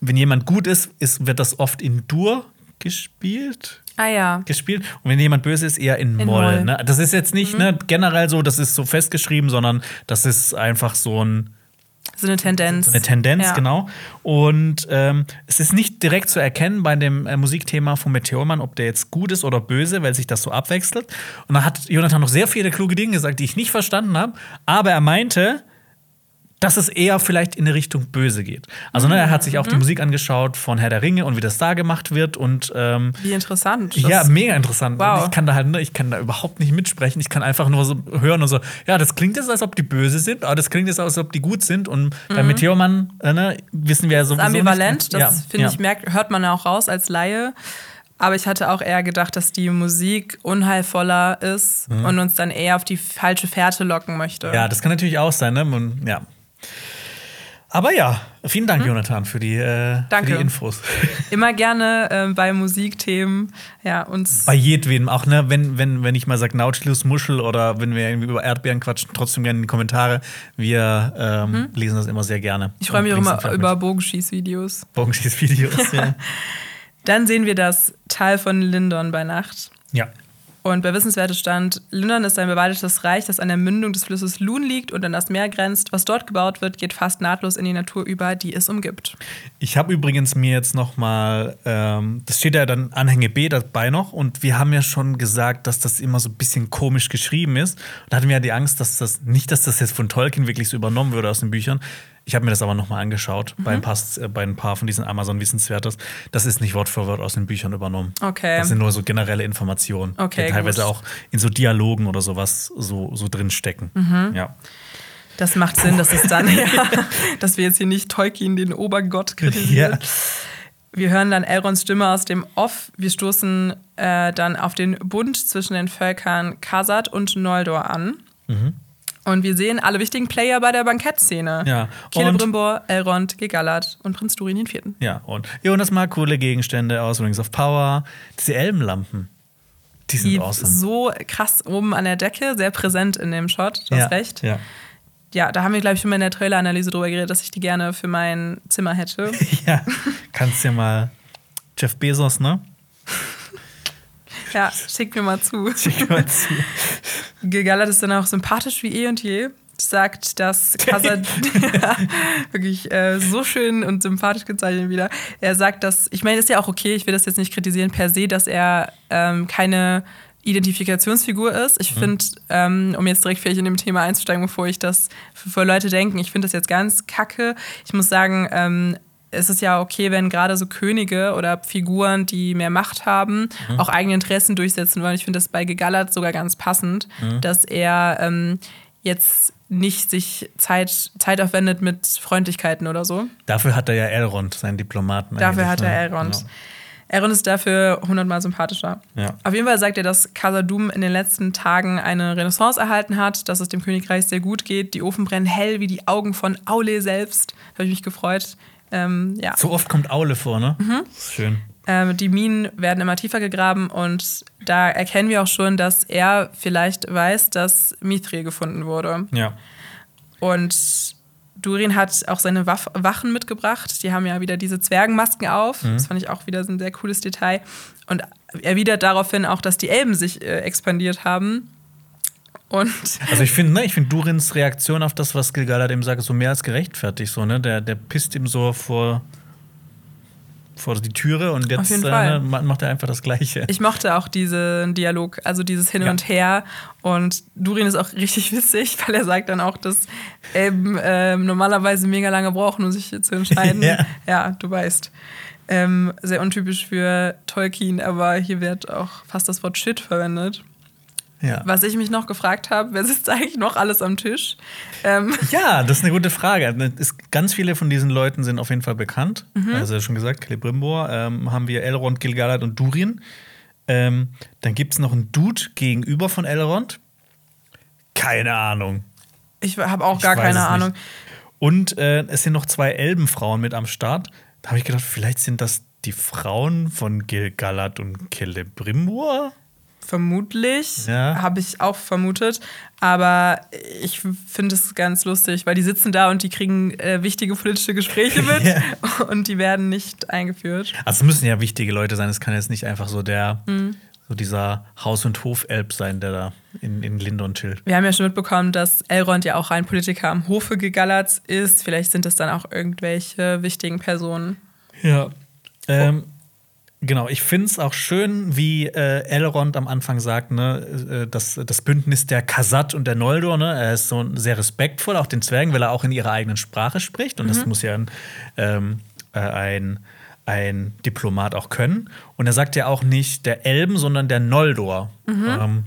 wenn jemand gut ist, ist, wird das oft in Dur gespielt. Ah ja. Gespielt. Und wenn jemand böse ist, eher in, In Moll. Moll. Mhm. Ne? Das ist jetzt nicht ne, generell so, das ist so festgeschrieben, sondern das ist einfach so ein So eine Tendenz. so eine Tendenz, Ja. genau. Und ähm, es ist nicht direkt zu erkennen bei dem äh, Musikthema von Meteormann, ob der jetzt gut ist oder böse, weil sich das so abwechselt. Und dann hat Jonathan noch sehr viele kluge Dinge gesagt, die ich nicht verstanden habe. Aber er meinte, dass es eher vielleicht in eine Richtung böse geht. Also, ne, er hat sich auch Mhm. die Musik angeschaut von Herr der Ringe und wie das da gemacht wird. Und ähm, Wie interessant. ja, mega interessant. Wow. Und Ich kann da halt, ne, ich kann da überhaupt nicht mitsprechen. Ich kann einfach nur so hören und so, ja, das klingt jetzt, als ob die böse sind, aber das klingt jetzt, als ob die gut sind. Und bei Meteormann, äh, ne, wissen wir ja sowieso Mhm. ambivalent. nicht. Das Ja, finde ja. ich, merkt, hört man auch raus als Laie. Aber ich hatte auch eher gedacht, dass die Musik unheilvoller ist und uns dann eher auf die falsche Fährte locken möchte. Mhm. Ja, das kann natürlich auch sein, ne? Und, ja. Aber ja, vielen Dank, Jonathan, für die, äh, für. Danke. die Infos. Immer gerne ähm, bei Musikthemen ja, uns. Bei jedwem, auch ne, wenn, wenn, wenn ich mal sage Nautilus, Muschel oder wenn wir irgendwie über Erdbeeren quatschen, trotzdem gerne in die Kommentare. Wir ähm, lesen das immer sehr gerne. Ich freue mich auch immer über. Bogenschießvideos. Bogenschießvideos. ja. Dann sehen wir das Tal von Lindon bei Nacht. ja. Und bei Wissenswerte stand, Lindon ist ein bewaldetes Reich, das an der Mündung des Flusses Lun liegt und an das Meer grenzt. Was dort gebaut wird, geht fast nahtlos in die Natur über, die es umgibt. Ich habe übrigens mir jetzt noch mal, ähm, das steht ja dann Anhänge B dabei noch und wir haben ja schon gesagt, dass das immer so ein bisschen komisch geschrieben ist. Und da hatten wir ja die Angst, dass das nicht, dass das jetzt von Tolkien wirklich so übernommen würde aus den Büchern. Ich habe mir das aber noch mal angeschaut bei, ein paar, äh, bei ein paar von diesen Amazon-Wissenswertes. Das ist nicht Wort für Wort aus den Büchern übernommen. Okay. Das sind nur so generelle Informationen, Okay, die teilweise gut. auch in so Dialogen oder sowas so, so drin stecken. Mhm. Ja. Das macht Sinn, dass es dann, ja, dass wir jetzt hier nicht Tolkien, den Obergott, kritisieren. Ja. Wir hören dann Elrons Stimme aus dem Off. Wir stoßen äh, dann auf den Bund zwischen den Völkern Khazad und Noldor an. Mhm. Und wir sehen alle wichtigen Player bei der Bankettszene. Ja. Celebrimbor, Elrond, Gegallert und Prinz Durin den Vierten. Ja, und Jonas mag coole Gegenstände aus Rings of Power. Diese Elbenlampen, die sind Die awesome. so krass oben an der Decke, sehr präsent in dem Shot. Du ja, hast recht. Ja. Ja, da haben wir, glaube ich, schon mal in der Trailer-Analyse drüber geredet, dass ich die gerne für mein Zimmer hätte. ja, kannst ja mal Jeff Bezos, ne? ja, schick mir mal zu. Schick mal zu. Gegallert ist dann auch sympathisch wie eh und je. Sagt, dass Khazad ja, wirklich äh, so schön und sympathisch gezeichnet wieder. Er sagt, dass, ich meine, ist ja auch okay, ich will das jetzt nicht kritisieren per se, dass er ähm, keine Identifikationsfigur ist. Ich finde, ähm, um jetzt direkt vielleicht in dem Thema einzusteigen, bevor ich das für, für Leute denken, ich finde das jetzt ganz kacke. Ich muss sagen, ähm, es ist ja okay, wenn gerade so Könige oder Figuren, die mehr Macht haben, auch eigene Interessen durchsetzen wollen. Ich finde das bei Gegallert sogar ganz passend, dass er ähm, jetzt nicht sich Zeit, Zeit aufwendet mit Freundlichkeiten oder so. Dafür hat er ja Elrond, seinen Diplomaten. Dafür hat er ne? Elrond. Genau. Elrond ist dafür hundertmal sympathischer. Ja. Auf jeden Fall sagt er, dass Khazad-dûm in den letzten Tagen eine Renaissance erhalten hat, dass es dem Königreich sehr gut geht. Die Ofen brennen hell wie die Augen von Aule selbst. Da habe ich mich gefreut. Ähm, ja. So oft kommt Aule vor, ne? Mhm. Schön. Ähm, die Minen werden immer tiefer gegraben und da erkennen wir auch schon, dass er vielleicht weiß, dass Mithril gefunden wurde. Ja. Und Durin hat auch seine Waff Wachen mitgebracht. Die haben ja wieder diese Zwergenmasken auf. Mhm. Das fand ich auch wieder so ein sehr cooles Detail. Und erwidert daraufhin auch, dass die Elben sich äh, expandiert haben. Und Also ich finde, ne, ich finde Durins Reaktion auf das, was Gilgalad ihm sagt, so mehr als gerechtfertigt. So, ne? der, der pisst ihm so vor vor die Türe und jetzt äh, ma- macht er einfach das Gleiche. Ich mochte auch diesen Dialog, also dieses Hin Ja. und Her. Und Durin ist auch richtig witzig, weil er sagt dann auch, dass Elben ähm, normalerweise mega lange brauchen, um sich zu entscheiden. Ja. ja, du weißt. Ähm, sehr untypisch für Tolkien, aber hier wird auch fast das Wort Shit verwendet. Ja. Was ich mich noch gefragt habe, wer sitzt eigentlich noch alles am Tisch? Ähm, Ja, das ist eine gute Frage. Es, ganz viele von diesen Leuten sind auf jeden Fall bekannt. Mhm. Also schon gesagt, Celebrimbor, ähm, haben wir Elrond, Gilgalad und Durin. Ähm, dann gibt es noch einen Dude gegenüber von Elrond. Keine Ahnung. ich habe auch Ich gar keine es nicht. Ahnung. Und äh, es sind noch zwei Elbenfrauen mit am Start. Da habe ich gedacht, vielleicht sind das die Frauen von Gilgalad und Celebrimbor. Vermutlich, Ja. habe ich auch vermutet. Aber ich finde es ganz lustig, weil die sitzen da und die kriegen äh, wichtige politische Gespräche mit Ja. und die werden nicht eingeführt. Also es müssen ja wichtige Leute sein. Es kann jetzt nicht einfach so der, Mhm. so dieser Haus- und Hof-Elb sein, der da in, in Lindon chillt. Wir haben ja schon mitbekommen, dass Elrond ja auch ein Politiker am Hofe Gegallerts ist. Vielleicht sind es dann auch irgendwelche wichtigen Personen. Ja. Ähm, genau, ich finde es auch schön, wie äh, Elrond am Anfang sagt, ne, äh, das, das Bündnis der Khazad und der Noldor, ne, er ist so sehr respektvoll, auch den Zwergen, weil er auch in ihrer eigenen Sprache spricht. Und das muss ja ein, ähm, äh, ein, ein Diplomat auch können. Und er sagt ja auch nicht der Elben, sondern der Noldor. Ähm,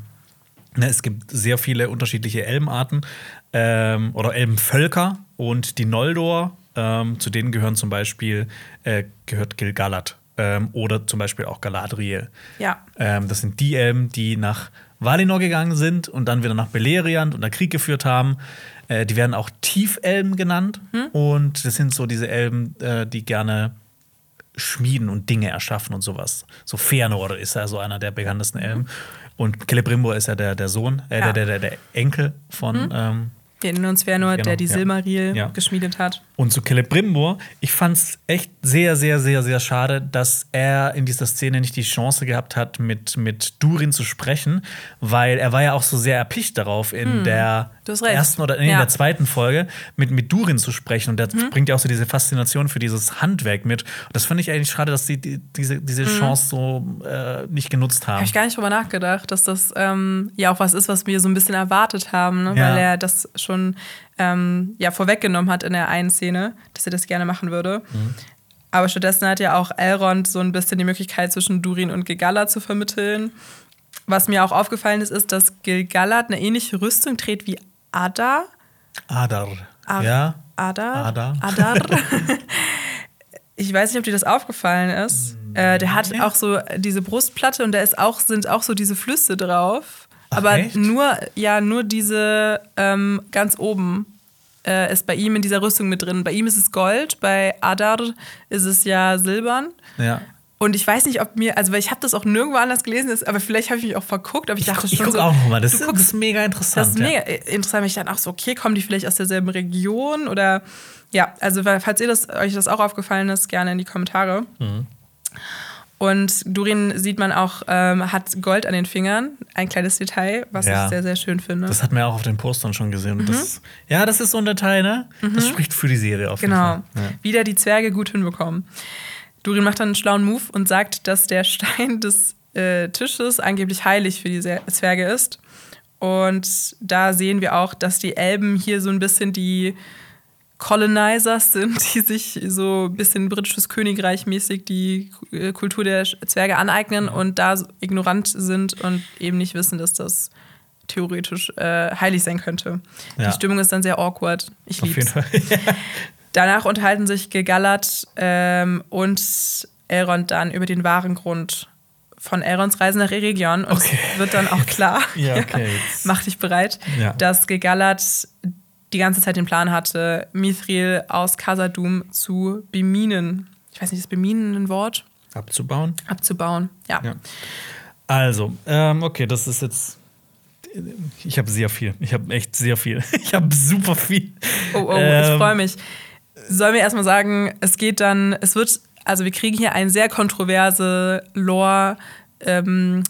Ne, es gibt sehr viele unterschiedliche Elbenarten ähm, oder Elbenvölker und die Noldor, ähm, zu denen gehören zum Beispiel äh, gehört Gilgalad ähm, oder zum Beispiel auch Galadriel. Ja. Ähm, das sind die Elben, die nach Valinor gegangen sind und dann wieder nach Beleriand und da Krieg geführt haben. Äh, die werden auch Tiefelben genannt und das sind so diese Elben, äh, die gerne schmieden und Dinge erschaffen und sowas. So Fëanor ist ja so einer der bekanntesten Elben. Und Celebrimbor ist ja der, der Sohn, äh, Ja. der, der, der Enkel von. Ähm, Wir erinnern uns, nur, Genau, der die ja. Silmaril Ja. geschmiedet hat. und zu Celebrimbor, ich fand es echt sehr, sehr, sehr, sehr schade, dass er in dieser Szene nicht die Chance gehabt hat, mit, mit Durin zu sprechen, weil er war ja auch so sehr erpicht darauf, in der Hm. Du hast recht. ersten oder nee, in Ja. Mhm. der zweiten Folge mit, mit Durin zu sprechen. Und der bringt ja auch so diese Faszination für dieses Handwerk mit. Und das fand ich eigentlich schade, dass sie die, diese, diese Chance so äh, nicht genutzt haben. Habe ich gar nicht drüber nachgedacht, dass das ähm, ja auch was ist, was wir so ein bisschen erwartet haben, ne? Ja. weil er das schon ähm, ja, vorweggenommen hat in der einen Szene, dass er das gerne machen würde. Mhm. Aber stattdessen hat ja auch Elrond so ein bisschen die Möglichkeit, zwischen Durin und Gilgalad zu vermitteln. Was mir auch aufgefallen ist, ist, dass Gilgalad eine ähnliche Rüstung trägt wie Ada. Adar. Ar- ja. Ada? Adar. Adar. ich weiß nicht, ob dir das aufgefallen ist. Äh, der hat auch so diese Brustplatte und da ist auch, sind auch so diese Flüsse drauf. Ach, Aber echt? nur, ja, nur diese ähm, ganz oben äh, ist bei ihm in dieser Rüstung mit drin. Bei ihm ist es Gold, bei Adar ist es ja silbern. Ja. Und ich weiß nicht, ob mir, also weil ich habe das auch nirgendwo anders gelesen, ist, aber vielleicht habe ich mich auch verguckt, aber ich dachte Ich schon gucke so, auch noch mal. Das, guckst das ist mega interessant. das ist mega interessant, weil ich dann auch so, okay, kommen die vielleicht aus derselben Region oder ja, also falls ihr das, euch das auch aufgefallen ist, gerne in die Kommentare. Mhm. Und Durin sieht man auch, ähm, hat Gold an den Fingern, ein kleines Detail, was Ja. ich sehr, sehr schön finde. Das hat man ja auch auf den Postern schon gesehen. Und das, ja, das ist so ein Detail, ne? Das spricht für die Serie auf jeden genau. Fall. Ja. Wieder die Zwerge gut hinbekommen. Durin macht dann einen schlauen Move und sagt, dass der Stein des äh, Tisches angeblich heilig für die Zwerge ist. Und da sehen wir auch, dass die Elben hier so ein bisschen die Colonizers sind, die sich so ein bisschen britisches Königreich mäßig die äh, Kultur der Zwerge aneignen und da ignorant sind und eben nicht wissen, dass das theoretisch äh, heilig sein könnte. Ja. Die Stimmung ist dann sehr awkward. Ich Auf lieb's. Danach unterhalten sich Gegallert ähm, und Elrond dann über den wahren Grund von Elronds Reise nach Eregion. Und Okay. es wird dann auch klar, Ja, okay, mach dich bereit, Ja. dass Gegallert die ganze Zeit den Plan hatte, Mithril aus Khazad-dûm zu beminen. Ich weiß nicht, ist beminen ein Wort? Abzubauen. Abzubauen. Ja. Ja. Also, ähm, okay, das ist jetzt. Ich habe sehr viel. Ich habe echt sehr viel. Ich habe super viel. Oh, oh, ich Ähm, freue mich. Sollen wir erstmal sagen, es geht dann, es wird, also wir kriegen hier eine sehr kontroverse Lore, ähm,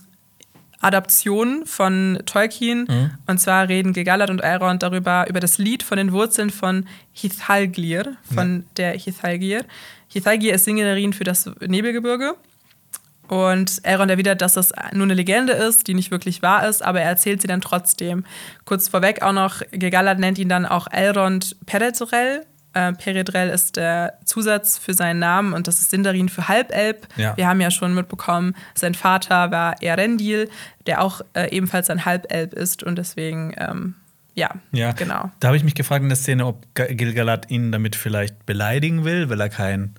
Adaption von Tolkien. Mhm. Und zwar reden Gegallad und Elrond darüber, über das Lied von den Wurzeln von Hithalglir, von der Hithalgir. Hithalgir ist Sängerin für das Nebelgebirge. Und Elrond erwidert, dass das nur eine Legende ist, die nicht wirklich wahr ist, aber er erzählt sie dann trotzdem. Kurz vorweg auch noch, Gegallad nennt ihn dann auch Elrond Peredrel. Äh, Peredrel ist der Zusatz für seinen Namen und das ist Sindarin für Halbelb. Ja. Wir haben ja schon mitbekommen, sein Vater war Erendil, der auch äh, ebenfalls ein Halbelb ist und deswegen, ähm, ja, Ja, genau. Da habe ich mich gefragt in der Szene, ob Ga- Gilgalad ihn damit vielleicht beleidigen will, weil er kein,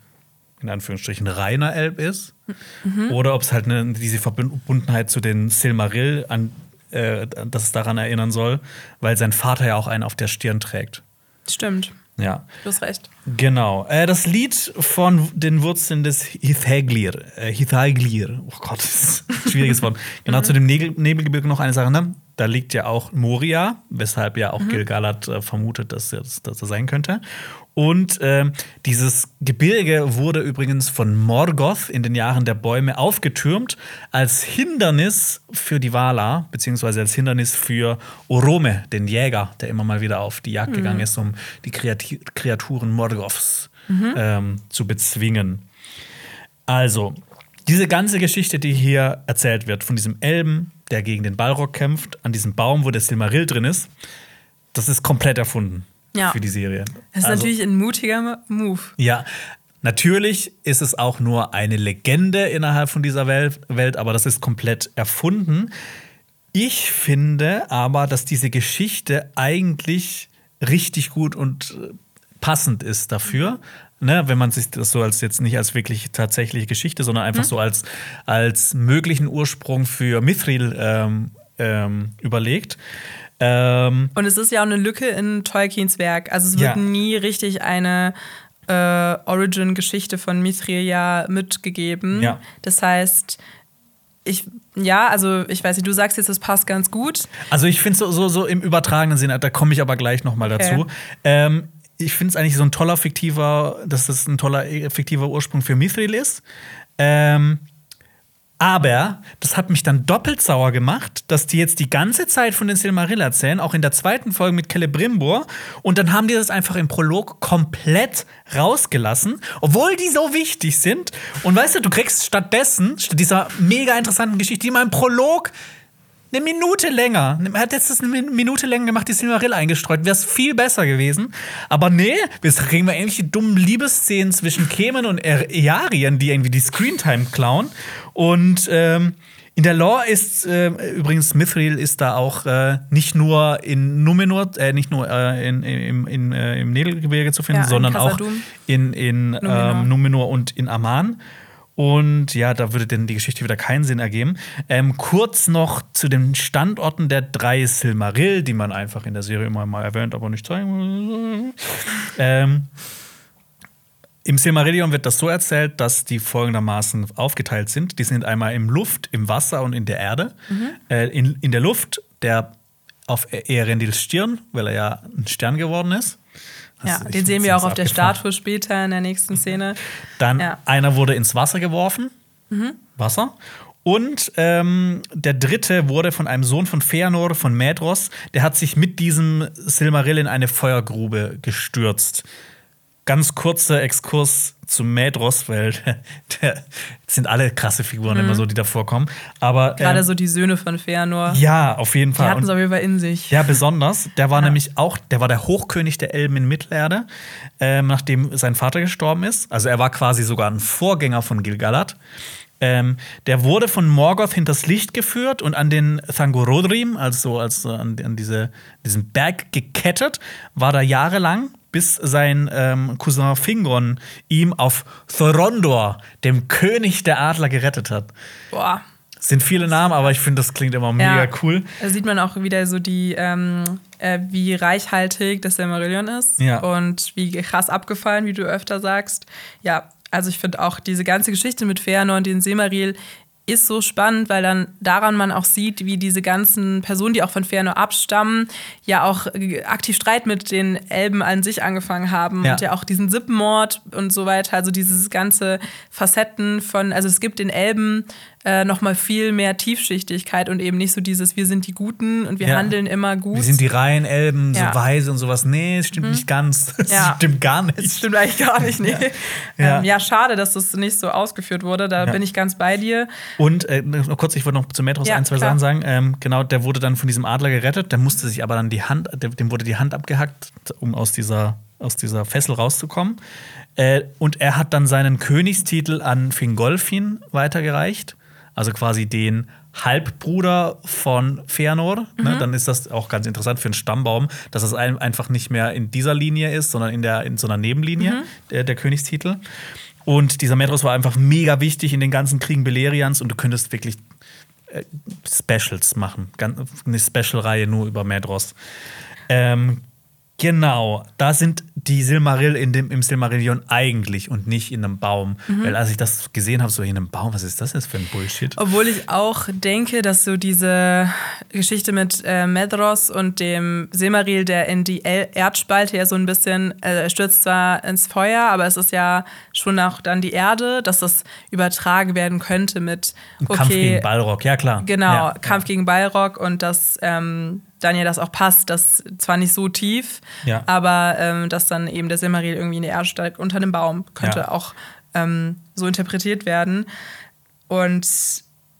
in Anführungsstrichen, reiner Elb ist. Mhm. Oder ob es halt eine, diese Verbundenheit zu den Silmaril, an, äh, dass es daran erinnern soll, weil sein Vater ja auch einen auf der Stirn trägt. Stimmt, Ja. du hast recht. Genau. Äh, das Lied von den Wurzeln des Hithaglir. Äh, Hithaglir. Oh Gott, das ist ein schwieriges Wort. Genau, zu dem Nebel Nebelgebirge noch eine Sache. Ne? Da liegt ja auch Moria, weshalb ja auch Gilgalad äh, vermutet, dass das, dass er sein könnte. Und ähm, dieses Gebirge wurde übrigens von Morgoth in den Jahren der Bäume aufgetürmt als Hindernis für die Valar, beziehungsweise als Hindernis für Orome, den Jäger, der immer mal wieder auf die Jagd gegangen ist, um die Kreati Kreaturen Morgoths ähm, zu bezwingen. Also, diese ganze Geschichte, die hier erzählt wird, von diesem Elben, der gegen den Balrog kämpft, an diesem Baum, wo der Silmaril drin ist, das ist komplett erfunden Ja. für die Serie. Das ist Also- natürlich ein mutiger Move. ja, natürlich ist es auch nur eine Legende innerhalb von dieser Welt, aber das ist komplett erfunden. Ich finde aber, dass diese Geschichte eigentlich richtig gut und äh, passend ist dafür. Ne, wenn man sich das so als jetzt nicht als wirklich tatsächliche Geschichte, sondern einfach so als, als möglichen Ursprung für Mithril ähm, ähm, überlegt. Ähm, Und es ist ja auch eine Lücke in Tolkiens Werk. Also es wird Ja. nie richtig eine äh, Origin-Geschichte von Mithril ja mitgegeben. Ja. Das heißt, ich, ja, also ich weiß nicht, du sagst jetzt, es passt ganz gut. Also ich finde so, so, so im übertragenen Sinne, da komme ich aber gleich noch mal dazu. Okay. Ähm, ich finde es eigentlich so ein toller fiktiver, dass das ein toller äh, fiktiver Ursprung für Mithril ist. Ähm, aber das hat mich dann doppelt sauer gemacht, dass die jetzt die ganze Zeit von den Silmaril erzählen, auch in der zweiten Folge mit Celebrimbor. Und dann haben die das einfach im Prolog komplett rausgelassen, obwohl die so wichtig sind. Und weißt du, du kriegst stattdessen, statt dieser mega interessanten Geschichte, die mal im Prolog eine Minute länger. Er hat jetzt das eine Min- Minute länger gemacht, die Silmaril eingestreut. Wäre es viel besser gewesen. Aber nee, wir kriegen wir irgendwelche dummen Liebesszenen zwischen Kemen und Earien, die irgendwie die Screentime klauen. Und ähm, in der Lore ist äh, übrigens Mithril ist da auch äh, nicht nur in Numenor, äh, nicht nur äh, in, in, in, äh, im Nebelgebirge zu finden, Ja, in sondern auch in, in Numenor. Ähm, Numenor und in Amman. Und ja, da würde denn die Geschichte wieder keinen Sinn ergeben. Ähm, kurz noch zu den Standorten der drei Silmaril, die man einfach in der Serie immer mal erwähnt, aber nicht zeigen. Ähm, Im Silmarillion wird das so erzählt, dass die folgendermaßen aufgeteilt sind. Die sind einmal im Luft, im Wasser und in der Erde. Äh, in, in der Luft, der auf Earendils Stirn, weil er ja ein Stern geworden ist. Ja, den sehen wir auch auf der. Statue später in der nächsten Szene. Dann Ja. einer wurde ins Wasser geworfen. Wasser. Und ähm, der dritte wurde von einem Sohn von Feanor, von Mädros, der hat sich mit diesem Silmarill in eine Feuergrube gestürzt. Ganz kurzer Exkurs zu Mädros, weil der, sind alle krasse Figuren immer so, die da vorkommen. Aber Gerade ähm, so die Söhne von Feanor. ja, auf jeden Die Fall. hatten es auf jeden Fall in sich. ja, besonders. Der war Ja. nämlich auch, der war der Hochkönig der Elben in Mittelerde, ähm, nachdem sein Vater gestorben ist. Also er war quasi sogar ein Vorgänger von Gilgalad. Ähm, der wurde von Morgoth hinters Licht geführt und an den Thangorodrim, also, also an, an diese, diesen Berg gekettet, war da jahrelang, bis sein ähm, Cousin Fingron ihm auf Thorondor, dem König der Adler, gerettet hat. Boah. Es sind viele Namen, aber ich finde, das klingt immer mega cool. Da sieht man auch wieder so die, ähm, äh, wie reichhaltig das Silmarillion ist Ja. und wie krass abgefallen, wie du öfter sagst. Ja, also ich finde auch diese ganze Geschichte mit Feanor und den Silmaril ist so spannend, weil dann daran man auch sieht, wie diese ganzen Personen, die auch von Feanor abstammen, ja auch äh, aktiv Streit mit den Elben an sich angefangen haben Ja. und ja auch diesen Sippenmord und so weiter, also dieses ganze Facetten von, also es gibt den Elben äh, nochmal viel mehr Tiefschichtigkeit und eben nicht so dieses, wir sind die Guten und wir Ja. handeln immer gut. Wir sind die reinen Elben, Ja. Mhm. so weise und sowas. Nee, es stimmt nicht ganz. Es Ja. stimmt gar Das nicht. stimmt eigentlich gar nicht, nee. Ähm, ja schade, dass das nicht so ausgeführt wurde. Da bin ich ganz bei dir. Und äh, noch kurz, ich wollte noch zu Metros ein, zwei klar. Sachen sagen. Ähm, genau, der wurde dann von diesem Adler gerettet. Der musste sich aber dann die Hand, dem wurde die Hand abgehackt, um aus dieser, aus dieser Fessel rauszukommen. Äh, und er hat dann seinen Königstitel an Fingolfin weitergereicht. Also quasi den Halbbruder von Feanor. Ne? Dann ist das auch ganz interessant für einen Stammbaum, dass es ein, einfach nicht mehr in dieser Linie ist, sondern in, der, in so einer Nebenlinie, der, der Königstitel. Und dieser Medros war einfach mega wichtig in den ganzen Kriegen Belerians und du könntest wirklich äh, Specials machen. Eine Special-Reihe nur über Medros. Ähm, genau, da sind die Silmaril in dem, im Silmarillion eigentlich und nicht in einem Baum. Weil als ich das gesehen habe, so in einem Baum, was ist das jetzt für ein Bullshit? Obwohl ich auch denke, dass so diese Geschichte mit äh, Medros und dem Silmaril, der in die El Erdspalte ja so ein bisschen, äh, er stürzt zwar ins Feuer, aber es ist ja schon auch dann die Erde, dass das übertragen werden könnte mit, okay, Kampf gegen Balrog, ja klar. Genau, Ja. Kampf gegen Balrog und dass ähm, dann ja das auch passt, dass zwar nicht so tief, Ja. aber ähm, dass dann eben der Silmaril irgendwie in der Erde steigt unter einem Baum. Könnte Ja. auch ähm, so interpretiert werden. Und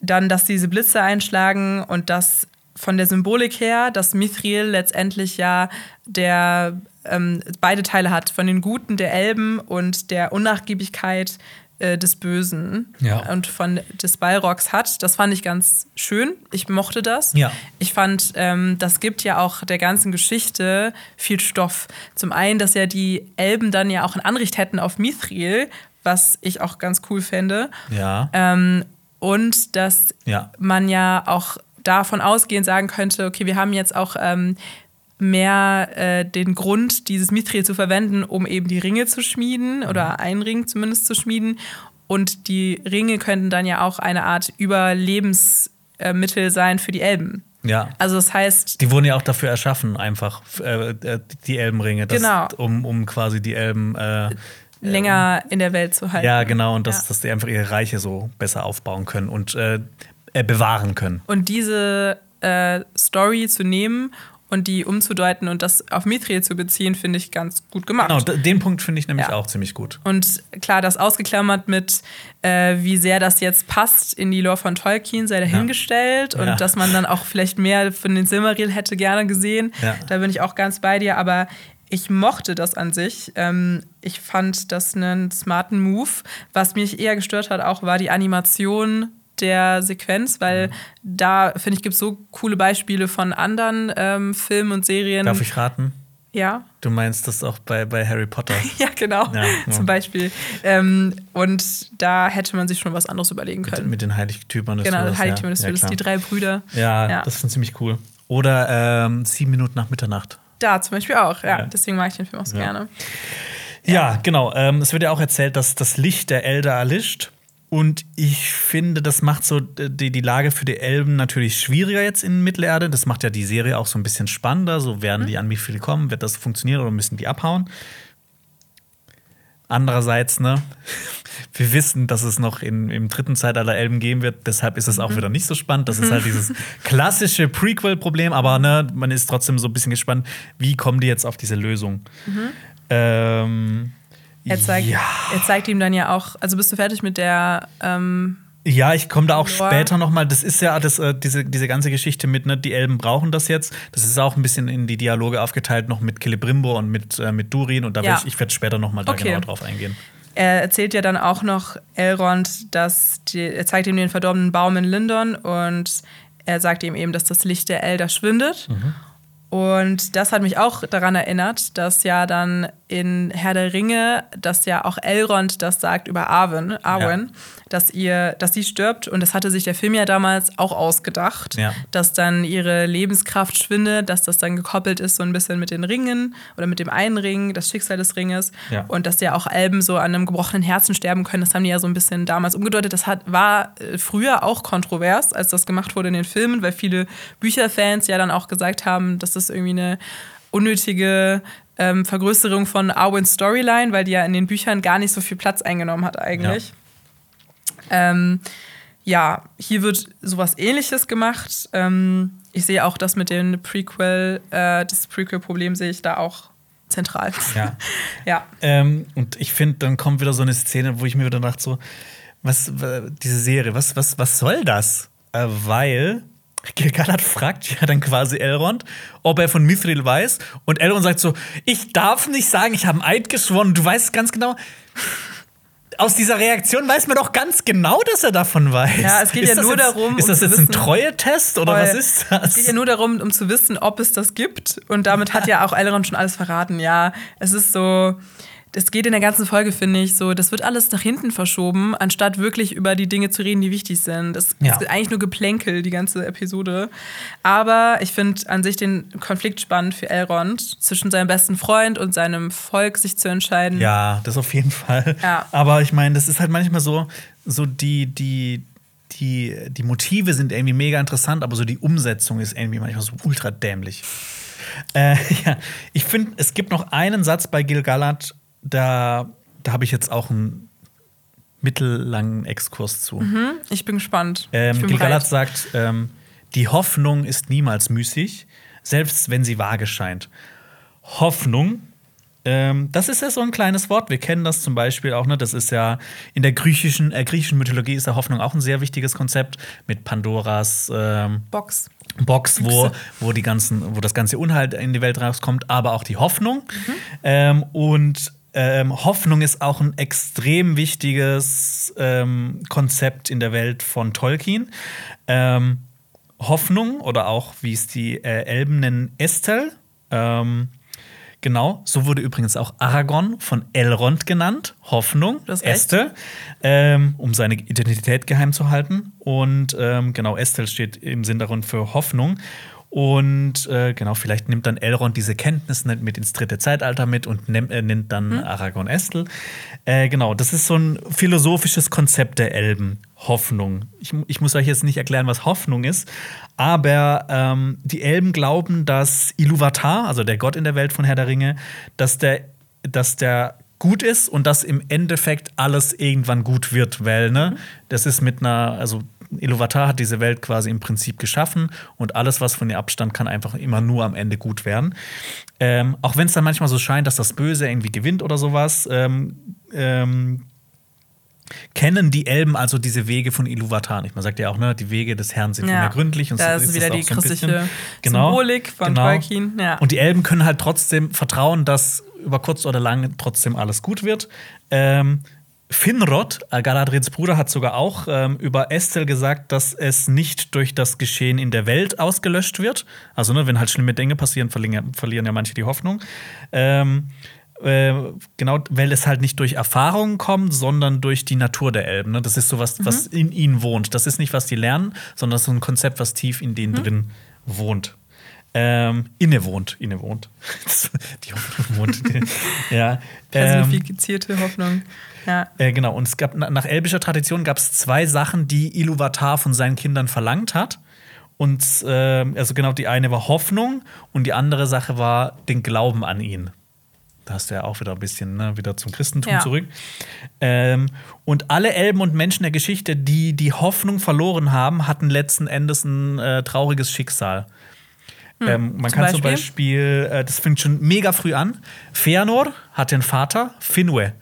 dann, dass diese Blitze einschlagen und dass von der Symbolik her, dass Mithril letztendlich ja der ähm, beide Teile hat, von den Guten der Elben und der Unnachgiebigkeit äh, des Bösen Ja. und von des Balrogs hat. Das fand ich ganz schön. Ich mochte das. Ja. Ich fand, ähm, das gibt ja auch der ganzen Geschichte viel Stoff. Zum einen, dass ja die Elben dann ja auch ein Anrecht hätten auf Mithril, was ich auch ganz cool fände. Ja. Ähm, und dass Ja. man ja auch davon ausgehend sagen könnte, okay, wir haben jetzt auch ähm, mehr äh, den Grund, dieses Mithril zu verwenden, um eben die Ringe zu schmieden oder einen Ring zumindest zu schmieden. Und die Ringe könnten dann ja auch eine Art Überlebensmittel sein für die Elben. ja. Also das heißt, Die wurden ja auch dafür erschaffen, einfach äh, äh, die Elbenringe, das, Genau. um, um quasi die Elben. Äh, länger in der Welt zu halten. ja, genau, und dass, Ja. dass die einfach ihre Reiche so besser aufbauen können und äh, äh, bewahren können. Und diese äh, Story zu nehmen und die umzudeuten und das auf Mithril zu beziehen, finde ich ganz gut gemacht. Genau, den Punkt finde ich nämlich Ja. auch ziemlich gut. Und klar, das ausgeklammert mit, äh, wie sehr das jetzt passt in die Lore von Tolkien, sei dahingestellt. Und Ja. dass man dann auch vielleicht mehr von den Silmaril hätte gerne gesehen. Ja. Da bin ich auch ganz bei dir. Aber ich mochte das an sich. Ähm, ich fand das einen smarten Move. Was mich eher gestört hat, auch war die Animation der Sequenz, weil Mhm. da, finde ich, gibt es so coole Beispiele von anderen ähm, Filmen und Serien. Darf ich raten? Ja. Du meinst das auch bei, bei Harry Potter? Ja, genau. Ja, ja. Zum Beispiel. Ähm, und da hätte man sich schon was anderes überlegen mit, können. mit den Heiligtümern des genau, Todes, Heiligtümer des ja. Todes, die drei Brüder. ja, das ist schon ziemlich cool. Oder ähm, sieben Minuten nach Mitternacht. Da zum Beispiel auch, ja. Deswegen mag ich den Film auch so Ja. gerne. Ja, genau. Ähm, es wird ja auch erzählt, dass das Licht der Elder erlischt. Und ich finde, das macht so die, die Lage für die Elben natürlich schwieriger jetzt in Mittelerde. Das macht ja die Serie auch so ein bisschen spannender. So werden die an wie viel kommen, wird das funktionieren oder müssen die abhauen? Andererseits, ne, wir wissen, dass es noch in, im dritten Zeitalter Elben geben wird, deshalb ist es auch wieder nicht so spannend. Das ist halt dieses klassische Prequel-Problem, aber ne, man ist trotzdem so ein bisschen gespannt, wie kommen die jetzt auf diese Lösung. Ähm, Er zeigt, ja. er zeigt ihm dann ja auch, also bist du fertig mit der ähm, Ja, ich komme da auch Lore. später noch mal. Das ist ja das, äh, diese, diese ganze Geschichte mit, ne, die Elben brauchen das jetzt. Das ist auch ein bisschen in die Dialoge aufgeteilt, noch mit Celebrimbor und mit, äh, mit Durin. Und da Ja. werd ich, ich werde später noch mal da Okay. genau drauf eingehen. Er erzählt ja dann auch noch Elrond, dass die, er zeigt ihm den verdorbenen Baum in Lindon und er sagt ihm eben, dass das Licht der Elder schwindet. Und das hat mich auch daran erinnert, dass ja dann in Herr der Ringe, dass ja auch Elrond das sagt über Arwen, Arwen, dass ihr, dass sie stirbt. Und das hatte sich der Film ja damals auch ausgedacht, Ja. dass dann ihre Lebenskraft schwindet, dass das dann gekoppelt ist so ein bisschen mit den Ringen oder mit dem einen Ring, das Schicksal des Ringes. Ja. Und dass ja auch Elben so an einem gebrochenen Herzen sterben können. Das haben die ja so ein bisschen damals umgedeutet. Das hat, war äh, früher auch kontrovers, als das gemacht wurde in den Filmen, weil viele Bücherfans ja dann auch gesagt haben, dass das irgendwie eine unnötige ähm, Vergrößerung von Arwens Storyline, weil die ja in den Büchern gar nicht so viel Platz eingenommen hat eigentlich. Ähm, ja, hier wird sowas ähnliches gemacht. Ähm, ich sehe auch das mit dem Prequel, äh, das Prequel-Problem sehe ich da auch zentral. Ja. ja. Ähm, und ich finde, dann kommt wieder so eine Szene, wo ich mir wieder dachte, so, was, diese Serie, was, was, was soll das? Äh, weil Gilgalad fragt ja dann quasi Elrond, ob er von Mithril weiß. Und Elrond sagt so: Ich darf nicht sagen, ich habe einen Eid geschworen. Du weißt ganz genau. Aus dieser Reaktion weiß man doch ganz genau, dass er davon weiß. Ja, es geht ist ja nur jetzt, darum. Ist das um jetzt zu ein wissen, Treue-Test oder Voll. was ist das? Es geht ja nur darum, um zu wissen, ob es das gibt. Und damit hat ja auch Elrond schon alles verraten. Ja, es ist so. Das geht in der ganzen Folge, finde ich, so. Das wird alles nach hinten verschoben, anstatt wirklich über die Dinge zu reden, die wichtig sind. Das Ja. ist eigentlich nur Geplänkel, die ganze Episode. Aber ich finde an sich den Konflikt spannend für Elrond, zwischen seinem besten Freund und seinem Volk sich zu entscheiden. Ja, das auf jeden Fall. Ja. Aber ich meine, das ist halt manchmal so, so die, die, die, die Motive sind irgendwie mega interessant, aber so die Umsetzung ist irgendwie manchmal so ultra dämlich. Äh, ja, ich finde, es gibt noch einen Satz bei Gil-galad, da, da habe ich jetzt auch einen mittellangen Exkurs zu. Hm, Ich bin gespannt. Ähm, Gil-galad sagt, ähm, die Hoffnung ist niemals müßig, selbst wenn sie vage scheint. Hoffnung, ähm, das ist ja so ein kleines Wort. Wir kennen das zum Beispiel auch, ne? Das ist ja in der griechischen, äh, griechischen Mythologie ist ja Hoffnung auch ein sehr wichtiges Konzept mit Pandoras ähm, Box. Box, wo, wo, die ganzen, wo das ganze Unheil in die Welt rauskommt, aber auch die Hoffnung. Mhm. Ähm, und ähm, Hoffnung ist auch ein extrem wichtiges ähm, Konzept in der Welt von Tolkien. Ähm, Hoffnung oder auch, wie es die äh, Elben nennen, Estel. Ähm, genau, so wurde übrigens auch Aragorn von Elrond genannt. Hoffnung, recht. Estel, ähm, um seine Identität geheim zu halten. Und ähm, genau, Estel steht im Sindarin für Hoffnung. Und äh, genau, vielleicht nimmt dann Elrond diese Kenntnis mit ins dritte Zeitalter mit und nemm, äh, nennt dann Hm. Aragorn Estel. Äh, genau, das ist so ein philosophisches Konzept der Elben. Hoffnung. Ich, ich muss euch jetzt nicht erklären, was Hoffnung ist, aber ähm, die Elben glauben, dass Iluvatar, also der Gott in der Welt von Herr der Ringe, dass der, dass der gut ist und dass im Endeffekt alles irgendwann gut wird, weil ne, das ist mit einer, also Iluvatar hat diese Welt quasi im Prinzip geschaffen und alles, was von ihr abstammt, kann einfach immer nur am Ende gut werden. Ähm, auch wenn es dann manchmal so scheint, dass das Böse irgendwie gewinnt oder sowas, ähm, ähm, kennen die Elben also diese Wege von Iluvatar nicht. Man sagt ja auch, ne, die Wege des Herrn sind Ja. unergründlich. Und Da so ist wieder die so christliche Genau, Symbolik von genau. Tolkien. Ja. Und die Elben können halt trotzdem vertrauen, dass über kurz oder lang trotzdem alles gut wird. Ähm, Finrod, äh, Galadriels Bruder, hat sogar auch ähm, über Estel gesagt, dass es nicht durch das Geschehen in der Welt ausgelöscht wird. Also, ne, wenn halt schlimme Dinge passieren, verlieren, verlieren ja manche die Hoffnung. Ähm, äh, genau, weil es halt nicht durch Erfahrungen kommt, sondern durch die Natur der Elben. Ne? Das ist so was, was in ihnen wohnt. Das ist nicht, was die lernen, sondern das ist so ein Konzept, was tief in denen drin wohnt. Ähm, innewohnt, innewohnt. Die Hoffnung wohnt. ja. Ähm, Personifizierte Hoffnung. Ja. äh, genau, und es gab na- nach elbischer Tradition gab es zwei Sachen, die Iluvatar von seinen Kindern verlangt hat. Und äh, also genau, die eine war Hoffnung und die andere Sache war den Glauben an ihn. Da hast du ja auch wieder ein bisschen ne, wieder zum Christentum Ja. zurück. Ähm, und alle Elben und Menschen der Geschichte, die die Hoffnung verloren haben, hatten letzten Endes ein äh, trauriges Schicksal. Ähm, man Hm. Zum kann zum Beispiel? Beispiel, äh, das fängt schon mega früh an. Feanor hat den Vater, Finwë.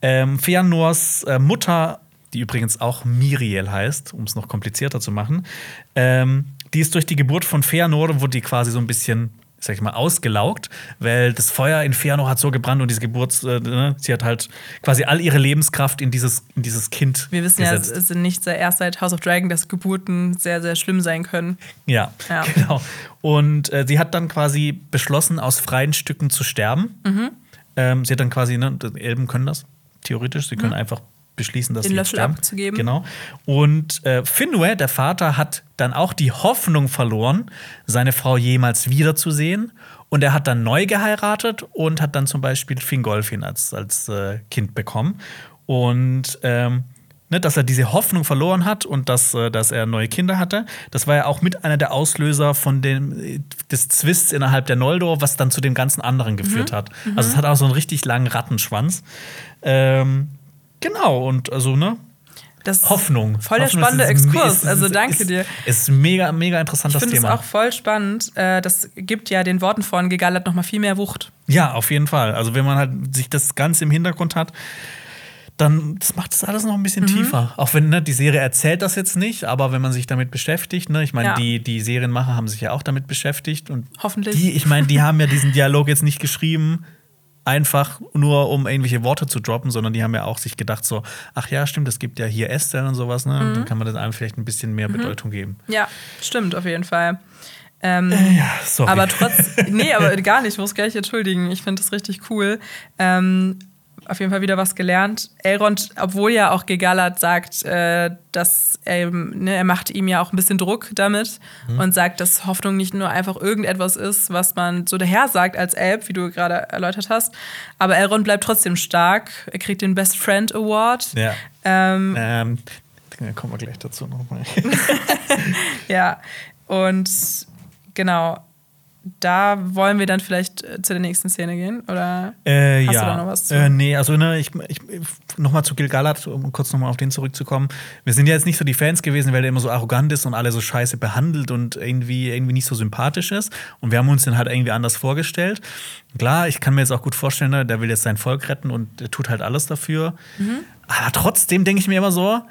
Ähm, Feanors äh, Mutter, die übrigens auch Miriel heißt, um es noch komplizierter zu machen, ähm, die ist durch die Geburt von Feanor, wurde die quasi so ein bisschen, sag ich mal, ausgelaugt, weil das Feuer in Feanor hat so gebrannt und diese Geburt, äh, ne, sie hat halt quasi all ihre Lebenskraft in dieses, in dieses Kind Wir wissen ja, es gesetzt. ist nicht sehr- erst seit House of Dragon, dass Geburten sehr, sehr schlimm sein können. Ja, Ja. genau. Und äh, sie hat dann quasi beschlossen, aus freien Stücken zu sterben. Mhm. Ähm, sie hat dann quasi, ne, Elben können das, theoretisch, sie können einfach beschließen, dass Mhm. Den Löffel sterben. abzugeben. Genau. Und äh, Finwë, der Vater, hat dann auch die Hoffnung verloren, seine Frau jemals wiederzusehen. Und er hat dann neu geheiratet und hat dann zum Beispiel Fingolfin als, als äh, Kind bekommen. Und ähm, ne, dass er diese Hoffnung verloren hat und dass, äh, dass er neue Kinder hatte, das war ja auch mit einer der Auslöser von dem, äh, des Zwists innerhalb der Noldor, was dann zu dem ganzen anderen geführt hat. Also es hat auch so einen richtig langen Rattenschwanz. Ähm, genau, und also, ne? Das Hoffnung. Voll der Hoffnung spannende ist- Exkurs. ist- also ist- danke ist, dir. Ist mega, mega interessantes Ich finde es Thema. auch voll spannend. Äh, Das gibt ja den Worten von Gegallert noch mal viel mehr Wucht. Ja, auf jeden Fall. Also wenn man halt sich das Ganze im Hintergrund hat, dann das macht das alles noch ein bisschen Mhm. tiefer. Auch wenn ne, die Serie erzählt das jetzt nicht, aber wenn man sich damit beschäftigt, ne, ich meine, Ja. die, die Serienmacher haben sich ja auch damit beschäftigt und Hoffentlich. die, ich meine, die haben ja diesen Dialog jetzt nicht geschrieben, einfach nur um irgendwelche Worte zu droppen, sondern die haben ja auch sich gedacht so, ach ja, stimmt, es gibt ja hier Estelle und sowas, ne? Mhm. Und dann kann man das einem vielleicht ein bisschen mehr Bedeutung geben. Ja, stimmt, auf jeden Fall. Ähm, Ja, sorry. Aber trotz, nee, aber gar nicht, ich muss gleich entschuldigen. Ich finde das richtig cool. Ähm, auf jeden Fall wieder was gelernt. Elrond, obwohl ja auch Gegallert sagt, äh, dass er, ne, er macht ihm ja auch ein bisschen Druck damit und sagt, dass Hoffnung nicht nur einfach irgendetwas ist, was man so daher sagt als Elb, wie du gerade erläutert hast. Aber Elrond bleibt trotzdem stark. Er kriegt den Best Friend Award. ja. Ähm, Ähm, da kommen wir gleich dazu nochmal. Ja, und genau, da wollen wir dann vielleicht äh, zu der nächsten Szene gehen, oder? Äh, Hast ja. du da noch was zu? Äh, nee, also ne, ich, ich nochmal zu Gilgalad, um kurz nochmal auf den zurückzukommen. Wir sind ja jetzt nicht so die Fans gewesen, weil der immer so arrogant ist und alle so scheiße behandelt und irgendwie, irgendwie nicht so sympathisch ist. Und wir haben uns den halt irgendwie anders vorgestellt. Klar, ich kann mir jetzt auch gut vorstellen, ne, der will jetzt sein Volk retten und der tut halt alles dafür. Mhm. Aber trotzdem denke ich mir immer so,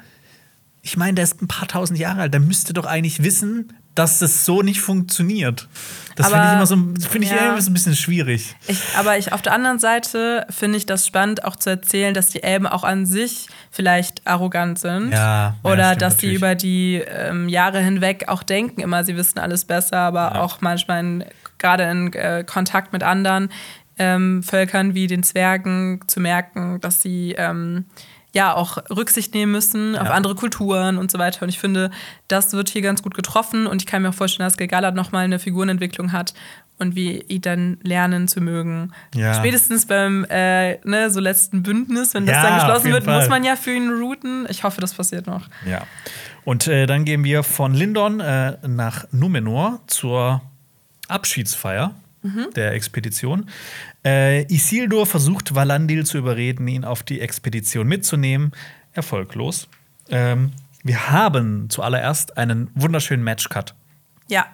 ich meine, der ist ein paar tausend Jahre alt, der müsste doch eigentlich wissen, dass das so nicht funktioniert. Das finde ich immer so, finde ich ja. so ein bisschen schwierig. Ich, aber ich, auf der anderen Seite finde ich das spannend, auch zu erzählen, dass die Elben auch an sich vielleicht arrogant sind. Ja, ja, Oder stimmt dass sie natürlich. über die ähm, Jahre hinweg auch denken immer, sie wissen alles besser, aber auch manchmal gerade in äh, Kontakt mit anderen ähm, Völkern wie den Zwergen zu merken, dass sie ähm, ja auch Rücksicht nehmen müssen auf Ja. andere Kulturen und so weiter. Und ich finde, das wird hier ganz gut getroffen und ich kann mir auch vorstellen, dass Gegallert nochmal eine Figurenentwicklung hat und wir ihn dann lernen zu mögen. Ja. Spätestens beim äh, ne, so letzten Bündnis, wenn das Ja, dann geschlossen wird, Fall. muss man ja für ihn routen. Ich hoffe, das passiert noch. Ja. Und äh, dann gehen wir von Lindon äh, nach Numenor zur Abschiedsfeier der Expedition. Äh, Isildur versucht Valandil zu überreden, ihn auf die Expedition mitzunehmen. Erfolglos. Ähm, wir haben zuallererst einen wunderschönen Matchcut. Ja,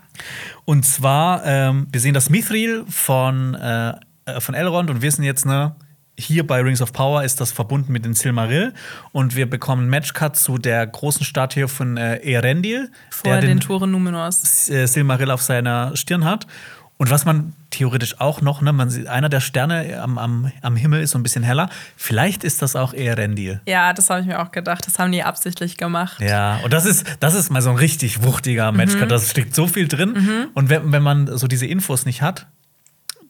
Und zwar, ähm, wir sehen das Mithril von, äh, von Elrond und wissen jetzt, ne, hier bei Rings of Power ist das verbunden mit den Silmaril. Und wir bekommen einen Matchcut zu der großen Stadt hier von äh, Erendil, vor der den, den Toren Numenors. äh, Silmaril auf seiner Stirn hat. Und was man theoretisch auch noch, ne, man sieht, einer der Sterne am, am, am Himmel ist so ein bisschen heller. Vielleicht ist das auch Erendil. Ja, das habe ich mir auch gedacht. Das haben die absichtlich gemacht. Ja, und das ist, das ist mal so ein richtig wuchtiger Matchcut. Da steckt so viel drin. Und wenn, wenn man so diese Infos nicht hat,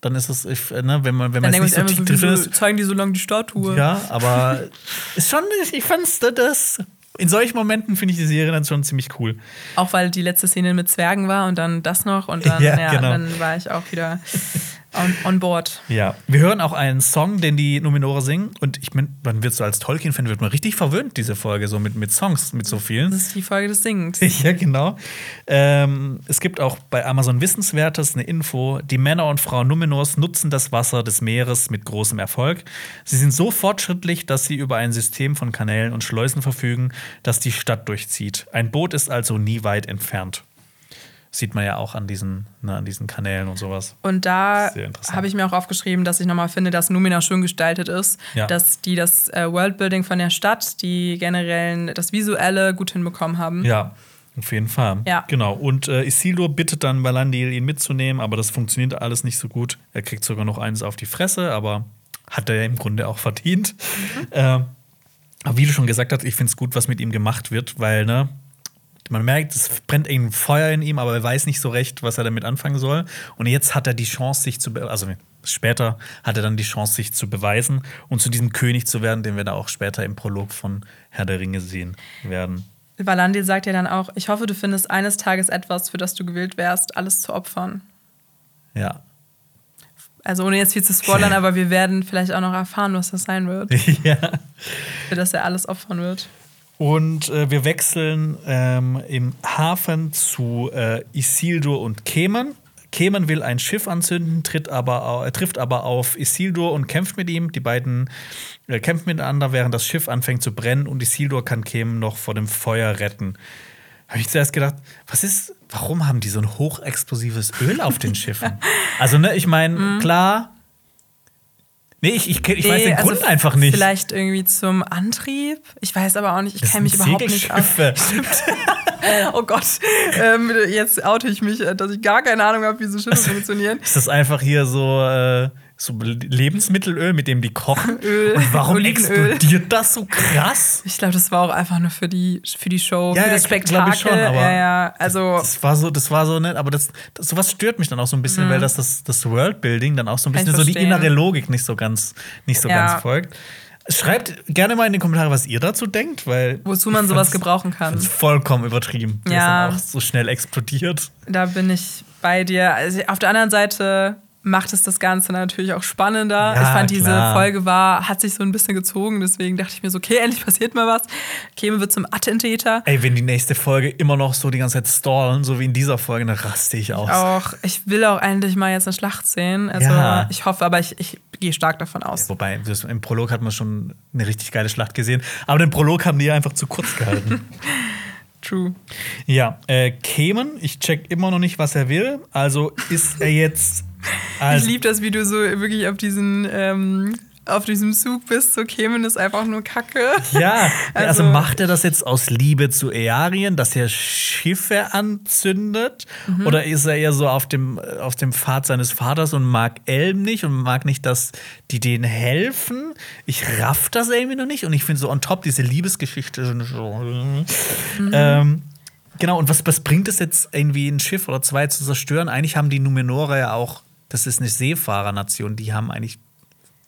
dann ist es, ne, wenn man, wenn man nicht ich so so, tief drin wieso ist. zeigen die so lange die Statue? Ja, aber ist schon, ich fand's das. In solchen Momenten finde ich die Serie dann schon ziemlich cool. Auch weil die letzte Szene mit Zwergen war und dann das noch und dann, Ja, ja, genau. dann war ich auch wieder on, on board. Ja. Wir hören auch einen Song, den die Numenore singen. Und ich mein, man wird so als Tolkien-Fan wird man richtig verwöhnt, diese Folge, so mit, mit Songs, mit so vielen. Das ist die Folge des Singens. Ja, genau. Ähm, es gibt auch bei Amazon Wissenswertes eine Info. Die Männer und Frauen Numenors nutzen das Wasser des Meeres mit großem Erfolg. Sie sind so fortschrittlich, dass sie über ein System von Kanälen und Schleusen verfügen, das die Stadt durchzieht. Ein Boot ist also nie weit entfernt. Sieht man ja auch an diesen, ne, an diesen Kanälen und sowas. Und da habe ich mir auch aufgeschrieben, dass ich nochmal finde, dass Numina schön gestaltet ist, Ja. dass die das äh, Worldbuilding von der Stadt, die generellen, das Visuelle gut hinbekommen haben. Ja, auf jeden Fall. Ja. Genau. Und äh, Isildur bittet dann Valandil, ihn mitzunehmen, aber das funktioniert alles nicht so gut. Er kriegt sogar noch eines auf die Fresse, aber hat er ja im Grunde auch verdient. Äh, aber wie du schon gesagt hast, ich finde es gut, was mit ihm gemacht wird, weil, ne, man merkt, es brennt irgendein Feuer in ihm, aber er weiß nicht so recht, was er damit anfangen soll. Und jetzt hat er die Chance, sich zu, also später hat er dann die Chance, sich zu beweisen und zu diesem König zu werden, den wir da auch später im Prolog von Herr der Ringe sehen werden. Valandil sagt ja dann auch, ich hoffe, du findest eines Tages etwas, für das du gewillt wärst, alles zu opfern. Ja. Also ohne jetzt viel zu spoilern, aber wir werden vielleicht auch noch erfahren, was das sein wird, ja. für das er alles opfern wird. Und äh, wir wechseln ähm, im Hafen zu äh, Isildur und Kemen. Kemen will ein Schiff anzünden, tritt aber, äh, trifft aber auf Isildur und kämpft mit ihm. Die beiden äh, kämpfen miteinander, während das Schiff anfängt zu brennen und Isildur kann Kemen noch vor dem Feuer retten. Habe ich zuerst gedacht, was ist, warum haben die so ein hochexplosives Öl auf den Schiffen? Also, ne, ich meine, klar. Nee, ich, ich, ich weiß Nee, den also Grund einfach nicht. Vielleicht irgendwie zum Antrieb. Ich weiß aber auch nicht, ich kenne mich überhaupt nicht aus. Oh Gott, ähm, jetzt oute ich mich, äh, dass ich gar keine Ahnung habe, wie so Schiffe funktionieren. Ist das einfach hier so, äh, so Lebensmittelöl, mit dem die kochen? Öl, Und warum Olivenöl. explodiert das so krass? Ich glaube, das war auch einfach nur für die, für die Show, Ja, für ja, das ich Spektakel. schon, aber ja, ja, also Das war so, das war so nett, aber das, das sowas stört mich dann auch so ein bisschen, weil das, das das Worldbuilding dann auch so ein Mhm. Ich bisschen so die innere Logik nicht so ganz nicht so Ja. ganz folgt. Schreibt gerne mal in die Kommentare, was ihr dazu denkt, weil wozu man ich sowas gebrauchen kann. find's vollkommen übertrieben. Ja. ist dann auch so schnell explodiert. Da bin ich bei dir. Also auf der anderen Seite macht es das Ganze natürlich auch spannender. Ja, ich fand, diese klar. Folge war, hat sich so ein bisschen gezogen, deswegen dachte ich mir so, okay, endlich passiert mal was. Käme wird zum Attentäter. Ey, wenn die nächste Folge immer noch so die ganze Zeit stallen, so wie in dieser Folge, dann raste ich aus. Auch, ich will auch endlich mal jetzt eine Schlacht sehen. Also Ja. ich hoffe, aber ich, ich gehe stark davon aus. Wobei, das, im Prolog hat man schon eine richtig geile Schlacht gesehen. Aber den Prolog haben die ja einfach zu kurz gehalten. True. ja, äh, Kemen, ich check immer noch nicht, was er will. Also ist er jetzt. Ich Also, liebe das, wie du so wirklich auf diesen ähm, auf diesem Zug bist. So kämen ist einfach nur Kacke. ja, also, Also- macht er das jetzt aus Liebe zu Earien, dass er Schiffe anzündet? Mhm. Oder ist er eher so auf dem, auf dem Pfad seines Vaters und mag Elben nicht und mag nicht, dass die denen helfen? Ich raff das irgendwie noch nicht und ich finde so on top diese Liebesgeschichte. schon Mhm. Ähm, genau, und was, was bringt es jetzt irgendwie ein Schiff oder zwei zu zerstören? Eigentlich haben die Numenorer ja auch, das ist eine Seefahrernation, die haben eigentlich,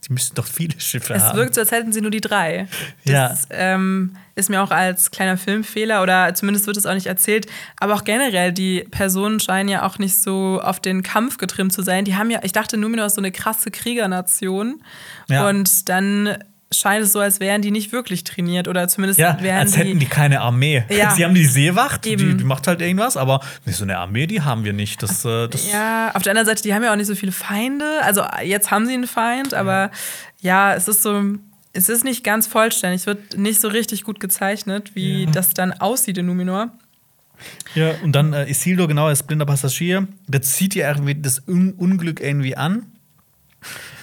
die müssten doch viele Schiffe Es haben. wirkt so, als hätten sie nur die drei. Das Ja. ähm, ist mir auch als kleiner Filmfehler oder zumindest wird es auch nicht erzählt. Aber auch generell, die Personen scheinen ja auch nicht so auf den Kampf getrimmt zu sein. Die haben ja, ich dachte, Numenor ist so eine krasse Kriegernation. Ja. Und dann scheint es so, als wären die nicht wirklich trainiert oder zumindest Ja, wären als hätten die keine Armee. Ja. Sie haben die Seewacht, die, die macht halt irgendwas, aber nicht so eine Armee, die haben wir nicht. Das, äh, das Ja, auf der anderen Seite, die haben ja auch nicht so viele Feinde. Also jetzt haben sie einen Feind, aber ja, es ist so, es ist nicht ganz vollständig. Es wird nicht so richtig gut gezeichnet, wie das dann aussieht in Numenor. Ja, und dann äh, Isildur, genau, als blinder Passagier, der zieht ja irgendwie das Un Unglück irgendwie an.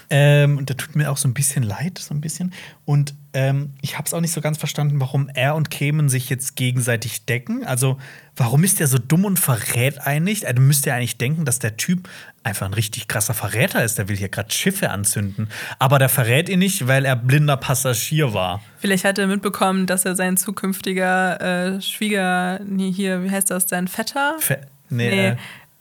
Ähm, und der tut mir auch so ein bisschen leid, so ein bisschen. Und ähm, ich habe es auch nicht so ganz verstanden, warum er und Kemen sich jetzt gegenseitig decken. Also, warum ist der so dumm und verrät einen nicht? Also, müsst ihr eigentlich denken, dass der Typ einfach ein richtig krasser Verräter ist. Der will hier gerade Schiffe anzünden. Aber der verrät ihn nicht, weil er blinder Passagier war. Vielleicht hat er mitbekommen, dass er sein zukünftiger äh, Schwieger, nee, hier, wie heißt das, sein Vetter? Fe nee, Nee. Äh,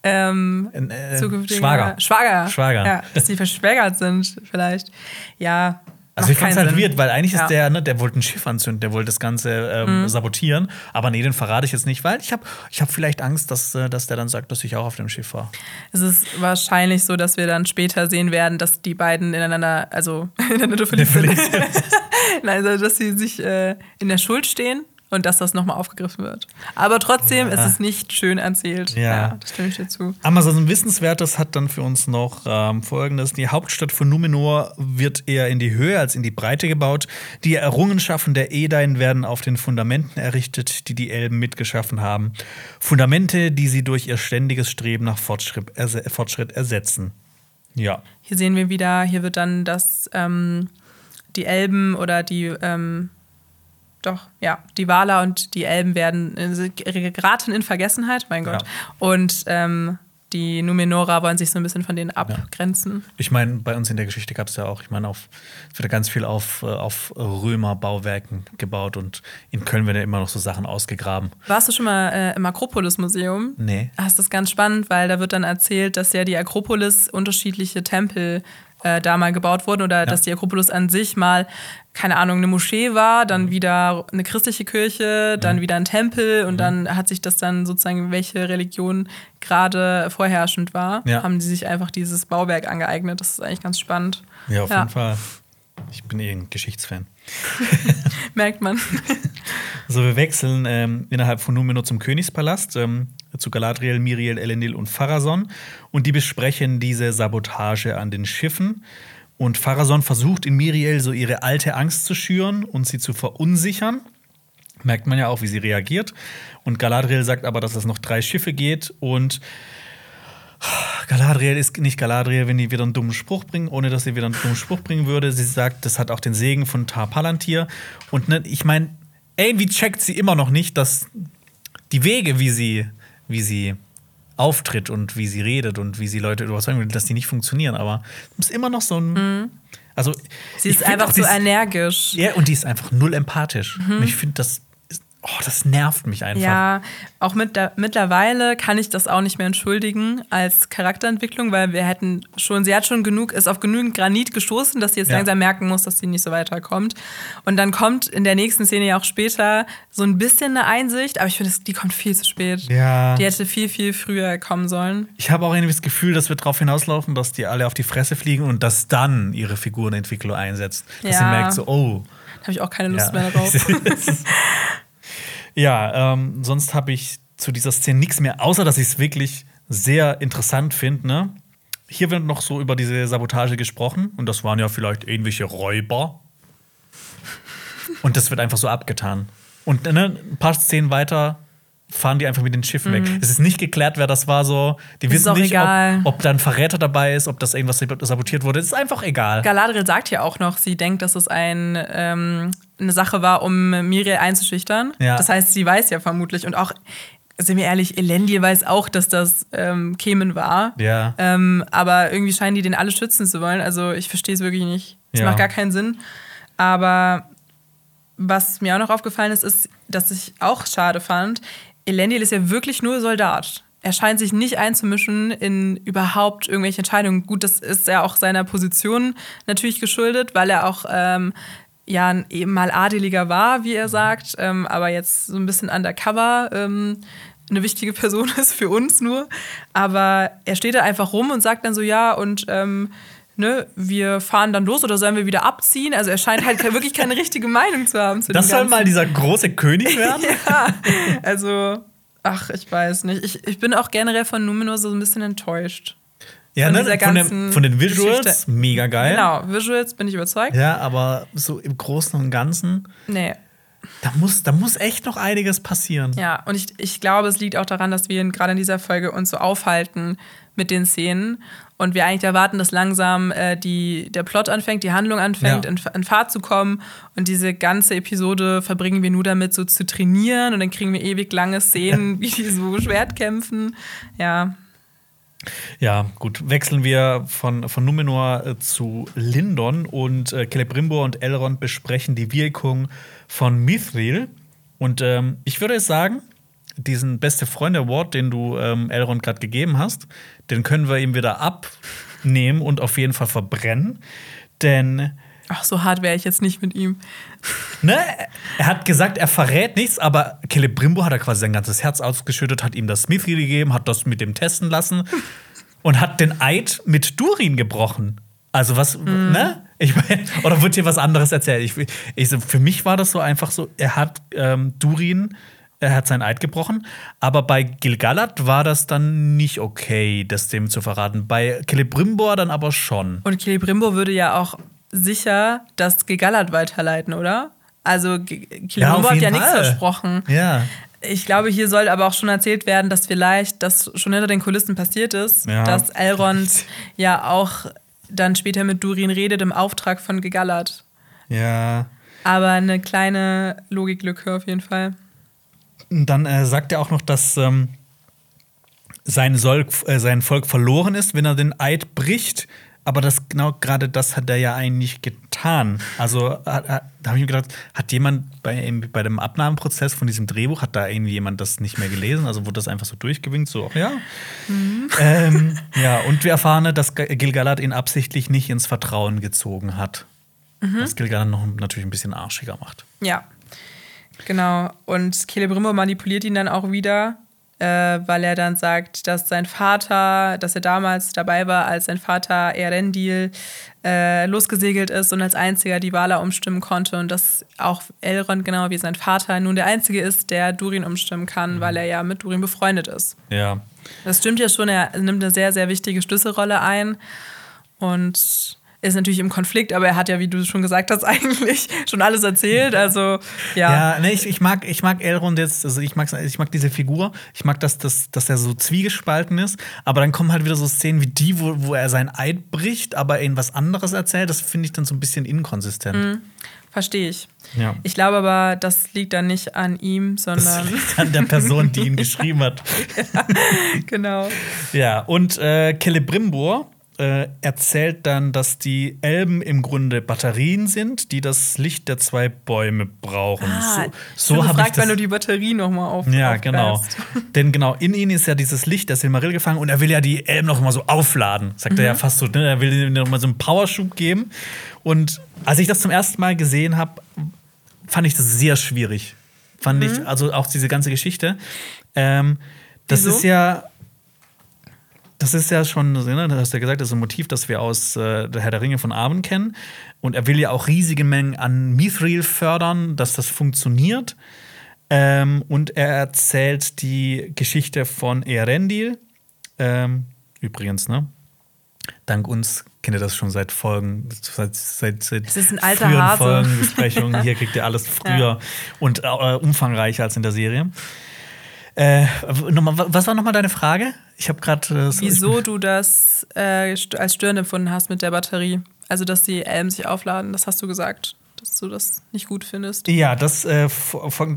Ähm, äh, Schwager. Schwager. Schwager. Ja, dass die verschwägert sind, vielleicht. Ja. Also ich fand's halt Sinn. weird, weil eigentlich Ja. Mhm. ist der, ne, der wollte ein Schiff anzünden, der wollte das Ganze ähm, sabotieren. Aber nee, den verrate ich jetzt nicht, weil ich habe ich hab vielleicht Angst, dass, äh, dass der dann sagt, dass ich auch auf dem Schiff war. Es ist wahrscheinlich so, dass wir dann später sehen werden, dass die beiden ineinander, also ineinander verliebt sind. Nein, also, dass sie sich äh, in der Schuld stehen und dass das nochmal aufgegriffen wird. Aber trotzdem Ja. ist es nicht schön erzählt. Ja. das stimme ich dir zu. Amazon Wissenswertes hat dann für uns noch ähm, folgendes: Die Hauptstadt von Numenor wird eher in die Höhe als in die Breite gebaut. Die Errungenschaften der Edain werden auf den Fundamenten errichtet, die die Elben mitgeschaffen haben. Fundamente, die sie durch ihr ständiges Streben nach Fortschritt, erse Fortschritt ersetzen. Ja. Hier sehen wir wieder, hier wird dann das, ähm, die Elben oder die, ähm, doch, ja, die Waler und die Elben werden äh, geraten in Vergessenheit, mein Gott. Ja. Und ähm, die Numenorer wollen sich so ein bisschen von denen abgrenzen. Ich meine, bei uns in der Geschichte gab es ja auch, ich meine, auf, es wird ja ganz viel auf, äh, auf Römerbauwerken gebaut und in Köln werden ja immer noch so Sachen ausgegraben. Warst du schon mal äh, im Akropolis-Museum? Nee. Das ist ganz spannend, weil da wird dann erzählt, dass ja die Akropolis unterschiedliche Tempel äh, da mal gebaut wurden oder dass die Akropolis an sich mal, keine Ahnung, eine Moschee war, Mhm. dann wieder eine christliche Kirche, dann wieder ein Tempel und Mhm. dann hat sich das dann sozusagen, welche Religion gerade vorherrschend war, Ja. haben die sich einfach dieses Bauwerk angeeignet. Das ist eigentlich ganz spannend. Ja, auf Ja. jeden Fall. Ich bin eh ein Geschichtsfan. Merkt man. So, wir wechseln ähm, innerhalb von Numenor zum Königspalast, ähm, zu Galadriel, Miriel, Elendil und Pharason. Und die besprechen diese Sabotage an den Schiffen. Und Pharason versucht in Miriel so ihre alte Angst zu schüren und sie zu verunsichern. Merkt man ja auch, wie sie reagiert. Und Galadriel sagt aber, dass es noch drei Schiffe geht. Und Galadriel ist nicht Galadriel, wenn die wieder einen dummen Spruch bringen, ohne dass sie wieder einen dummen Spruch bringen würde. Sie sagt, das hat auch den Segen von Tar Palantir. Und ne, ich meine, irgendwie checkt sie immer noch nicht, dass die Wege, wie sie, wie sie auftritt und wie sie redet und wie sie Leute überzeugen will, dass die nicht funktionieren. Aber es ist immer noch so ein. Also, Sie ist einfach so energisch. Ja, und die ist einfach null empathisch. Und ich finde, das, oh, das nervt mich einfach. Ja, auch mit der, mittlerweile kann ich das auch nicht mehr entschuldigen als Charakterentwicklung, weil wir hätten schon, sie hat schon genug, ist auf genügend Granit gestoßen, dass sie jetzt Ja. langsam merken muss, dass sie nicht so weiterkommt. Und dann kommt in der nächsten Szene ja auch später so ein bisschen eine Einsicht, aber ich finde, die kommt viel zu spät. Ja. Die hätte viel, viel früher kommen sollen. Ich habe auch irgendwie das Gefühl, dass wir darauf hinauslaufen, dass die alle auf die Fresse fliegen und dass dann ihre Figurenentwicklung einsetzt. Dass sie Ja. merkt, so, oh. Da habe ich auch keine Lust Ja, mehr drauf. ja ähm, sonst habe ich zu dieser Szene nichts mehr, außer dass ich es wirklich sehr interessant finde. Ne? Hier wird noch so über diese Sabotage gesprochen und das waren ja vielleicht irgendwelche Räuber. Und das wird einfach so abgetan. Und ne, ein paar Szenen weiter fahren die einfach mit den Schiffen weg. Es ist nicht geklärt, wer das war. So, die Mhm. Ist wissen nicht, ob, ob da ein Verräter dabei ist, ob das irgendwas sabotiert wurde. Es ist einfach egal. Galadriel sagt ja auch noch, sie denkt, dass es ein, ähm, eine Sache war, um Miriel einzuschüchtern. Ja. Das heißt, sie weiß ja vermutlich und auch, sind wir ehrlich, Elendil weiß auch, dass das ähm, Kemen war. Ja. Ähm, aber irgendwie scheinen die den alle schützen zu wollen. Also ich verstehe es wirklich nicht. Es Ja. macht gar keinen Sinn. Aber was mir auch noch aufgefallen ist, ist, dass ich auch schade fand, Elendil ist ja wirklich nur Soldat. Er scheint sich nicht einzumischen in überhaupt irgendwelche Entscheidungen. Gut, das ist ja auch seiner Position natürlich geschuldet, weil er auch ähm, ja ein eben mal Adeliger war, wie er sagt, ähm, aber jetzt so ein bisschen undercover ähm, eine wichtige Person ist für uns nur. Aber er steht da einfach rum und sagt dann so, ja, und ähm, ne, wir fahren dann los oder sollen wir wieder abziehen? Also er scheint halt wirklich keine richtige Meinung zu haben zu Das soll mal dieser große König werden? Ja, also, ach, ich weiß nicht. Ich, ich bin auch generell von Numenor so ein bisschen enttäuscht. Ja, Von ne? Von, den, von den Visuals, Geschichte. mega geil. Genau, Visuals bin ich überzeugt. Ja, aber so im Großen und Ganzen, Nee, da muss, da muss echt noch einiges passieren. ja. Und ich, ich glaube, es liegt auch daran, dass wir gerade in dieser Folge uns so aufhalten mit den Szenen und wir eigentlich erwarten, dass langsam äh, die, der Plot anfängt, die Handlung anfängt, Ja. in, in Fahrt zu kommen. Und diese ganze Episode verbringen wir nur damit, so zu trainieren. Und dann kriegen wir ewig lange Szenen, wie die so Schwert kämpfen. Ja, Ja, gut. Wechseln wir von, von Numenor äh, zu Lindon und äh, Celebrimbor und Elrond besprechen die Wirkung von Mithril. Und ähm, ich würde sagen, diesen beste Freund Award, den du ähm, Elrond gerade gegeben hast, den können wir ihm wieder abnehmen und auf jeden Fall verbrennen. Denn ach, so hart wäre ich jetzt nicht mit ihm. Ne? Er hat gesagt, er verrät nichts, aber Celebrimbo hat er quasi sein ganzes Herz ausgeschüttet, hat ihm das Mithril gegeben, hat das mit dem testen lassen und hat den Eid mit Durin gebrochen. Also was, ne? Ich meine, oder wird hier was anderes erzählt? Ich, ich, für mich war das so einfach so, er hat ähm, Durin, er hat seinen Eid gebrochen, aber bei Gilgalad war das dann nicht okay, das dem zu verraten. Bei Celebrimbor dann aber schon. Und Celebrimbo würde ja auch sicher das Gegallert weiterleiten, oder? Also Celebrimbo auf hat ja nichts versprochen. Ja. Ich glaube, hier soll aber auch schon erzählt werden, dass vielleicht das schon hinter den Kulissen passiert ist, Ja, dass Elrond ja auch dann später mit Durin redet im Auftrag von Gegallert. Ja. Aber eine kleine Logiklücke auf jeden Fall. Und dann äh, sagt er auch noch, dass ähm, sein, Volk, äh, sein Volk verloren ist, wenn er den Eid bricht. Aber das genau gerade das hat er ja eigentlich getan. Also hat, hat, da habe ich mir gedacht, hat jemand bei, bei dem Abnahmeprozess von diesem Drehbuch, hat da irgendwie jemand das nicht mehr gelesen? Also wurde das einfach so durchgewinkt, so, ja. Ähm, ja, und wir erfahren, dass G- Gilgalad ihn absichtlich nicht ins Vertrauen gezogen hat. Was Gilgalad noch natürlich ein bisschen arschiger macht. Ja, genau. Und Celebrimbo manipuliert ihn dann auch wieder äh, weil er dann sagt, dass sein Vater, dass er damals dabei war, als sein Vater Erendil äh, losgesegelt ist und als einziger die Wala umstimmen konnte und dass auch Elrond, genau wie sein Vater, nun der Einzige ist, der Durin umstimmen kann, mhm. weil er ja mit Durin befreundet ist. Ja. Das stimmt ja schon, er nimmt eine sehr, sehr wichtige Schlüsselrolle ein und ist natürlich im Konflikt, aber er hat ja, wie du schon gesagt hast, eigentlich schon alles erzählt. Also, ja. Ja, ne, ich, ich, mag, ich mag Elrond jetzt, also ich mag, ich mag diese Figur. Ich mag, dass, dass, dass er so zwiegespalten ist. Aber dann kommen halt wieder so Szenen wie die, wo, wo er sein Eid bricht, aber ihn was anderes erzählt. Das finde ich dann so ein bisschen inkonsistent. Mhm. Verstehe ich. Ja. Ich glaube aber, das liegt dann nicht an ihm, sondern. Das liegt an der Person, die ihn geschrieben hat. ja, genau. Ja, und äh, Celebrimbor äh, erzählt dann, dass die Elben im Grunde Batterien sind, die das Licht der zwei Bäume brauchen. Ah, so so habe ich das, wenn du die Batterie noch mal auf Ja, genau. Denn genau in ihnen ist ja dieses Licht der Silmarill gefangen und er will ja die Elben noch mal so aufladen. Sagt mhm. er ja mhm. fast so, ne? er will ihnen noch mal so einen Powerschub geben. Und als ich das zum ersten Mal gesehen habe, fand ich das sehr schwierig. Fand mhm. ich also auch diese ganze Geschichte. Ähm, das Wieso? ist ja das ist ja schon, ne, du hast ja gesagt, das ist ein Motiv, das wir aus äh, der Herr der Ringe von Abend kennen. Und er will ja auch riesige Mengen an Mithril fördern, dass das funktioniert. Ähm, und er erzählt die Geschichte von Earendil. Ähm, übrigens, ne? Dank uns kennt ihr das schon seit Folgen, seit, seit, seit das ist ein alter früheren Hase. Folgenbesprechungen. Hier kriegt ihr alles früher ja. und äh, umfangreicher als in der Serie. Äh, was war nochmal deine Frage? Ich habe gerade. Äh, Wieso du das äh, als störend empfunden hast mit der Batterie? Also, dass die Elben sich aufladen, das hast du gesagt, dass du das nicht gut findest. Ja, das, äh,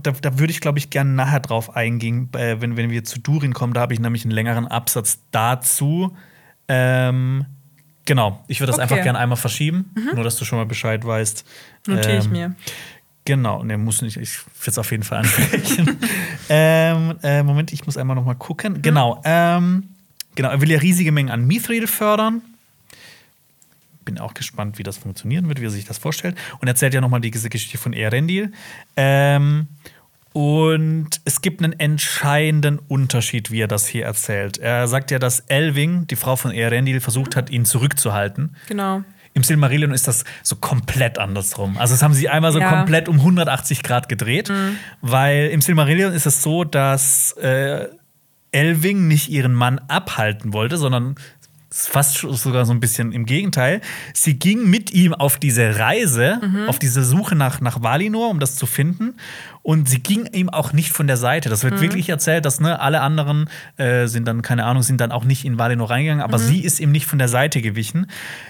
da, da würde ich, glaube ich, gerne nachher drauf eingehen, äh, wenn, wenn wir zu Durin kommen. Da habe ich nämlich einen längeren Absatz dazu. Ähm, genau, ich würde das okay. einfach gerne einmal verschieben, mhm. nur dass du schon mal Bescheid weißt. Notiere ähm, ich mir. Genau, ne, muss nicht, ich will es auf jeden Fall ansprechen. ähm, äh, Moment, ich muss einmal noch mal gucken. Genau, ähm, genau, er will ja riesige Mengen an Mithril fördern. Bin auch gespannt, wie das funktionieren wird, wie er sich das vorstellt. Und er erzählt ja noch mal diese Geschichte von Erendil. Ähm, und es gibt einen entscheidenden Unterschied, wie er das hier erzählt. Er sagt ja, dass Elving, die Frau von Erendil, versucht hat, ihn zurückzuhalten. Genau. Im Silmarillion ist das so komplett andersrum. Also, das haben sie einmal so ja. komplett um 180 Grad gedreht, mhm. weil im Silmarillion ist es so, dass äh, Elving nicht ihren Mann abhalten wollte, sondern fast sogar so ein bisschen im Gegenteil. Sie ging mit ihm auf diese Reise, mhm. auf diese Suche nach, nach Valinor, um das zu finden. Und sie ging ihm auch nicht von der Seite. Das wird mhm. wirklich erzählt, dass ne, alle anderen äh, sind dann, keine Ahnung, sind dann auch nicht in Valinor reingegangen, aber mhm. sie ist ihm nicht von der Seite gewichen.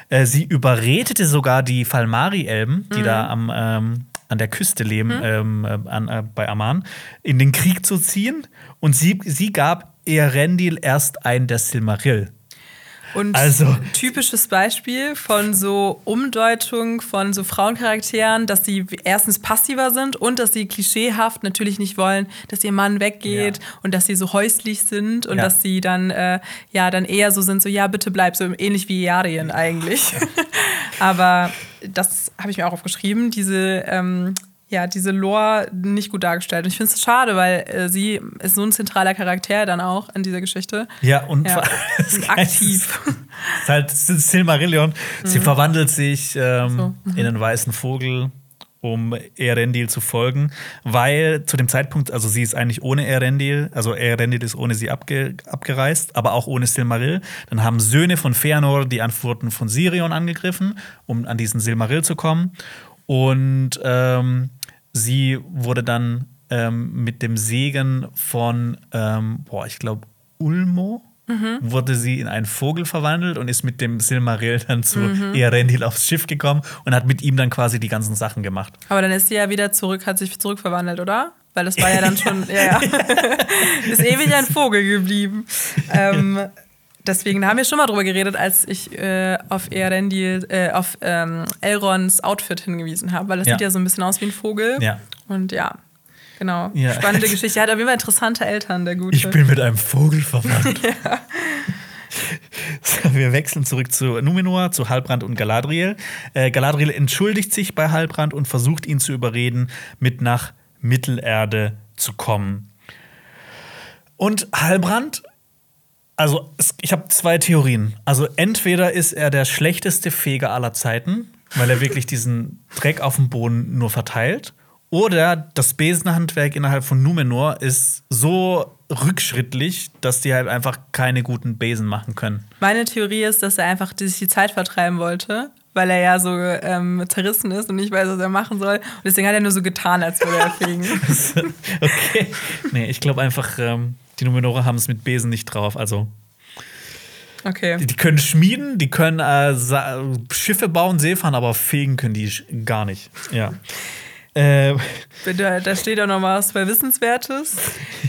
Äh, sie überredete sogar die Falmari-Elben, die da mhm. am ähm, an der Küste leben, mhm. ähm, äh, an, äh, bei Aman, in den Krieg zu ziehen. Und sie, sie gab Erendil erst ein der Silmarill. Und also. typisches Beispiel von so Umdeutung von so Frauencharakteren, dass sie erstens passiver sind und dass sie klischeehaft natürlich nicht wollen, dass ihr Mann weggeht ja. und dass sie so häuslich sind und ja. dass sie dann äh, ja dann eher so sind, so ja, bitte bleib, so ähnlich wie Yarien eigentlich. Aber das habe ich mir auch aufgeschrieben, diese ähm, ja, diese Lore nicht gut dargestellt. Und ich finde es schade, weil äh, sie ist so ein zentraler Charakter dann auch in dieser Geschichte. Ja, und ja. aktiv. ist halt Silmarillion. Mhm. Sie verwandelt sich ähm, so. mhm. in einen weißen Vogel, um Erendil zu folgen, weil zu dem Zeitpunkt, also sie ist eigentlich ohne Erendil, also Erendil ist ohne sie abge, abgereist, aber auch ohne Silmaril. Dann haben Söhne von Fëanor die Antworten von Sirion angegriffen, um an diesen Silmaril zu kommen. Und ähm, sie wurde dann ähm, mit dem Segen von, ähm, boah, ich glaube, Ulmo. Mhm. wurde sie in einen Vogel verwandelt und ist mit dem Silmaril dann zu mhm. Earendil aufs Schiff gekommen und hat mit ihm dann quasi die ganzen Sachen gemacht. Aber dann ist sie ja wieder zurück, hat sich zurückverwandelt, oder? Weil das war ja dann schon, ja, ja. ist ewig ein Vogel geblieben. ähm, deswegen haben wir schon mal drüber geredet, als ich äh, auf Erendil, äh, auf ähm, Elrons Outfit hingewiesen habe, weil das ja. sieht ja so ein bisschen aus wie ein Vogel. Ja. Und ja, genau. Ja. Spannende Geschichte. Er hat auf jeden Fall interessante Eltern, der Gute. Ich bin mit einem Vogel verwandt. ja. Wir wechseln zurück zu Numenor, zu Halbrand und Galadriel. Äh, Galadriel entschuldigt sich bei Halbrand und versucht ihn zu überreden, mit nach Mittelerde zu kommen. Und Halbrand, also ich habe zwei Theorien. Also entweder ist er der schlechteste Feger aller Zeiten, weil er wirklich diesen Dreck auf dem Boden nur verteilt. Oder das Besenhandwerk innerhalb von Numenor ist so rückschrittlich, dass die halt einfach keine guten Besen machen können. Meine Theorie ist, dass er einfach sich die Zeit vertreiben wollte, weil er ja so ähm, zerrissen ist und nicht weiß, was er machen soll. Und deswegen hat er nur so getan, als würde er fegen. okay. Nee, ich glaube einfach, ähm, die Numenorer haben es mit Besen nicht drauf. Also Okay. Die, die können schmieden, die können äh, Schiffe bauen, Seefahren, aber fegen können die gar nicht. Ja. Äh, Da, steht auch noch was bei Wissenswertes.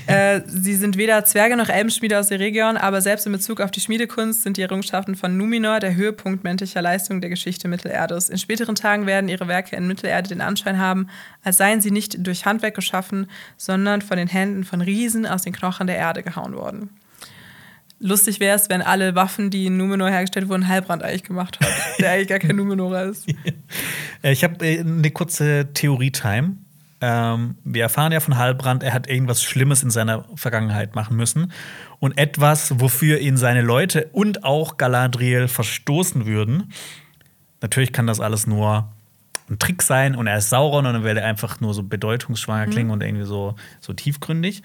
äh, sie sind weder Zwerge noch Elbenschmiede aus der Region, aber selbst in Bezug auf die Schmiedekunst sind die Errungenschaften von Numenor der Höhepunkt menschlicher Leistung der Geschichte Mittelerdes. In späteren Tagen werden ihre Werke in Mittelerde den Anschein haben, als seien sie nicht durch Handwerk geschaffen, sondern von den Händen von Riesen aus den Knochen der Erde gehauen worden. Lustig wäre es, wenn alle Waffen, die in Numenor hergestellt wurden, Halbrand eigentlich gemacht hat, der eigentlich gar kein Numenorer ist. äh, ich habe äh, eine kurze Theorie-Time. Ähm, wir erfahren ja von Halbrand, er hat irgendwas Schlimmes in seiner Vergangenheit machen müssen. Und etwas, wofür ihn seine Leute und auch Galadriel verstoßen würden. Natürlich kann das alles nur ein Trick sein und er ist Sauron und dann will er einfach nur so bedeutungsschwanger klingen und irgendwie so, so tiefgründig.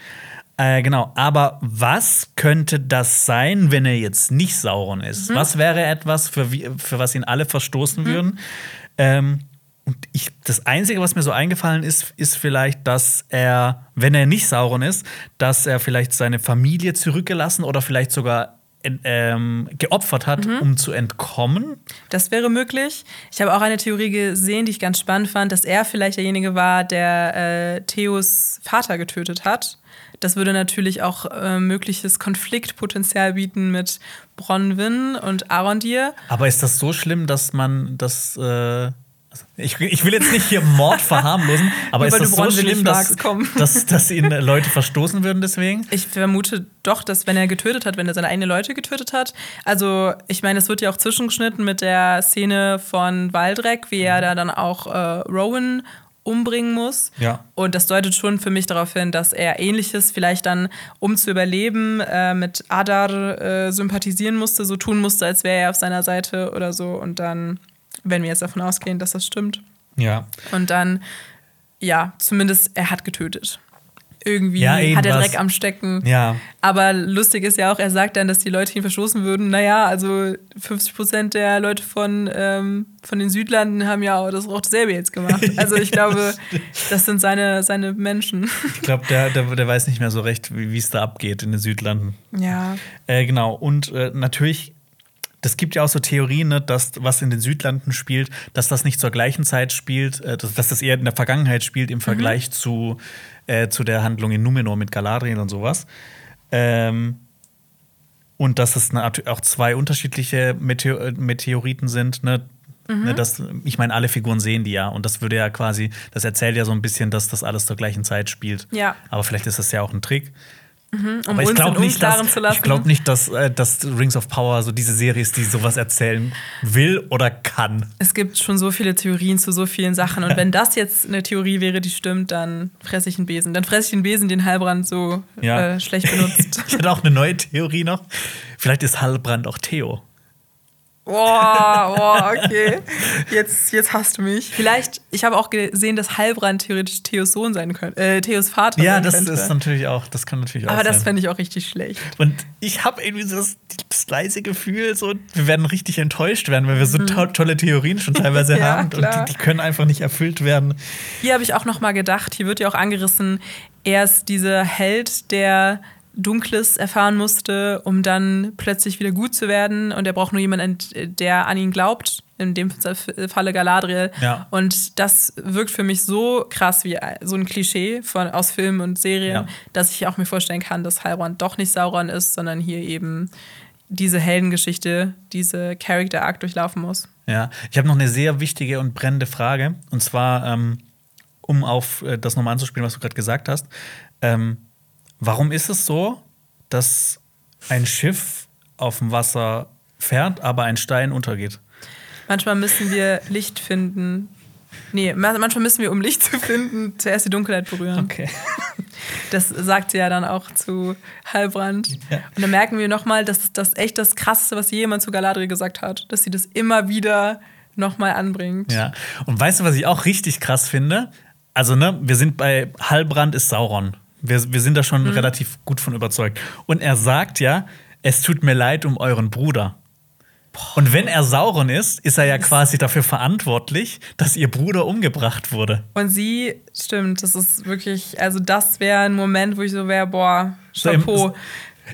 Äh, genau, aber was könnte das sein, wenn er jetzt nicht Sauron ist? Was wäre etwas, für, für was ihn alle verstoßen würden? Ähm, und ich, das Einzige, was mir so eingefallen ist, ist vielleicht, dass er, wenn er nicht Sauron ist, dass er vielleicht seine Familie zurückgelassen oder vielleicht sogar ähm, geopfert hat, um zu entkommen. Das wäre möglich. Ich habe auch eine Theorie gesehen, die ich ganz spannend fand, dass er vielleicht derjenige war, der äh, Theos Vater getötet hat. Das würde natürlich auch äh, mögliches Konfliktpotenzial bieten mit Bronwyn und Arondir. Aber ist das so schlimm, dass man das. Äh ich, ich will jetzt nicht hier Mord verharmlosen, aber ist das so schlimm, dass, dass, dass ihn Leute verstoßen würden deswegen? Ich vermute doch, dass wenn er getötet hat, wenn er seine eigenen Leute getötet hat, also ich meine, es wird ja auch zwischengeschnitten mit der Szene von Waldreck, wie er da dann auch äh, Rowan umbringen muss. Ja. Und das deutet schon für mich darauf hin, dass er ähnliches vielleicht dann, um zu überleben, äh, mit Adar äh, sympathisieren musste, so tun musste, als wäre er auf seiner Seite oder so. Und dann, wenn wir jetzt davon ausgehen, dass das stimmt. Ja. Und dann, ja, zumindest er hat getötet. Irgendwie Ja, hat er. Dreck am Stecken. Ja. Aber lustig ist ja auch, er sagt dann, dass die Leute ihn verstoßen würden. Naja, also 50 Prozent der Leute von, ähm, von den Südlanden haben ja auch das, auch dasselbe jetzt gemacht. Also ich glaube, das sind seine, seine Menschen. Ich glaube, der, der, der weiß nicht mehr so recht, wie es da abgeht in den Südlanden. Ja. Äh, genau. Und äh, natürlich, das gibt ja auch so Theorien, ne, dass was in den Südlanden spielt, dass das nicht zur gleichen Zeit spielt, äh, dass, dass das eher in der Vergangenheit spielt im Vergleich zu, äh, zu der Handlung in Numenor mit Galadriel und sowas. Ähm, und dass es auch zwei unterschiedliche Meteor äh, Meteoriten sind, ne? Ne, das, ich meine, alle Figuren sehen die ja. Und das würde ja quasi, das erzählt ja so ein bisschen, dass das alles zur gleichen Zeit spielt. Ja. Aber vielleicht ist das ja auch ein Trick. Um Aber ich glaube nicht, dass, Unklaren zu lassen. ich glaub nicht dass, äh, dass Rings of Power so diese Serie ist, die sowas erzählen will oder kann. Es gibt schon so viele Theorien zu so vielen Sachen. Und wenn das jetzt eine Theorie wäre, die stimmt, dann fresse ich einen Besen. Dann fresse ich den Besen, den Halbrand so Ja. äh, schlecht benutzt. Ich hatte auch eine neue Theorie noch. Vielleicht ist Hallbrand auch Theo. Boah, boah, okay. Jetzt, jetzt hast du mich. Vielleicht, ich habe auch gesehen, dass Heilbrand theoretisch Theos Sohn sein könnte, äh, Theos Vater Ja, sein das könnte. ist natürlich auch, das kann natürlich auch Aber das sein. fände ich auch richtig schlecht. Und ich habe irgendwie so das, das leise Gefühl, so, wir werden richtig enttäuscht werden, weil wir so to tolle Theorien schon teilweise Mhm. Ja, haben und klar. die, die können einfach nicht erfüllt werden. Hier habe ich auch noch mal gedacht, hier wird ja auch angerissen, er ist dieser Held, der Dunkles erfahren musste, um dann plötzlich wieder gut zu werden. Und er braucht nur jemanden, der an ihn glaubt. In dem Falle Galadriel. Ja. Und das wirkt für mich so krass wie so ein Klischee von, aus Filmen und Serien, Ja. dass ich auch mir vorstellen kann, dass Halbrand doch nicht Sauron ist, sondern hier eben diese Heldengeschichte, diese Character Arc durchlaufen muss. Ja, ich habe noch eine sehr wichtige und brennende Frage. Und zwar, ähm, um auf äh, das nochmal anzuspielen, was du gerade gesagt hast. Ähm, warum ist es so, dass ein Schiff auf dem Wasser fährt, aber ein Stein untergeht? Manchmal müssen wir Licht finden. Nee, ma- manchmal müssen wir, um Licht zu finden, zuerst die Dunkelheit berühren. Okay. Das sagt sie ja dann auch zu Halbrand. Ja. Und dann merken wir nochmal, dass das echt das Krasseste, was jemand zu Galadriel gesagt hat. Dass sie das immer wieder nochmal anbringt. Ja. Und weißt du, was ich auch richtig krass finde? Also, ne, wir sind bei Halbrand ist Sauron. Wir, wir sind da schon mhm. relativ gut von überzeugt. Und er sagt ja, es tut mir leid um euren Bruder. Und wenn er Sauron ist, ist er ja quasi dafür verantwortlich, dass ihr Bruder umgebracht wurde. Und sie, stimmt, das ist wirklich, also das wäre ein Moment, wo ich so wäre, boah, Chapeau. So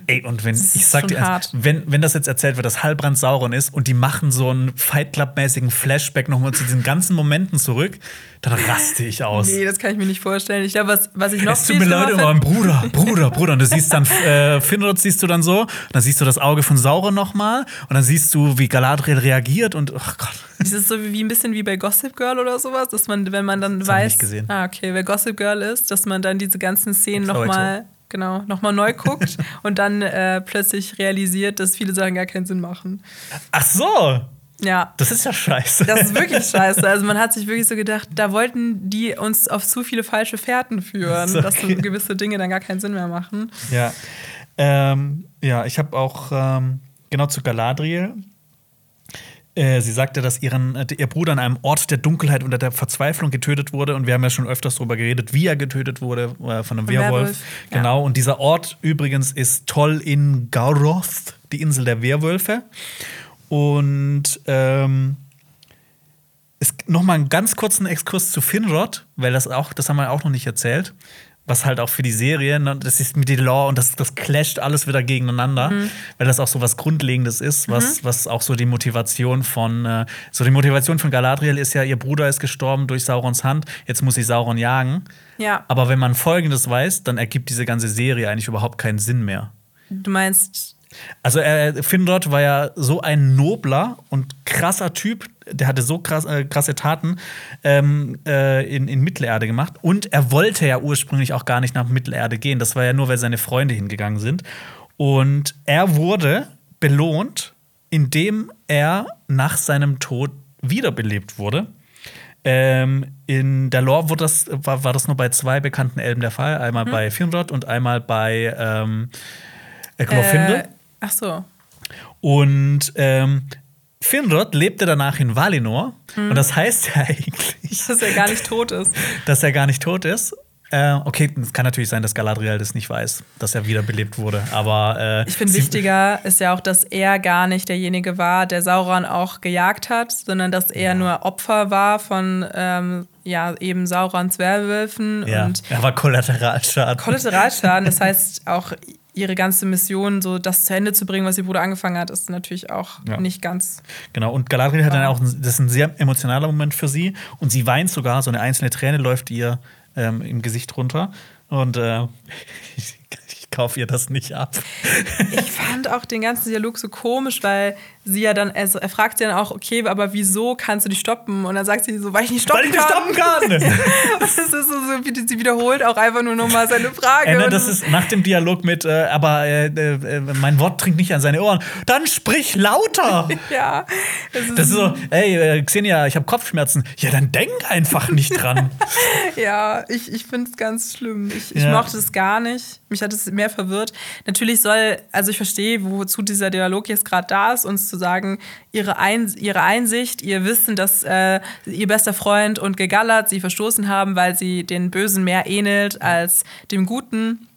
Ey, und wenn, ich sag dir, also, wenn, wenn das jetzt erzählt wird, dass Halbrand Sauron ist und die machen so einen Fight Club-mäßigen Flashback nochmal zu diesen ganzen Momenten zurück, dann raste ich aus. Nee, das kann ich mir nicht vorstellen. Ich glaube, was, was ich noch Es tut mir leid, aber Bruder, Bruder, Bruder. Und du siehst dann, äh, Finrod siehst du dann so, und dann siehst du das Auge von Sauron nochmal, und dann siehst du, wie Galadriel reagiert und, ach oh Gott. Ist es so wie ein bisschen wie bei Gossip Girl oder sowas, dass man, wenn man dann das weiß, nicht gesehen. ah, okay, wer Gossip Girl ist, dass man dann diese ganzen Szenen nochmal genau, nochmal neu guckt und dann äh, plötzlich realisiert, dass viele Sachen gar keinen Sinn machen. Ach so. Ja. Das ist ja scheiße. Das ist wirklich scheiße. Also man hat sich wirklich so gedacht, da wollten die uns auf zu viele falsche Fährten führen, okay. dass so gewisse Dinge dann gar keinen Sinn mehr machen. Ja. Ähm, ja, ich habe auch ähm, genau zu Galadriel sie sagte, dass ihren, äh, ihr Bruder an einem Ort der Dunkelheit unter der Verzweiflung getötet wurde. Und wir haben ja schon öfters darüber geredet, wie er getötet wurde äh, von einem Werwolf. Werwolf. Genau. Ja. Und dieser Ort übrigens ist toll in Gauroth, die Insel der Werwölfe. Und ähm, noch mal einen ganz kurzen Exkurs zu Finrod, weil das auch, das haben wir auch noch nicht erzählt was halt auch für die Serie, ne, das ist mit der Law und das, das clasht alles wieder gegeneinander, mhm. weil das auch so was Grundlegendes ist, was, mhm. was auch so die Motivation von, äh, so die Motivation von Galadriel ist ja, ihr Bruder ist gestorben durch Saurons Hand, jetzt muss sie Sauron jagen. Ja. Aber wenn man Folgendes weiß, dann ergibt diese ganze Serie eigentlich überhaupt keinen Sinn mehr. Du meinst, also äh, Finrod war ja so ein nobler und krasser Typ, der hatte so krass, äh, krasse Taten ähm, äh, in, in Mittelerde gemacht. Und er wollte ja ursprünglich auch gar nicht nach Mittelerde gehen. Das war ja nur, weil seine Freunde hingegangen sind. Und er wurde belohnt, indem er nach seinem Tod wiederbelebt wurde. Ähm, in der Lore wurde das, war, war das nur bei zwei bekannten Elben der Fall. Einmal mhm. bei Finrod und einmal bei ähm, Glorfindel. Äh, ach so. Und ähm, Finrod lebte danach in Valinor. Mhm. Und das heißt ja eigentlich. Dass er gar nicht tot ist. dass er gar nicht tot ist. Äh, okay, es kann natürlich sein, dass Galadriel das nicht weiß, dass er wiederbelebt wurde. Aber äh, ich finde wichtiger ist ja auch, dass er gar nicht derjenige war, der Sauron auch gejagt hat, sondern dass er ja. nur Opfer war von ähm, ja eben Saurons Werwölfen. Ja, und er war Kollateralschaden. Kollateralschaden, das heißt auch ihre ganze Mission, so das zu Ende zu bringen, was ihr Bruder angefangen hat, ist natürlich auch ja. nicht ganz. Genau, und Galadriel hat dann auch, das ist ein sehr emotionaler Moment für sie und sie weint sogar, so eine einzelne Träne läuft ihr ähm, im Gesicht runter. Und äh, kaufe ihr das nicht ab. ich fand auch den ganzen Dialog so komisch, weil sie ja dann, also er fragt sie dann auch, okay, aber wieso kannst du dich stoppen? Und dann sagt sie so, weil ich nicht stoppen weil ich kann. Nicht stoppen kann. das ist so, so, sie wiederholt auch einfach nur nochmal seine Frage. Äh, ne, das ist nach dem Dialog mit, äh, aber äh, äh, mein Wort dringt nicht an seine Ohren. Dann sprich lauter. ja. Das ist, das ist so, ey, äh, Xenia, ich habe Kopfschmerzen. Ja, dann denk einfach nicht dran. ja, ich, ich finde es ganz schlimm. Ich, ich ja. mochte es gar nicht. Mich hat es mehr verwirrt. Natürlich soll, also ich verstehe, wozu dieser Dialog jetzt gerade da ist, uns zu sagen, ihre, Ein ihre Einsicht, ihr Wissen, dass äh, ihr bester Freund und Gegallert sie verstoßen haben, weil sie den Bösen mehr ähnelt als dem Guten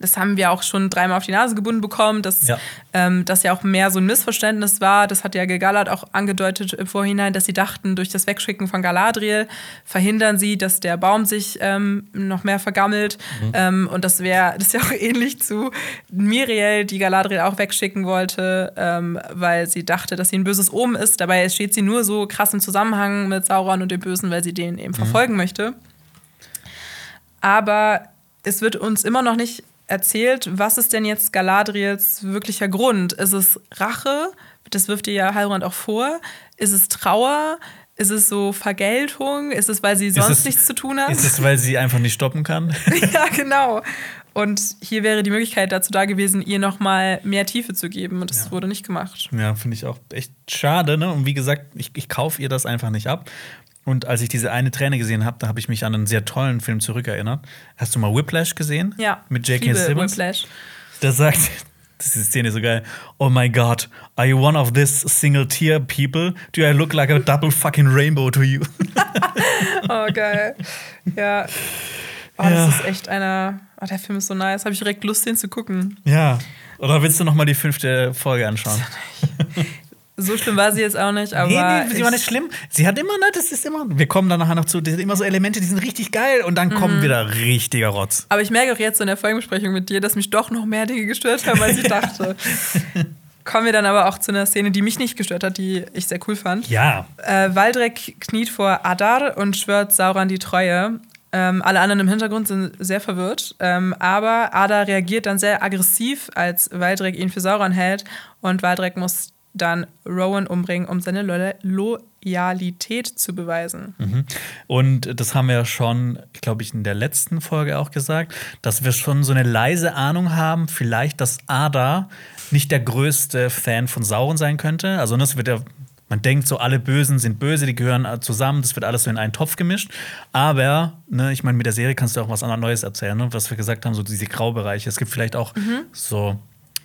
das haben wir auch schon dreimal auf die Nase gebunden bekommen, dass ja. Ähm, das ja auch mehr so ein Missverständnis war. Das hat ja Gegallert auch angedeutet im Vorhinein, dass sie dachten, durch das Wegschicken von Galadriel verhindern sie, dass der Baum sich ähm, noch mehr vergammelt. Mhm. Ähm, und das wäre das ist ja auch ähnlich zu Miriel, die Galadriel auch wegschicken wollte, ähm, weil sie dachte, dass sie ein böses Omen ist. Dabei steht sie nur so krass im Zusammenhang mit Sauron und dem Bösen, weil sie den eben mhm. verfolgen möchte. Aber es wird uns immer noch nicht erzählt, was ist denn jetzt Galadriels wirklicher Grund? Ist es Rache? Das wirft ihr ja Halbrand auch vor. Ist es Trauer? Ist es so Vergeltung? Ist es, weil sie sonst es, nichts zu tun hat? Ist es, weil sie einfach nicht stoppen kann? ja, genau. Und hier wäre die Möglichkeit dazu da gewesen, ihr noch mal mehr Tiefe zu geben. Und das ja. wurde nicht gemacht. Ja, finde ich auch echt schade. Ne? Und wie gesagt, ich, ich kaufe ihr das einfach nicht ab. Und als ich diese eine Träne gesehen habe, da habe ich mich an einen sehr tollen Film zurückerinnert. Hast du mal Whiplash gesehen? Ja. Mit J.K. Simmons? Whiplash. Der sagt, das ist die Szene so geil. Oh my God, are you one of this single tear people? Do I look like a double fucking rainbow to you? Oh, geil. ja. Oh, Ja. das ist echt einer. Oh, der Film ist so nice. Habe ich direkt Lust, den zu gucken. ja. Oder willst du noch mal die fünfte Folge anschauen? So schlimm war sie jetzt auch nicht, aber. nee, nee, sie war ich- nicht schlimm. Sie hat immer, ne, das ist immer, wir kommen dann nachher noch zu, das sind immer so Elemente, die sind richtig geil und dann kommen wieder richtiger Rotz. Aber ich merke auch jetzt in der Folgenbesprechung mit dir, dass mich doch noch mehr Dinge gestört haben, als ich dachte. Kommen wir dann aber auch zu einer Szene, die mich nicht gestört hat, die ich sehr cool fand. Ja. Äh, Waldreck kniet vor Adar und schwört Sauron die Treue. Ähm, alle anderen im Hintergrund sind sehr verwirrt. Ähm, aber Adar reagiert dann sehr aggressiv, als Waldreck ihn für Sauron hält. Und Waldreck muss dann Rowan umbringen, um seine Lo Loyalität zu beweisen. Mhm. Und das haben wir ja schon, glaube ich, in der letzten Folge auch gesagt, dass wir schon so eine leise Ahnung haben, vielleicht, dass Ada nicht der größte Fan von Sauron sein könnte. Also das wird ja, man denkt so, alle Bösen sind böse, die gehören zusammen, das wird alles so in einen Topf gemischt. Aber, ne, ich meine, mit der Serie kannst du auch was anderes Neues erzählen, ne? was wir gesagt haben, so diese Graubereiche. Es gibt vielleicht auch so.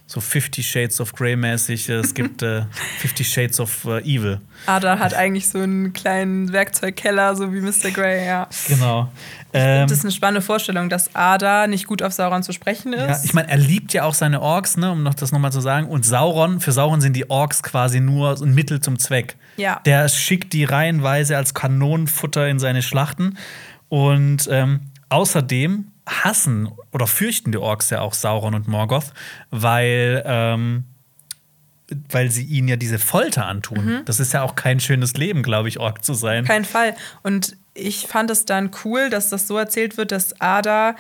So 50 Shades of Grey mäßig. Es gibt äh, 50 Shades of äh, Evil. Adar hat eigentlich so einen kleinen Werkzeugkeller, so wie Mr. Grey, ja. Genau. Ähm, Das ist eine spannende Vorstellung, dass Ada nicht gut auf Sauron zu sprechen ist. Ja, ich meine, er liebt ja auch seine Orks, ne, um noch das nochmal zu sagen. Und Sauron, für Sauron sind die Orks quasi nur ein Mittel zum Zweck. Ja. Der schickt die reihenweise als Kanonenfutter in seine Schlachten. Und ähm, außerdem hassen oder fürchten die Orks ja auch Sauron und Morgoth, weil, ähm, weil sie ihnen ja diese Folter antun. Das ist ja auch kein schönes Leben, glaube ich, Ork zu sein. Kein Fall. Und ich fand es dann cool, dass das so erzählt wird, dass Ada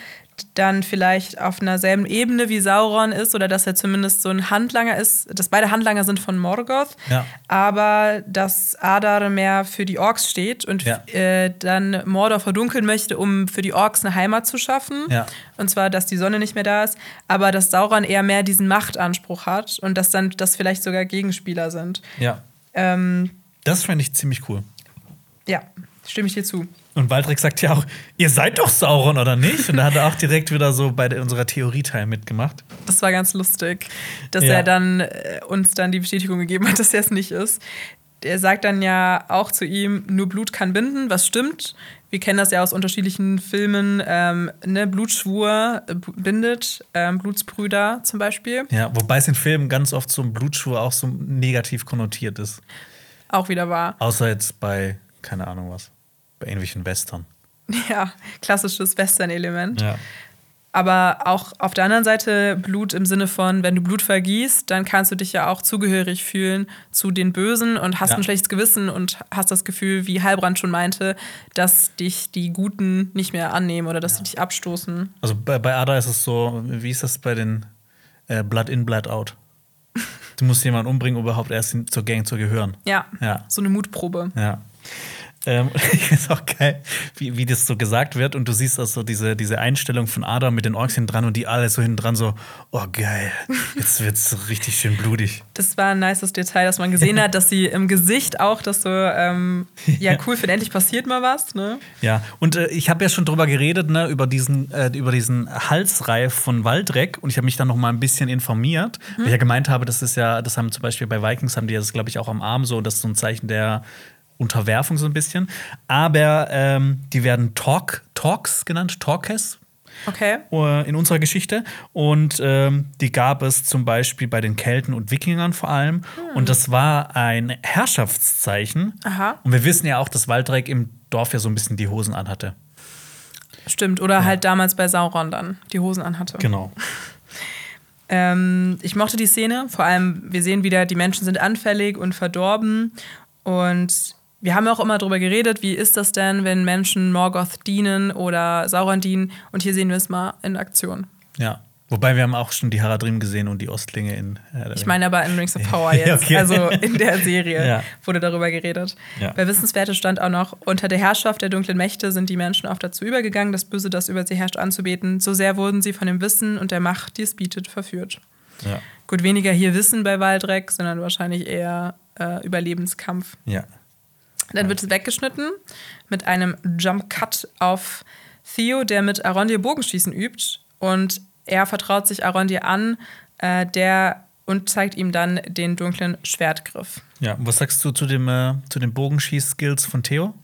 dann vielleicht auf einer selben Ebene wie Sauron ist oder dass er zumindest so ein Handlanger ist, dass beide Handlanger sind von Morgoth, Ja. aber dass Adar mehr für die Orks steht und Ja. äh, dann Mordor verdunkeln möchte, um für die Orks eine Heimat zu schaffen. Ja. Und zwar, dass die Sonne nicht mehr da ist, aber dass Sauron eher mehr diesen Machtanspruch hat und dass dann das vielleicht sogar Gegenspieler sind. Ja. Ähm, Das fände ich ziemlich cool. ja, stimme ich dir zu. Und Waldreck sagt ja auch, ihr seid doch Sauron, oder nicht? Und da hat er auch direkt wieder so bei unserer Theorieteil mitgemacht. Das war ganz lustig, dass Ja. er dann äh, uns dann die Bestätigung gegeben hat, dass er es nicht ist. Er sagt dann ja auch zu ihm, nur Blut kann binden, was stimmt. Wir kennen das ja aus unterschiedlichen Filmen. Ähm, ne? Blutschwur äh, bindet, ähm, Blutsbrüder zum Beispiel. Ja, wobei es in Filmen ganz oft so ein Blutschuh auch so negativ konnotiert ist. Auch wieder wahr. Außer jetzt bei, keine Ahnung was, bei irgendwelchen Western. Ja, klassisches Western-Element. Ja. Aber auch auf der anderen Seite Blut im Sinne von, wenn du Blut vergießt, dann kannst du dich ja auch zugehörig fühlen zu den Bösen und hast Ja. ein schlechtes Gewissen und hast das Gefühl, wie Heilbrand schon meinte, dass dich die Guten nicht mehr annehmen oder dass sie dich abstoßen. Also bei, bei Ada ist es so, wie ist das bei den äh, Blood in, Blood out? Du musst jemanden umbringen, um überhaupt erst zur Gang zu gehören. Ja, Ja. so eine Mutprobe. Ja. Ähm, finde es auch geil, wie, wie das so gesagt wird. Und du siehst also diese, diese Einstellung von Ada mit den Orks hinten dran und die alle so hinten dran so, oh geil, jetzt wird's so richtig schön blutig. Das war ein nices Detail, dass man gesehen hat, dass sie im Gesicht auch das so, ähm, ja, cool findet, endlich passiert mal was, ne? Ja, und äh, ich habe ja schon drüber geredet, ne, über diesen, äh, über diesen Halsreif von Waldreck und ich habe mich dann noch mal ein bisschen informiert, weil ich ja gemeint habe, das ist ja, das haben zum Beispiel bei Vikings haben die das, glaube ich, auch am Arm so, das ist so ein Zeichen der Unterwerfung so ein bisschen. Aber ähm, die werden Talk, Talks genannt, Talkes Okay. äh, in unserer Geschichte. Und ähm, die gab es zum Beispiel bei den Kelten und Wikingern vor allem. Und das war ein Herrschaftszeichen. Aha. Und wir wissen ja auch, dass Waldreck im Dorf ja so ein bisschen die Hosen anhatte. Stimmt. Oder halt damals bei Sauron dann die Hosen anhatte. Genau. Ähm, ich mochte die Szene, vor allem wir sehen wieder, die Menschen sind anfällig und verdorben. Und wir haben ja auch immer darüber geredet, wie ist das denn, wenn Menschen Morgoth dienen oder Sauron dienen. Und hier sehen wir es mal in Aktion. Ja. Wobei wir haben auch schon die Haradrim gesehen und die Ostlinge in. Der Ich meine aber in Rings of Power jetzt, Okay. also in der Serie Ja. wurde darüber geredet. Ja. Bei Wissenswerte stand auch noch, unter der Herrschaft der dunklen Mächte sind die Menschen oft dazu übergegangen, das Böse, das über sie herrscht, anzubeten. So sehr wurden sie von dem Wissen und der Macht, die es bietet, verführt. Ja. Gut, weniger hier Wissen bei Waldreck, sondern wahrscheinlich eher äh, Überlebenskampf. ja. Dann wird es weggeschnitten mit einem Jump Cut auf Theo, der mit Arondir Bogenschießen übt. Und er vertraut sich Arondir an, äh, der und zeigt ihm dann den dunklen Schwertgriff. Ja, was sagst du zu, dem, äh, zu den Bogenschieß-Skills von Theo?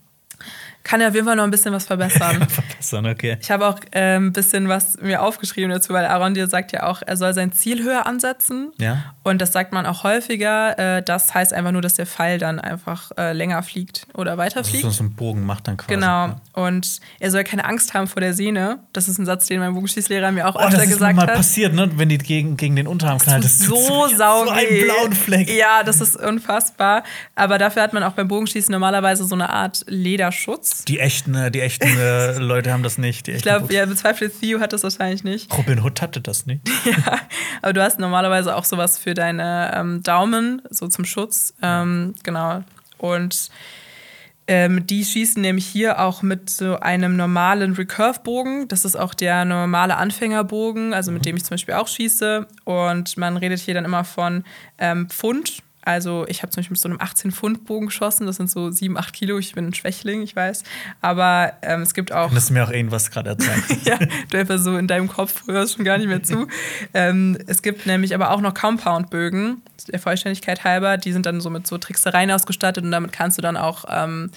Kann er auf jeden Fall noch ein bisschen was verbessern. Verbessern, okay. Ich habe auch äh, ein bisschen was mir aufgeschrieben dazu, weil Aaron dir sagt ja auch, er soll sein Ziel höher ansetzen. Ja. Und das sagt man auch häufiger. Äh, das heißt einfach nur, dass der Pfeil dann einfach äh, länger fliegt oder weiter Also fliegt. so so einen Bogen macht dann quasi. Genau. Ja. Und er soll keine Angst haben vor der Sehne. Das ist ein Satz, den mein Bogenschießlehrer mir auch Oh, öfter das ist gesagt mal hat. passiert, ne? wenn die gegen, gegen den Unterarm knallt. Das so so, sau so einen blauen Fleck. Ja, das ist unfassbar. Aber dafür hat man auch beim Bogenschießen normalerweise so eine Art Lederschutz. Die echten, äh, die echten äh, Leute haben das nicht. Ich glaube, ja, bezweifle Theo hat das wahrscheinlich nicht. Robin Hood hatte das nicht. Ja, aber du hast normalerweise auch sowas für deine ähm, Daumen, so zum Schutz. Ähm, genau. Und ähm, die schießen nämlich hier auch mit so einem normalen Recurve-Bogen. Das ist auch der normale Anfängerbogen, also mit dem ich zum Beispiel auch schieße. Und man redet hier dann immer von ähm, Pfund. Also ich habe zum Beispiel mit so einem 18-Pfund-Bogen geschossen. Das sind so 7, 8 Kilo. Ich bin ein Schwächling, ich weiß. Aber ähm, es gibt auch Das ist mir auch irgendwas gerade erzählt. ja, du einfach so in deinem Kopf hörst schon gar nicht mehr zu. ähm, es gibt nämlich aber auch noch Compound-Bögen, der Vollständigkeit halber. Die sind dann so mit so Tricksereien ausgestattet und damit kannst du dann auch ähm,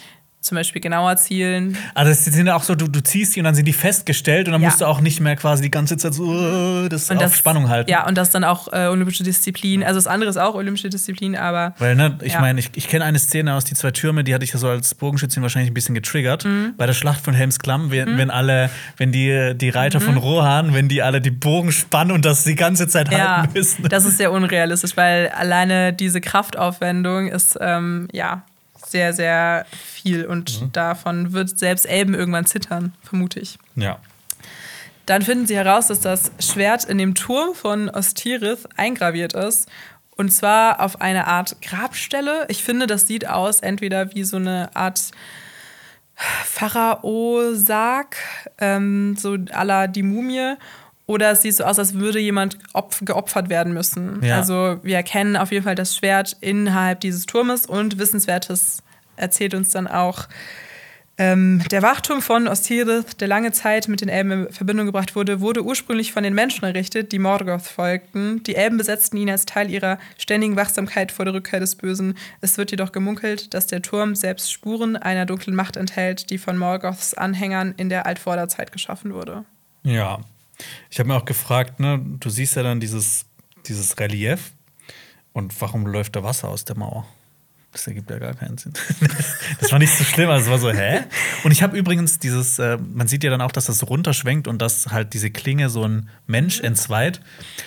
zum Beispiel genauer zielen. Also es sind ja auch so, du, du ziehst die und dann sind die festgestellt und dann Ja. musst du auch nicht mehr quasi die ganze Zeit so äh, das, Und auf Spannung halten. Ja, und das ist dann auch äh, olympische Disziplin. Also das andere ist auch olympische Disziplin, aber Weil, ne, ich Ja. meine, ich, ich kenne eine Szene aus die zwei Türme, die hatte ich ja so als Bogenschützin wahrscheinlich ein bisschen getriggert. Mhm. Bei der Schlacht von Helmsklamm, wenn, wenn alle, wenn die, die Reiter Mhm. von Rohan, wenn die alle die Bogen spannen und das die ganze Zeit ja, halten müssen. das ist sehr unrealistisch, weil alleine diese Kraftaufwendung ist ähm, ja sehr, sehr viel und Mhm. davon wird selbst Elben irgendwann zittern, vermute ich. Ja. Dann finden sie heraus, dass das Schwert in dem Turm von Ostirith eingraviert ist. Und zwar auf eine Art Grabstelle. Ich finde, das sieht aus entweder wie so eine Art Pharao-Sarg, ähm, so à la die Mumie. Oder es sieht so aus, als würde jemand opf geopfert werden müssen. Ja. Also wir erkennen auf jeden Fall das Schwert innerhalb dieses Turmes und Wissenswertes erzählt uns dann auch, ähm, der Wachturm von Ostirith, der lange Zeit mit den Elben in Verbindung gebracht wurde, wurde ursprünglich von den Menschen errichtet, die Morgoth folgten. Die Elben besetzten ihn als Teil ihrer ständigen Wachsamkeit vor der Rückkehr des Bösen. Es wird jedoch gemunkelt, dass der Turm selbst Spuren einer dunklen Macht enthält, die von Morgoths Anhängern in der Altvorderzeit geschaffen wurde. Ja. Ich habe mir auch gefragt, ne, du siehst ja dann dieses, dieses Relief und warum läuft da Wasser aus der Mauer? Das ergibt ja gar keinen Sinn. das war nicht so schlimm, also es war so, hä? Und ich habe übrigens dieses, äh, man sieht ja dann auch, dass das so runterschwenkt und dass halt diese Klinge so ein Mensch entzweit.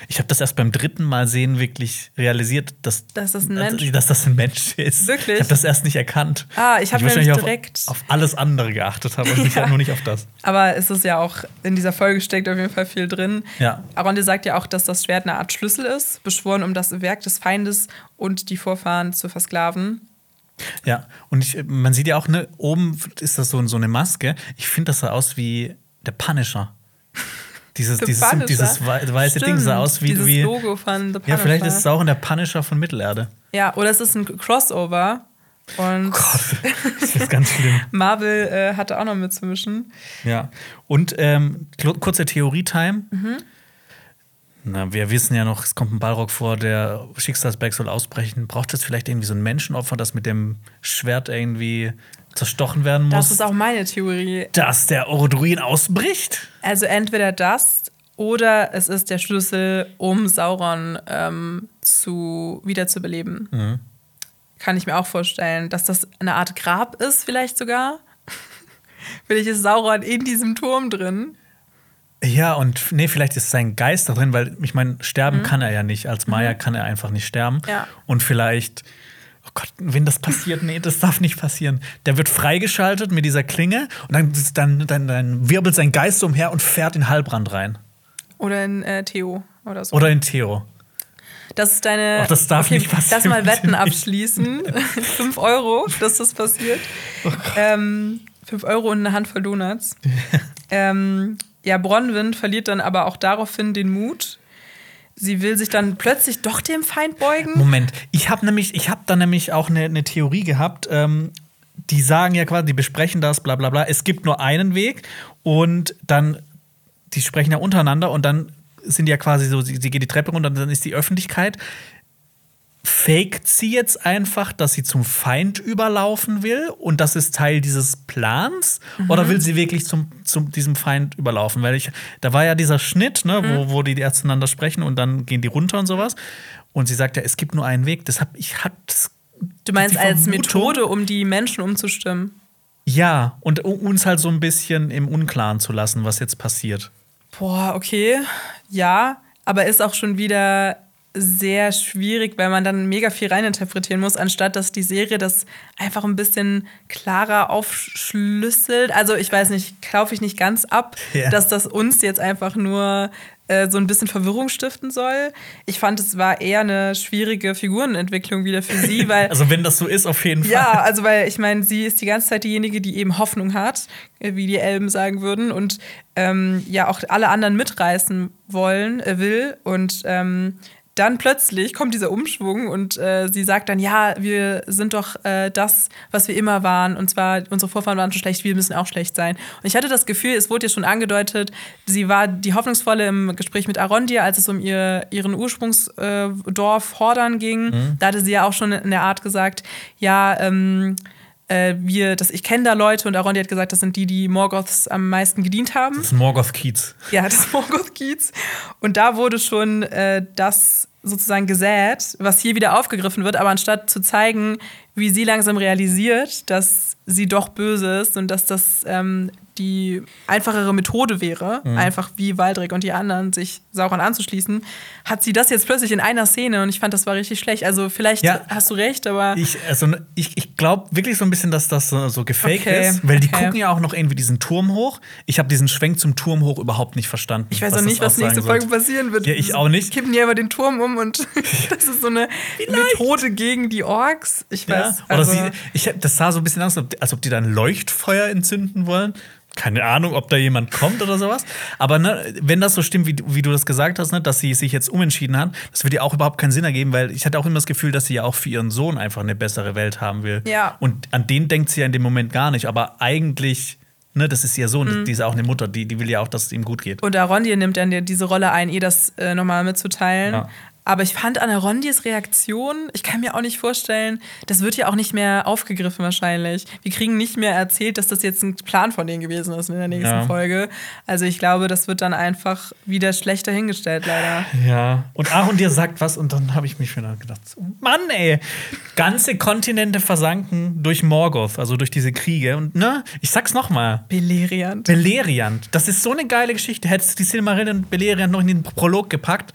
Ich habe das erst beim dritten Mal sehen wirklich realisiert, dass, Dass das ein Mensch- dass das ein Mensch ist. Wirklich? Ich habe das erst nicht erkannt. Ah, ich hab wahrscheinlich nämlich auf, direkt- auf alles andere geachtet habe und nicht, Ja. nur nicht auf das. Aber es ist ja auch, in dieser Folge steckt auf jeden Fall viel drin. Ja. Aronde sagt ja auch, dass das Schwert eine Art Schlüssel ist, beschworen, um das Werk des Feindes und die Vorfahren zu versklaven. Ja, und ich, man sieht ja auch, ne, oben ist das so, so eine Maske. Ich finde, das sah aus wie der Punisher. Dieses, The dieses, Punisher? dieses wei- weiße Ding sah Stimmt, aus wie. Dieses wie Logo von The Punisher. ja, vielleicht ist es auch in der Punisher von Mittelerde. Ja, oder es ist ein Crossover. Und Gott, das ist ganz schlimm. Marvel äh, hatte auch noch mitzumischen. Ja. Und ähm, kurzer Theorie-Time. Mhm. Na, wir wissen ja noch, es kommt ein Balrog vor, der Schicksalsberg soll ausbrechen. Braucht es vielleicht irgendwie so ein Menschenopfer, das mit dem Schwert irgendwie zerstochen werden muss? Das ist auch meine Theorie. dass der Orodruin ausbricht? Also entweder das oder es ist der Schlüssel, um Sauron ähm, zu, wiederzubeleben. Mhm. Kann ich mir auch vorstellen, dass das eine Art Grab ist, vielleicht sogar. vielleicht ist Sauron in diesem Turm drin. Ja, und nee, vielleicht ist sein Geist da drin, weil ich meine, sterben kann er ja nicht. Als Maya kann er einfach nicht sterben. Mhm. Ja. Und vielleicht, oh Gott, wenn das passiert, nee, das darf nicht passieren. Der wird freigeschaltet mit dieser Klinge und dann, dann, dann, dann wirbelt sein Geist umher und fährt in Halbrand rein. Oder in äh, Theo oder so. Oder in Theo. Das ist deine. Ach, das darf nicht passieren, Lass mal Wetten abschließen. Fünf Euro, dass das passiert. Oh ähm, fünf Euro und eine Handvoll Donuts. ähm, ja, Bronwyn verliert dann aber auch daraufhin den Mut. Sie will sich dann plötzlich doch dem Feind beugen. Moment, ich habe nämlich, ich habe da nämlich auch eine, eine Theorie gehabt. Ähm, die sagen ja quasi, die besprechen das, bla bla bla. Es gibt nur einen Weg und dann, die sprechen ja untereinander und dann sind ja quasi so, sie, sie geht die Treppe runter und dann ist die Öffentlichkeit. Faked sie jetzt einfach, dass sie zum Feind überlaufen will und das ist Teil dieses Plans? Oder will sie wirklich zum, zum diesem Feind überlaufen? Weil ich, da war ja dieser Schnitt, ne, wo, wo die erst miteinander sprechen und dann gehen die runter und sowas. Und sie sagt ja, es gibt nur einen Weg. Deshalb, ich hatte Du meinst als Methode, um die Menschen umzustimmen? Ja, und u- uns halt so ein bisschen im Unklaren zu lassen, was jetzt passiert. Boah, okay. Ja, aber ist auch schon wieder sehr schwierig, weil man dann mega viel reininterpretieren muss, anstatt dass die Serie das einfach ein bisschen klarer aufschlüsselt. Also ich weiß nicht, kaufe ich nicht ganz ab, Ja. dass das uns jetzt einfach nur äh, so ein bisschen Verwirrung stiften soll. Ich fand, es war eher eine schwierige Figurenentwicklung wieder für sie, weil Also, wenn das so ist, auf jeden Fall. ja, also weil ich meine, sie ist die ganze Zeit diejenige, die eben Hoffnung hat, äh, wie die Elben sagen würden, und ähm, ja auch alle anderen mitreißen wollen, äh, will. Und ähm, dann plötzlich kommt dieser Umschwung und äh, sie sagt dann, ja, wir sind doch äh, das, was wir immer waren. Und zwar, unsere Vorfahren waren schon schlecht, wir müssen auch schlecht sein. Und ich hatte das Gefühl, es wurde ja schon angedeutet, sie war die Hoffnungsvolle im Gespräch mit Arondir, als es um ihr, ihren Ursprungsdorf äh, Hordern ging. Da hatte sie ja auch schon in der Art gesagt, ja, ähm, äh, wir, das, ich kenne da Leute und Arondi hat gesagt, das sind die, die Morgoths am meisten gedient haben. Das ist Morgoth Kiez. Ja, das Morgoth-Kiez. Und da wurde schon äh, das sozusagen gesät, was hier wieder aufgegriffen wird, aber anstatt zu zeigen, wie sie langsam realisiert, dass sie doch böse ist und dass das ähm, die einfachere Methode wäre, Mhm. einfach wie Waldrick und die anderen sich Sauron anzuschließen, hat sie das jetzt plötzlich in einer Szene und ich fand, das war richtig schlecht. Also vielleicht Ja. hast du recht, aber Ich, also, ich, ich glaube wirklich so ein bisschen, dass das so, so gefaked Okay, ist, weil die okay. gucken ja auch noch irgendwie diesen Turm hoch. Ich habe diesen Schwenk zum Turm hoch überhaupt nicht verstanden. Ich weiß auch nicht, was nächste Folge passieren wird. Ja, ich auch nicht. Kippen die aber den Turm um und das ist so eine Methode gegen die Orks. Ich Ja. Oder also, sie, ich, das sah so ein bisschen aus, als ob- die dann Leuchtfeuer entzünden wollen. Keine Ahnung, ob da jemand kommt oder sowas. Aber ne, wenn das so stimmt, wie, du- wie du das gesagt hast, ne, dass sie sich jetzt umentschieden hat, das würde ja auch überhaupt keinen Sinn ergeben, weil ich hatte auch immer das Gefühl, dass sie ja auch für ihren Sohn einfach eine bessere Welt haben will. Ja. Und an den denkt sie ja in dem Moment gar nicht. Aber eigentlich, ne, das ist ihr Sohn, Mhm. die ist ja auch eine Mutter, die, die will ja auch, dass es ihm gut geht. und Arondir nimmt dann diese Rolle ein, ihr das äh, nochmal mitzuteilen. Ja. Aber ich fand an Arondirs Reaktion, ich kann mir auch nicht vorstellen, das wird ja auch nicht mehr aufgegriffen wahrscheinlich. Wir kriegen nicht mehr erzählt, dass das jetzt ein Plan von denen gewesen ist in der nächsten Ja. Folge. Also ich glaube, das wird dann einfach wieder schlechter hingestellt, leider. Ja. Und Aaron dir sagt was und dann habe ich mich wieder gedacht, Mann, ey, ganze Kontinente versanken durch Morgoth, also durch diese Kriege. Und ne, ich sag's noch mal. Beleriand. Beleriand, das ist so eine geile Geschichte. Hättest du die Silmarillion und Beleriand noch in den Prolog gepackt,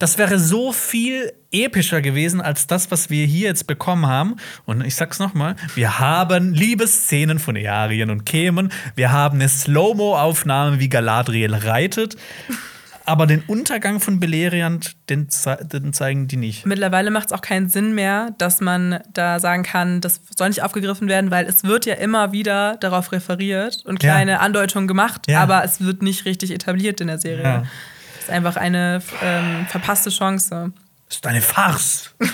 das wäre so viel epischer gewesen als das, was wir hier jetzt bekommen haben. Und ich sag's noch mal, wir haben Liebesszenen von Earien und Kämen, wir haben eine Slow-Mo-Aufnahme, wie Galadriel reitet. Aber den Untergang von Beleriand, den, zei- den zeigen die nicht. Mittlerweile macht es auch keinen Sinn mehr, dass man da sagen kann, das soll nicht aufgegriffen werden, weil es wird ja immer wieder darauf referiert und Ja. kleine Andeutungen gemacht, Ja. aber es wird nicht richtig etabliert in der Serie. Ja. Das ist einfach eine ähm, verpasste Chance. Das ist eine Farce.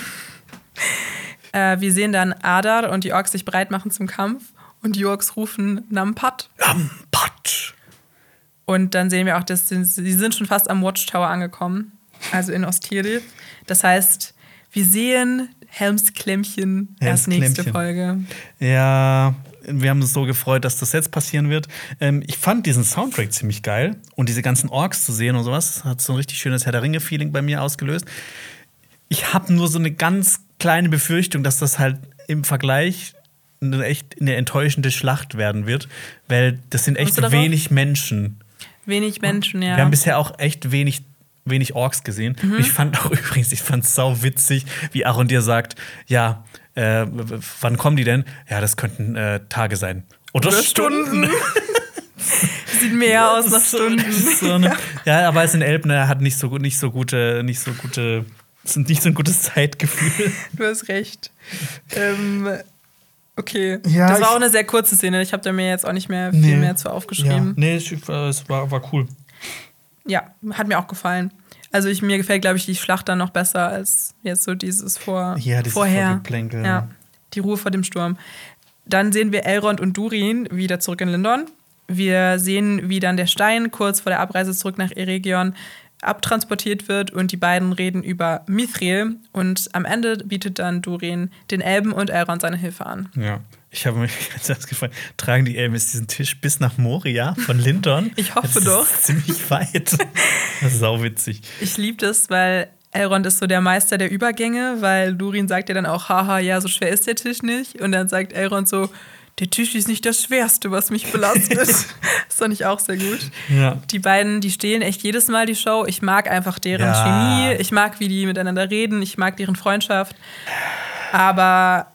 Äh, wir sehen dann Adar und die Orks sich bereit machen zum Kampf und die Orks rufen Nampat. Lampat. Und dann sehen wir auch, dass sie, sie sind schon fast am Watchtower angekommen, also in Ostirith. Das heißt, wir sehen Helms Klemmchen erst nächste Helms Folge. Ja, wir haben uns so gefreut, dass das jetzt passieren wird. Ähm, ich fand diesen Soundtrack ziemlich geil und diese ganzen Orks zu sehen und sowas hat so ein richtig schönes Herr der Ringe-Feeling bei mir ausgelöst. Ich habe nur so eine ganz kleine Befürchtung, dass das halt im Vergleich eine echt eine enttäuschende Schlacht werden wird, weil das sind echt wenig Menschen. Wenig Menschen, ja. Wir haben bisher auch echt wenig, wenig Orks gesehen. Mhm. Ich fand auch übrigens, ich fand es sau witzig, wie Aaron dir sagt, ja, äh, wann kommen die denn? Ja, das könnten äh, Tage sein. Oder, Oder Stunden. Sieht mehr aus nach Stunden. so eine, ja, aber es in Elben, er hat nicht so, gut- nicht so gute, nicht so gute, nicht so ein gutes Zeitgefühl. Du hast recht. Ähm, okay. Ja, das war auch eine sehr kurze Szene. Ich habe da mir jetzt auch nicht mehr viel mehr zu aufgeschrieben. nee, es, es war, war cool. Ja. hat mir auch gefallen. Also ich, mir gefällt, glaube ich, die Schlacht dann noch besser als jetzt so dieses vor, Ja, dieses vorher. Vorgeplänkel. Ja, die Ruhe vor dem Sturm. dann sehen wir Elrond und Durin wieder zurück in Lindon. Wir sehen, wie dann der Stein kurz vor der Abreise zurück nach Eregion abtransportiert wird und die beiden reden über Mithril und am Ende bietet dann Durin den Elben und Elrond seine Hilfe an. Ja. Ich habe mich ganz gefragt, tragen die Elmis diesen Tisch bis nach Moria von Lindon? ich hoffe das doch. Ist ziemlich weit. Das ist sauwitzig. Ich liebe das, weil Elrond ist so der Meister der Übergänge, weil Durin sagt ja dann auch, haha, ja, so schwer ist der Tisch nicht. Und dann sagt Elrond so, der Tisch ist nicht das Schwerste, was mich belastet. das fand ich auch sehr gut. Ja. Die beiden, die stehlen echt jedes Mal die Show. Ich mag einfach deren Ja. Chemie. Ich mag, wie die miteinander reden. Ich mag deren Freundschaft. Aber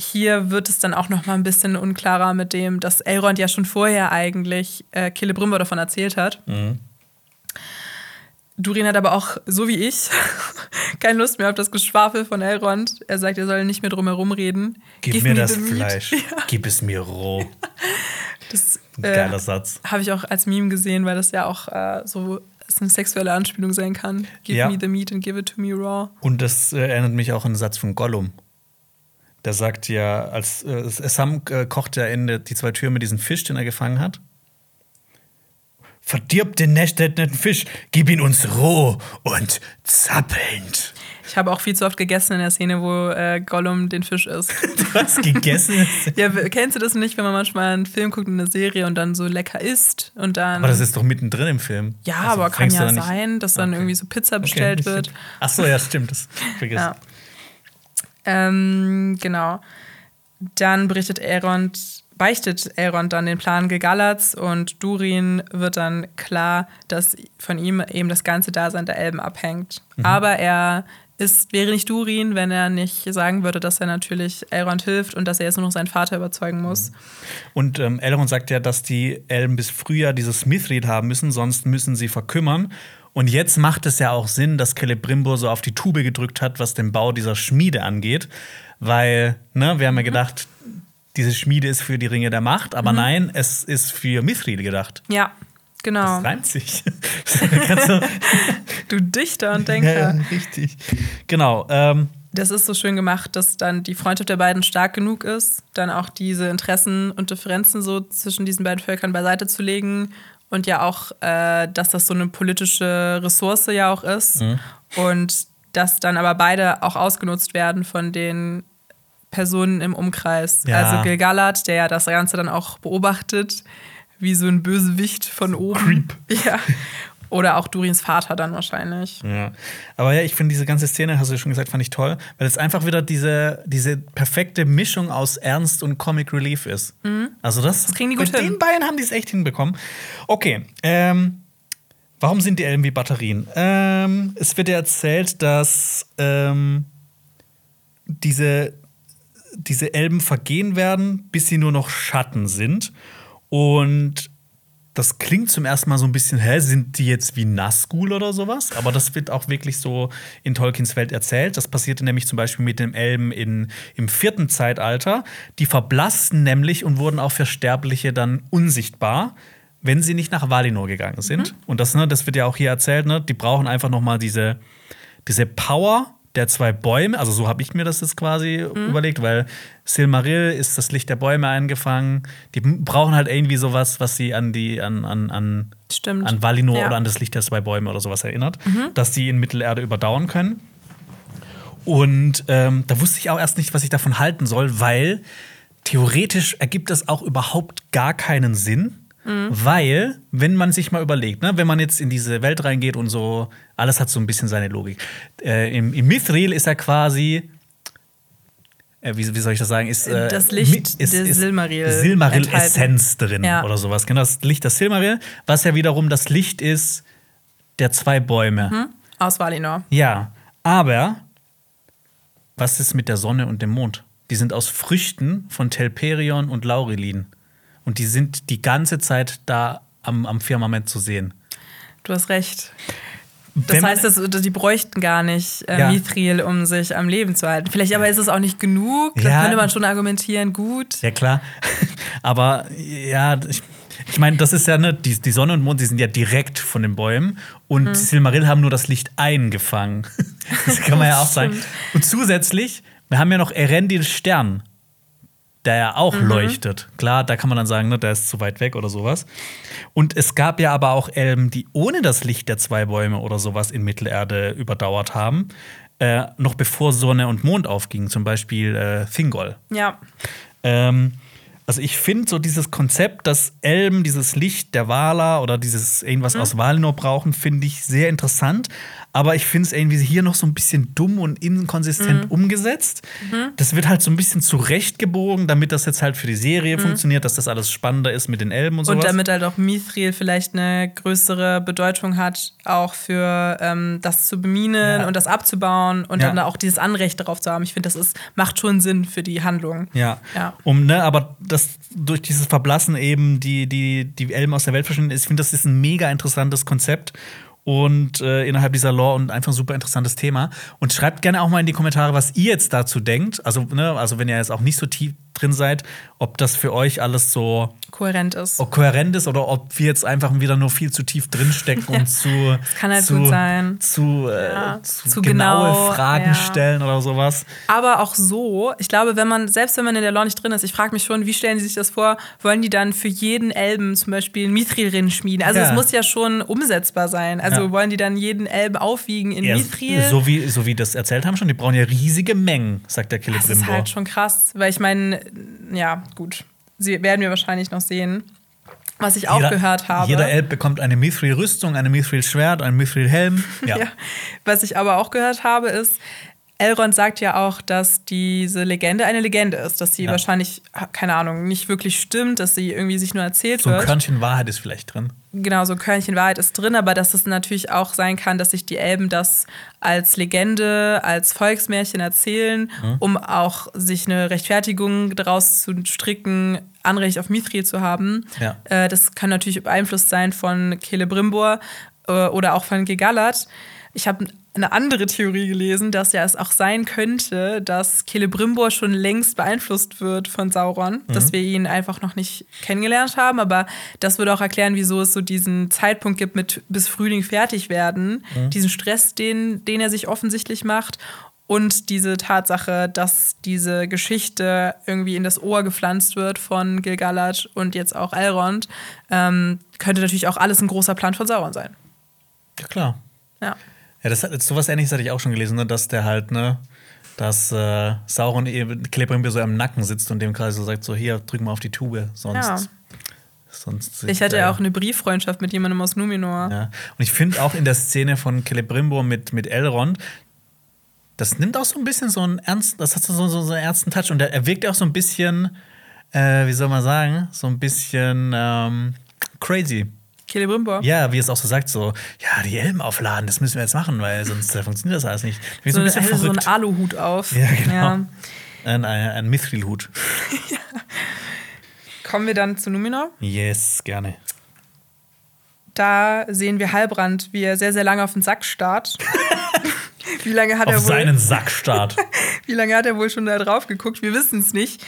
hier wird es dann auch noch mal ein bisschen unklarer mit dem, dass Elrond ja schon vorher eigentlich äh, Celebrimbor davon erzählt hat. Durin hat aber auch, so wie ich, keine Lust mehr auf das Geschwafel von Elrond. Er sagt, er soll nicht mehr drum herum reden. Gib Give mir das. Fleisch. Ja, Gib es mir roh. das Ein äh, Geiler Satz. habe ich auch als Meme gesehen, weil das ja auch äh, so eine sexuelle Anspielung sein kann. Give Ja. me the meat and give it to me raw. Und das äh, erinnert mich auch an einen Satz von Gollum. Der sagt ja, als äh, Sam äh, kocht ja in die zwei Türme diesen Fisch, den er gefangen hat. Verdirb den nächteten Fisch, gib ihn uns roh und zappelnd. Ich habe auch viel zu oft gegessen in der Szene, wo äh, Gollum den Fisch isst. Du hast gegessen. ja, kennst du das nicht, wenn man manchmal einen Film guckt, eine Serie und dann so lecker isst und dann. Aber das ist doch mittendrin im Film. ja, Also aber kann ja sein, dass dann Okay. irgendwie so Pizza Okay, bestellt wird. stimmt. Ach so, ja, stimmt. Das vergiss. Ja. Ähm, genau. Dann berichtet Elrond, beichtet Elrond dann den Plan Gilgalads und Durin wird dann klar, dass von ihm eben das ganze Dasein der Elben abhängt. Aber er ist, wäre nicht Durin, wenn er nicht sagen würde, dass er natürlich Elrond hilft und dass er jetzt nur noch seinen Vater überzeugen muss. Und ähm, Elrond sagt ja, dass die Elben bis Frühjahr dieses Mithril haben müssen, sonst müssen sie verkümmern. Und jetzt macht es ja auch Sinn, dass Celebrimbor so auf die Tube gedrückt hat, was den Bau dieser Schmiede angeht. Weil, ne, wir haben ja gedacht, diese Schmiede ist für die Ringe der Macht, aber nein, es ist für Mithril gedacht. Ja, genau. Das reimt sich. Du- Dichter und Denker. richtig. Genau. Ähm, Das ist so schön gemacht, dass dann die Freundschaft der beiden stark genug ist, dann auch diese Interessen und Differenzen so zwischen diesen beiden Völkern beiseite zu legen und ja auch, äh, dass das so eine politische Ressource ja auch ist und dass dann aber beide auch ausgenutzt werden von den Personen im Umkreis. Ja. Also Gilgalad, der ja das Ganze dann auch beobachtet, wie so ein Bösewicht von oben. Ja. Oder auch Durins Vater dann wahrscheinlich. Ja. Aber ja, ich finde diese ganze Szene, hast du ja schon gesagt, fand ich toll, weil es einfach wieder diese, diese perfekte Mischung aus Ernst und Comic Relief ist. Also das, Das kriegen die gut bei hin. den beiden haben die es echt hinbekommen. Okay, ähm, warum sind die Elben wie Batterien? Ähm, es wird ja erzählt, dass ähm, diese, diese Elben vergehen werden, bis sie nur noch Schatten sind. Und das klingt zum ersten Mal so ein bisschen, hä, sind die jetzt wie Nazgul oder sowas? Aber das wird auch wirklich so in Tolkiens Welt erzählt. Das passierte nämlich zum Beispiel mit den Elben in, im vierten Zeitalter. Die verblassten nämlich und wurden auch für Sterbliche dann unsichtbar, wenn sie nicht nach Valinor gegangen sind. Und das, ne, das wird ja auch hier erzählt, ne? Die brauchen einfach noch mal diese, diese Power der zwei Bäume, also so habe ich mir das jetzt quasi überlegt, weil Silmaril ist das Licht der Bäume eingefangen. Die brauchen halt irgendwie sowas, was sie an die an an an, Stimmt. an Valinor Ja. oder an das Licht der zwei Bäume oder sowas erinnert, dass die in Mittelerde überdauern können. Und ähm, da wusste ich auch erst nicht, was ich davon halten soll, weil theoretisch ergibt das auch überhaupt gar keinen Sinn. Weil, wenn man sich mal überlegt, ne, wenn man jetzt in diese Welt reingeht und so, alles hat so ein bisschen seine Logik. Äh, im, Im Mithril ist er quasi, äh, wie, wie soll ich das sagen, ist äh, Das Licht ist, der ist Silmaril Silmaril-Essenz drin Ja. oder sowas. Genau, das Licht des Silmaril, was ja wiederum das Licht ist der zwei Bäume. Aus Valinor. Ja, aber was ist mit der Sonne und dem Mond? Die sind aus Früchten von Telperion und Laurelin. Und die sind die ganze Zeit da am, am Firmament zu sehen. Du hast recht. Das heißt, dass, die bräuchten gar nicht äh, Ja. Mithril, um sich am Leben zu halten. Vielleicht aber ist es auch nicht genug. Da Ja. könnte man schon argumentieren, gut. Ja, klar. Aber ja, ich, ich meine, das ist ja, ne, die, die Sonne und Mond, die sind ja direkt von den Bäumen. Und die Silmaril haben nur das Licht eingefangen. Das kann man ja auch sagen. Und zusätzlich, wir haben ja noch Erendil Stern. Der ja auch Mhm. leuchtet. Klar, da kann man dann sagen, ne, der ist zu weit weg oder sowas. Und es gab ja aber auch Elben, die ohne das Licht der zwei Bäume oder sowas in Mittelerde überdauert haben. Äh, noch bevor Sonne und Mond aufgingen, zum Beispiel äh, Thingol. Ja. Ähm, also ich finde so dieses Konzept, dass Elben dieses Licht der Wala oder dieses irgendwas aus Valinor brauchen, finde ich sehr interessant. Aber ich finde es irgendwie hier noch so ein bisschen dumm und inkonsistent umgesetzt. Das wird halt so ein bisschen zurechtgebogen, damit das jetzt halt für die Serie funktioniert, dass das alles spannender ist mit den Elben und sowas. Und damit halt auch Mithril vielleicht eine größere Bedeutung hat, auch für ähm, das zu beminen Ja. und das abzubauen und Ja. dann auch dieses Anrecht darauf zu haben. Ich finde, das ist, macht schon Sinn für die Handlung. Ja. Ja. Um, ne, aber das durch dieses Verblassen eben die, die, die Elben aus der Welt verschwinden, ich finde, das ist ein mega interessantes Konzept und äh, innerhalb dieser Lore und einfach ein super interessantes Thema. Und schreibt gerne auch mal in die Kommentare, was ihr jetzt dazu denkt. Also, ne, also wenn ihr jetzt auch nicht so tief drin seid, ob das für euch alles so Kohärent ist. kohärent ist oder ob wir jetzt einfach wieder nur viel zu tief drinstecken und zu, kann halt zu, gut sein. zu, äh, Ja, zu, zu genaue genau, Fragen ja. stellen oder sowas. Aber auch so, ich glaube, wenn man, selbst wenn man in der Lore nicht drin ist, ich frage mich schon, wie stellen die sich das vor? Wollen die dann für jeden Elben zum Beispiel einen Mithril-Ring schmieden? Also Ja. es muss ja schon umsetzbar sein. Also Ja. wollen die dann jeden Elben aufwiegen in Ja, Mithril? so wie, so wie das erzählt haben schon, die brauchen ja riesige Mengen, sagt der Das ist halt schon krass, weil ich meine, ja, gut, sie werden wir wahrscheinlich noch sehen. Was ich auch gehört habe. Jeder Elb bekommt eine Mithril-Rüstung, eine Mithril-Schwert, einen Mithril-Helm. Ja. Ja. Was ich aber auch gehört habe, ist, Elrond sagt ja auch, dass diese Legende eine Legende ist, dass sie Ja. wahrscheinlich, keine Ahnung, nicht wirklich stimmt, dass sie irgendwie sich nur erzählt So ein wird. Körnchen Wahrheit ist vielleicht drin. Genau, so ein Körnchen Wahrheit ist drin, aber dass es natürlich auch sein kann, dass sich die Elben das als Legende, als Volksmärchen erzählen, Mhm. um auch sich eine Rechtfertigung daraus zu stricken, Anrecht auf Mithril zu haben. Ja. Äh, das kann natürlich beeinflusst sein von Celebrimbor äh, oder auch von Gegallat. Ich habe eine andere Theorie gelesen, dass ja es auch sein könnte, dass Celebrimbor schon längst beeinflusst wird von Sauron, dass wir ihn einfach noch nicht kennengelernt haben. Aber das würde auch erklären, wieso es so diesen Zeitpunkt gibt mit bis Frühling fertig werden, diesen Stress, den, den er sich offensichtlich macht. Und diese Tatsache, dass diese Geschichte irgendwie in das Ohr gepflanzt wird von Gilgalad und jetzt auch Elrond, ähm, könnte natürlich auch alles ein großer Plan von Sauron sein. Ja, klar. Ja. Ja, das hat sowas ähnliches hatte ich auch schon gelesen, ne, dass der halt, ne, dass äh, Sauron eben so am Nacken sitzt und dem quasi so sagt: so, hier, drück mal auf die Tube, sonst. Ja. sonst Ich hatte ja auch eine Brieffreundschaft mit jemandem aus Numenor. Ja. Und ich finde auch in der Szene von Celebrimbor mit, mit Elrond, das nimmt auch so ein bisschen so einen ernst, das hat so, so, so einen ernsten Touch. Und der, er wirkt auch so ein bisschen, äh, wie soll man sagen, so ein bisschen ähm, crazy. Celebrimbor. Ja, wie es auch so sagt, so, ja, die Elben aufladen, das müssen wir jetzt machen, weil sonst äh, funktioniert das alles nicht. Wie So, ein bisschen so, so einen. Aluhut auf. Ja, genau. Ja. Ein, ein, ein Mithril-Hut. Kommen wir dann zu Numenor. Yes, gerne. Da sehen wir Halbrand, wie er sehr, sehr lange auf den Sack starrt. wie lange hat Auf er wohl? seinen Sackstart. Wie lange hat er wohl schon da drauf geguckt? Wir wissen es nicht.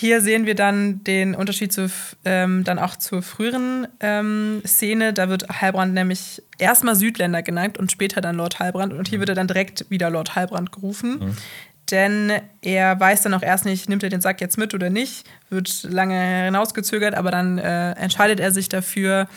Hier sehen wir dann den Unterschied zu, ähm, dann auch zur früheren ähm, Szene. Da wird Halbrand nämlich erstmal Südländer genannt und später dann Lord Halbrand. Und hier wird er dann direkt wieder Lord Halbrand gerufen. Denn er weiß dann auch erst nicht, nimmt er den Sack jetzt mit oder nicht. Wird lange hinausgezögert, aber dann äh, entscheidet er sich dafür,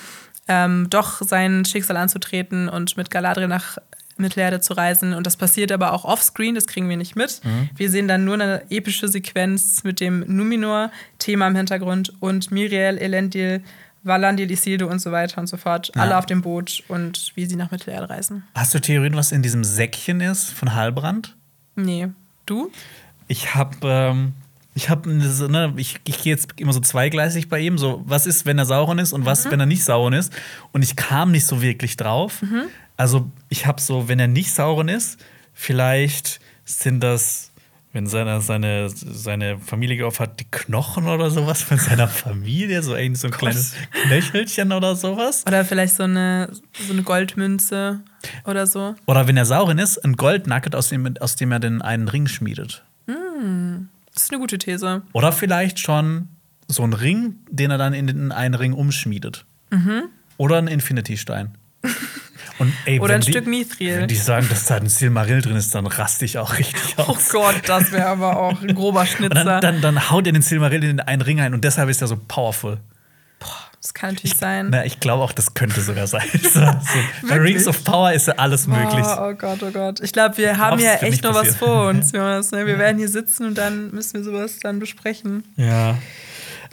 ähm, doch sein Schicksal anzutreten und mit Galadriel nach Mittelerde zu reisen. Und das passiert aber auch offscreen, das kriegen wir nicht mit. Wir sehen dann nur eine epische Sequenz mit dem Numenor-Thema im Hintergrund und Miriel, Elendil, Valandil, Isildur und so weiter und so fort. Ja. Alle auf dem Boot und wie sie nach Mittelerde reisen. Hast du Theorien, was in diesem Säckchen ist von Halbrand? Nee. Du? Ich habe, ähm, ich habe, ne, ich, ich gehe jetzt immer so zweigleisig bei ihm. So, was ist, wenn er Sauron ist und was, wenn er nicht Sauron ist? Und ich kam nicht so wirklich drauf. Also, ich habe so, wenn er nicht Sauron ist, vielleicht sind das, wenn seine, seine, seine Familie geopfert hat, die Knochen oder sowas von seiner Familie, so irgendwie so ein kleines Knöchelchen oder sowas. Oder vielleicht so eine, so eine Goldmünze oder so. Oder wenn er Sauron ist, ein Goldnugget, aus dem, aus dem er den einen Ring schmiedet. Das ist eine gute These. Oder vielleicht schon so ein Ring, den er dann in den einen Ring umschmiedet. Oder ein Infinity-Stein. Und, ey, Oder ein die- Stück Mithril. Wenn die sagen, dass da ein Silmaril drin ist, dann raste ich auch richtig Oh aus. Gott, das wäre aber auch ein grober Schnitzer. dann, dann, dann haut er den Silmaril in einen Ring ein und deshalb ist er so powerful. das kann natürlich sein. Na, ich glaube auch, das könnte sogar sein. so, bei Rings of Power ist ja alles möglich. Oh, oh Gott, oh Gott. Ich glaube, wir haben hoffe, ja echt noch was passieren. vor uns, Jonas. Ne? Wir werden hier sitzen und dann müssen wir sowas dann besprechen. Ja.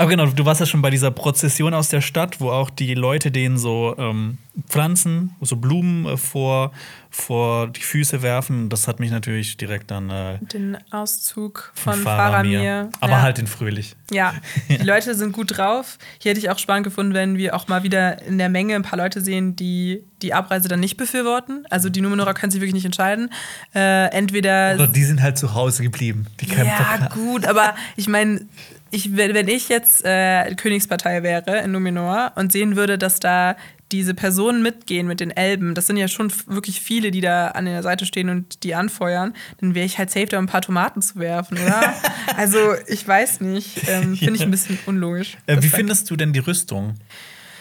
Aber genau, du warst ja schon bei dieser Prozession aus der Stadt, wo auch die Leute denen so ähm, Pflanzen, so Blumen äh, vor, vor die Füße werfen. Das hat mich natürlich direkt an äh, Den Auszug von Faramir. Faramir. Aber ja. halt in fröhlich. Ja, die Leute sind gut drauf. Hier hätte ich auch spannend gefunden, wenn wir auch mal wieder in der Menge ein paar Leute sehen, die die Abreise dann nicht befürworten. Also die Numenorer können sich wirklich nicht entscheiden. Äh, entweder Oder die sind halt zu Hause geblieben. Die Ja, gut, aber ich meine, ich, wenn ich jetzt äh, Königspartei wäre in Numenor und sehen würde, dass da diese Personen mitgehen mit den Elben, das sind ja schon wirklich viele, die da an der Seite stehen und die anfeuern, dann wäre ich halt safe, da ein paar Tomaten zu werfen, oder? also, ich weiß nicht. Ähm, Finde ich ein bisschen unlogisch. Äh, wie findest du denn die Rüstung?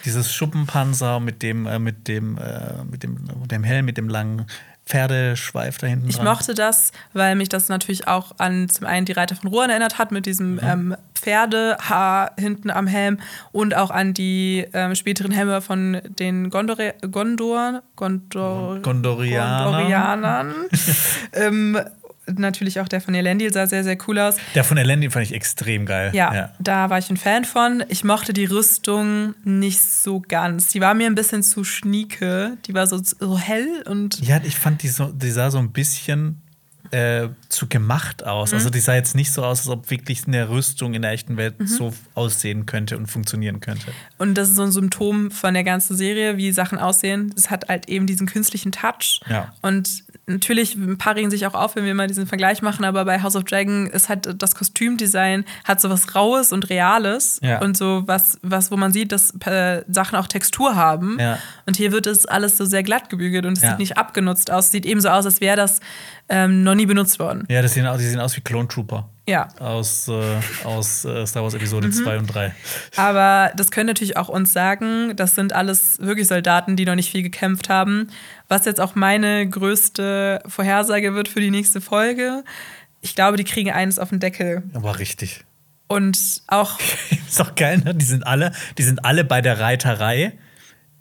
Dieses Schuppenpanzer mit dem, äh, mit dem, äh, mit dem, dem Helm, mit dem langen Pferdeschweif da hinten Ich dran. mochte das, weil mich das natürlich auch an zum einen die Reiter von Rohan erinnert hat mit diesem Mhm. ähm, Pferdehaar hinten am Helm und auch an die ähm, späteren Helme von den Gondore Gondor Gondor Gondorianern. Gondorianern. ähm, natürlich auch der von Elendil sah sehr, sehr cool aus. Der von Elendil fand ich extrem geil. Ja, da war ich ein Fan von. Ich mochte die Rüstung nicht so ganz. Die war mir ein bisschen zu schnieke. Die war so, so hell und Ja, ich fand, die, so, die sah so ein bisschen äh, zu gemacht aus. Mhm. Also die sah jetzt nicht so aus, als ob wirklich eine Rüstung in der echten Welt Mhm. so aussehen könnte und funktionieren könnte. Und das ist so ein Symptom von der ganzen Serie, wie Sachen aussehen. Es hat halt eben diesen künstlichen Touch. Ja. Und natürlich, ein paar regen sich auch auf, wenn wir mal diesen Vergleich machen, aber bei House of Dragon ist halt das Kostümdesign hat so was Raues und Reales Ja. und so was, was, wo man sieht, dass äh, Sachen auch Textur haben. Ja. Und hier wird es alles so sehr glatt gebügelt und es Ja. sieht nicht abgenutzt aus. Sieht eben so aus, als wäre das ähm, noch nie benutzt worden. Ja, das sehen, aus- die sehen aus wie Clone Trooper. Ja. Aus, äh, aus äh, Star Wars Episode Mhm. 2 und 3. Aber das können natürlich auch uns sagen, das sind alles wirklich Soldaten, die noch nicht viel gekämpft haben. Was jetzt auch meine größte Vorhersage wird für die nächste Folge. Ich glaube, die kriegen eines auf den Deckel. Aber richtig. Und auch, Ist doch geil, ne? Die sind alle, die sind alle bei der Reiterei.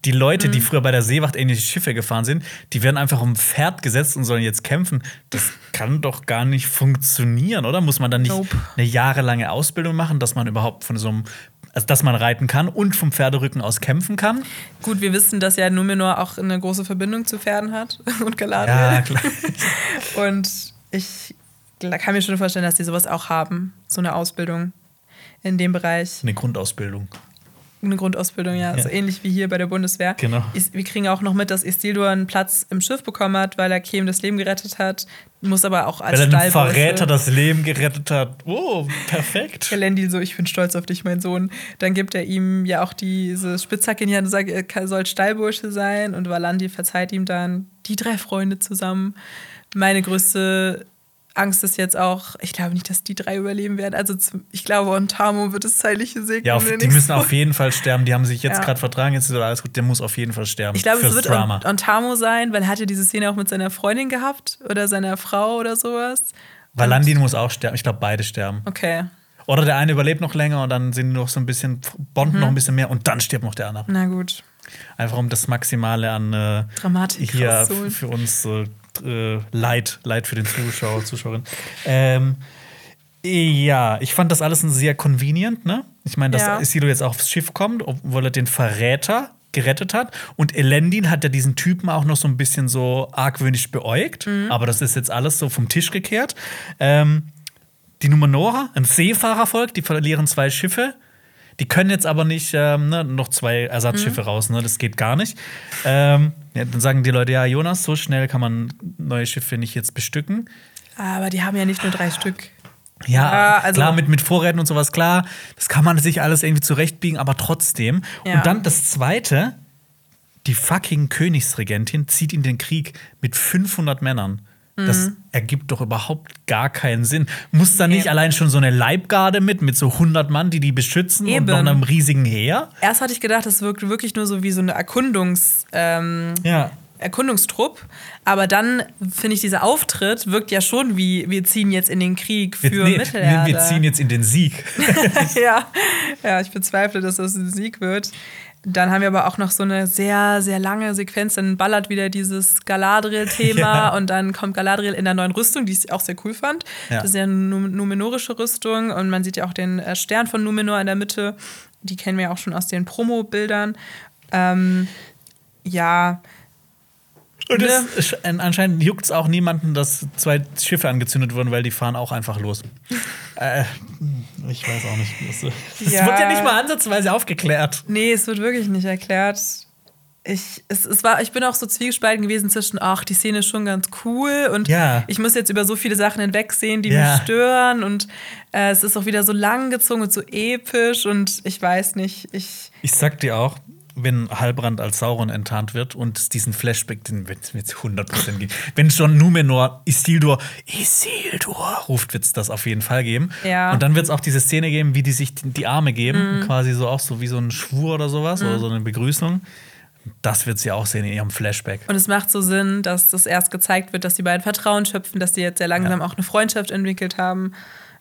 Die Leute, Mhm. die früher bei der Seewacht ähnliche Schiffe gefahren sind, die werden einfach um Pferd gesetzt und sollen jetzt kämpfen. Das kann doch gar nicht funktionieren, oder? Muss man dann nicht Nope. eine jahrelange Ausbildung machen, dass man überhaupt von so einem, also dass man reiten kann und vom Pferderücken aus kämpfen kann? gut, wir wissen, dass ja Numenor auch eine große Verbindung zu Pferden hat und Galadriel. Ja, klar. Und ich kann mir schon vorstellen, dass die sowas auch haben, so eine Ausbildung in dem Bereich. Eine Grundausbildung. Eine Grundausbildung, ja. Ja. So ähnlich wie hier bei der Bundeswehr. Genau. Wir kriegen auch noch mit, dass Isildur einen Platz im Schiff bekommen hat, weil er Kem das Leben gerettet hat. Muss aber auch als Weil er einem Verräter das Leben gerettet hat. Oh, perfekt. Elendil so, ich bin stolz auf dich, mein Sohn. Dann gibt er ihm ja auch diese Spitzhacke in die Hand und sagt, er soll Stallbursche sein. Und Valandi verzeiht ihm dann die drei Freunde zusammen. Meine größte Angst ist jetzt auch, ich glaube nicht, dass die drei überleben werden. Also ich glaube, Ontamo wird es zeitliche Segnen. Ja, auf, die müssen auf jeden Fall sterben. Die haben sich jetzt Ja. gerade vertragen, jetzt ist alles gut. Der muss auf jeden Fall sterben. Ich glaube, es wird Drama. On- Ontamo sein, weil er hat ja diese Szene auch mit seiner Freundin gehabt oder seiner Frau oder sowas. Valandin muss auch sterben. Ich glaube, beide sterben. Okay, Oder der eine überlebt noch länger und dann sind die noch so ein bisschen, bonden Mhm. noch ein bisschen mehr und dann stirbt noch der andere. na gut. Einfach um das Maximale an äh, Dramatik hier für uns äh, äh, Leid, Leid für den Zuschauer, Zuschauerin. Ähm, ja, ich fand das alles ein sehr convenient, ne? Ich meine, dass Ja. Isildur jetzt aufs Schiff kommt, obwohl er den Verräter gerettet hat. Und Elendil hat ja diesen Typen auch noch so ein bisschen so argwöhnisch beäugt. Mhm. Aber das ist jetzt alles so vom Tisch gekehrt. Ähm, die Numenora, ein Seefahrervolk, die verlieren zwei Schiffe. Die können jetzt aber nicht ähm, ne, noch zwei Ersatzschiffe raus, ne? Das geht gar nicht. Ähm, ja, dann sagen die Leute, ja, Jonas, so schnell kann man neue Schiffe nicht jetzt bestücken. Aber die haben ja nicht nur drei Stück. Ja, Ja, also- klar, mit, mit Vorräten und sowas, klar, das kann man sich alles irgendwie zurechtbiegen, aber trotzdem. Ja. Und dann das Zweite, die fucking Königsregentin zieht in den Krieg mit 500 Männern. Das ergibt doch überhaupt gar keinen Sinn. Muss da nicht Nee. allein schon so eine Leibgarde mit, mit so 100 Mann, die die beschützen und Eben. noch einem riesigen Heer? Erst hatte ich gedacht, das wirkt wirklich nur so wie so eine Erkundungs. Ähm, Ja. Erkundungstrupp. Aber dann finde ich, dieser Auftritt wirkt ja schon wie, wir ziehen jetzt in den Krieg für wir, nee, Mittelerde. wir ziehen jetzt in den Sieg. ja. ja, ich bezweifle, dass das ein Sieg wird. Dann haben wir aber auch noch so eine sehr, sehr lange Sequenz. Dann ballert wieder dieses Galadriel-Thema Ja. und dann kommt Galadriel in der neuen Rüstung, die ich auch sehr cool fand. Ja. Das ist ja eine Num- numenorische Rüstung und man sieht ja auch den äh, Stern von Numenor in der Mitte. Die kennen wir ja auch schon aus den Promo-Bildern. Ähm, ja, Und Ne? es, es- anscheinend juckt es auch niemanden, dass zwei Schiffe angezündet wurden, weil die fahren auch einfach los. äh, ich weiß auch nicht. Das Ja. wird ja nicht mal ansatzweise aufgeklärt. Nee, es wird wirklich nicht erklärt. Ich, es, es war, ich bin auch so zwiegespalten gewesen zwischen, ach, die Szene ist schon ganz cool und Ja. ich muss jetzt über so viele Sachen hinwegsehen, die Ja. mich stören und äh, es ist auch wieder so langgezogen und so episch und ich weiß nicht, ich. Ich sag dir auch, wenn Halbrand als Sauron enttarnt wird und es diesen Flashback, den wird es mir zu 100% geben. Wenn schon Numenor Isildur, Isildur ruft, wird es das auf jeden Fall geben. Ja. Und dann wird es auch diese Szene geben, wie die sich die Arme geben, quasi so auch so wie so ein Schwur oder sowas oder so eine Begrüßung. Das wird sie auch sehen in ihrem Flashback. Und es macht so Sinn, dass das erst gezeigt wird, dass die beiden Vertrauen schöpfen, dass sie jetzt sehr langsam Ja. auch eine Freundschaft entwickelt haben.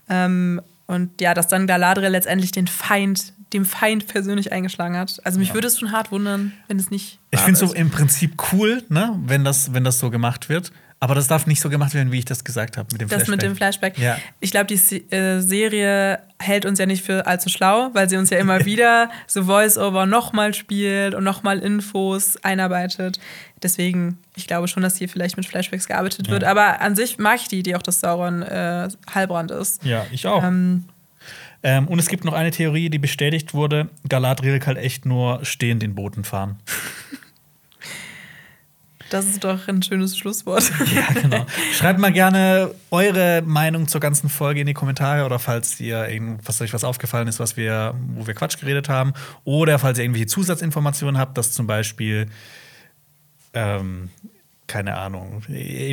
Ähm, und ja, dass dann Galadriel letztendlich den Feind, dem Feind persönlich eingeschlagen hat. Also mich würde es schon hart wundern, wenn es nicht. Ich finde es so im Prinzip cool, ne, wenn das, wenn das so gemacht wird. Aber das darf nicht so gemacht werden, wie ich das gesagt habe mit dem Das Flashback. mit dem Flashback. Ja. Ich glaube, die äh, Serie hält uns ja nicht für allzu schlau, weil sie uns ja immer wieder so Voice-Over nochmal spielt und nochmal Infos einarbeitet. Deswegen, ich glaube schon, dass hier vielleicht mit Flashbacks gearbeitet wird. Aber an sich mag ich die Idee auch, dass Sauron äh, Heilbrand ist. Ja, ich auch. Ähm, Ähm, und es gibt noch eine Theorie, die bestätigt wurde: Galadriel kann echt nur stehend den Booten fahren. das ist doch ein schönes Schlusswort. Ja, genau. Schreibt mal gerne eure Meinung zur ganzen Folge in die Kommentare oder falls ihr irgend- was euch was aufgefallen ist, was wir, wo wir Quatsch geredet haben. Oder falls ihr irgendwelche Zusatzinformationen habt, dass zum Beispiel, ähm, keine Ahnung,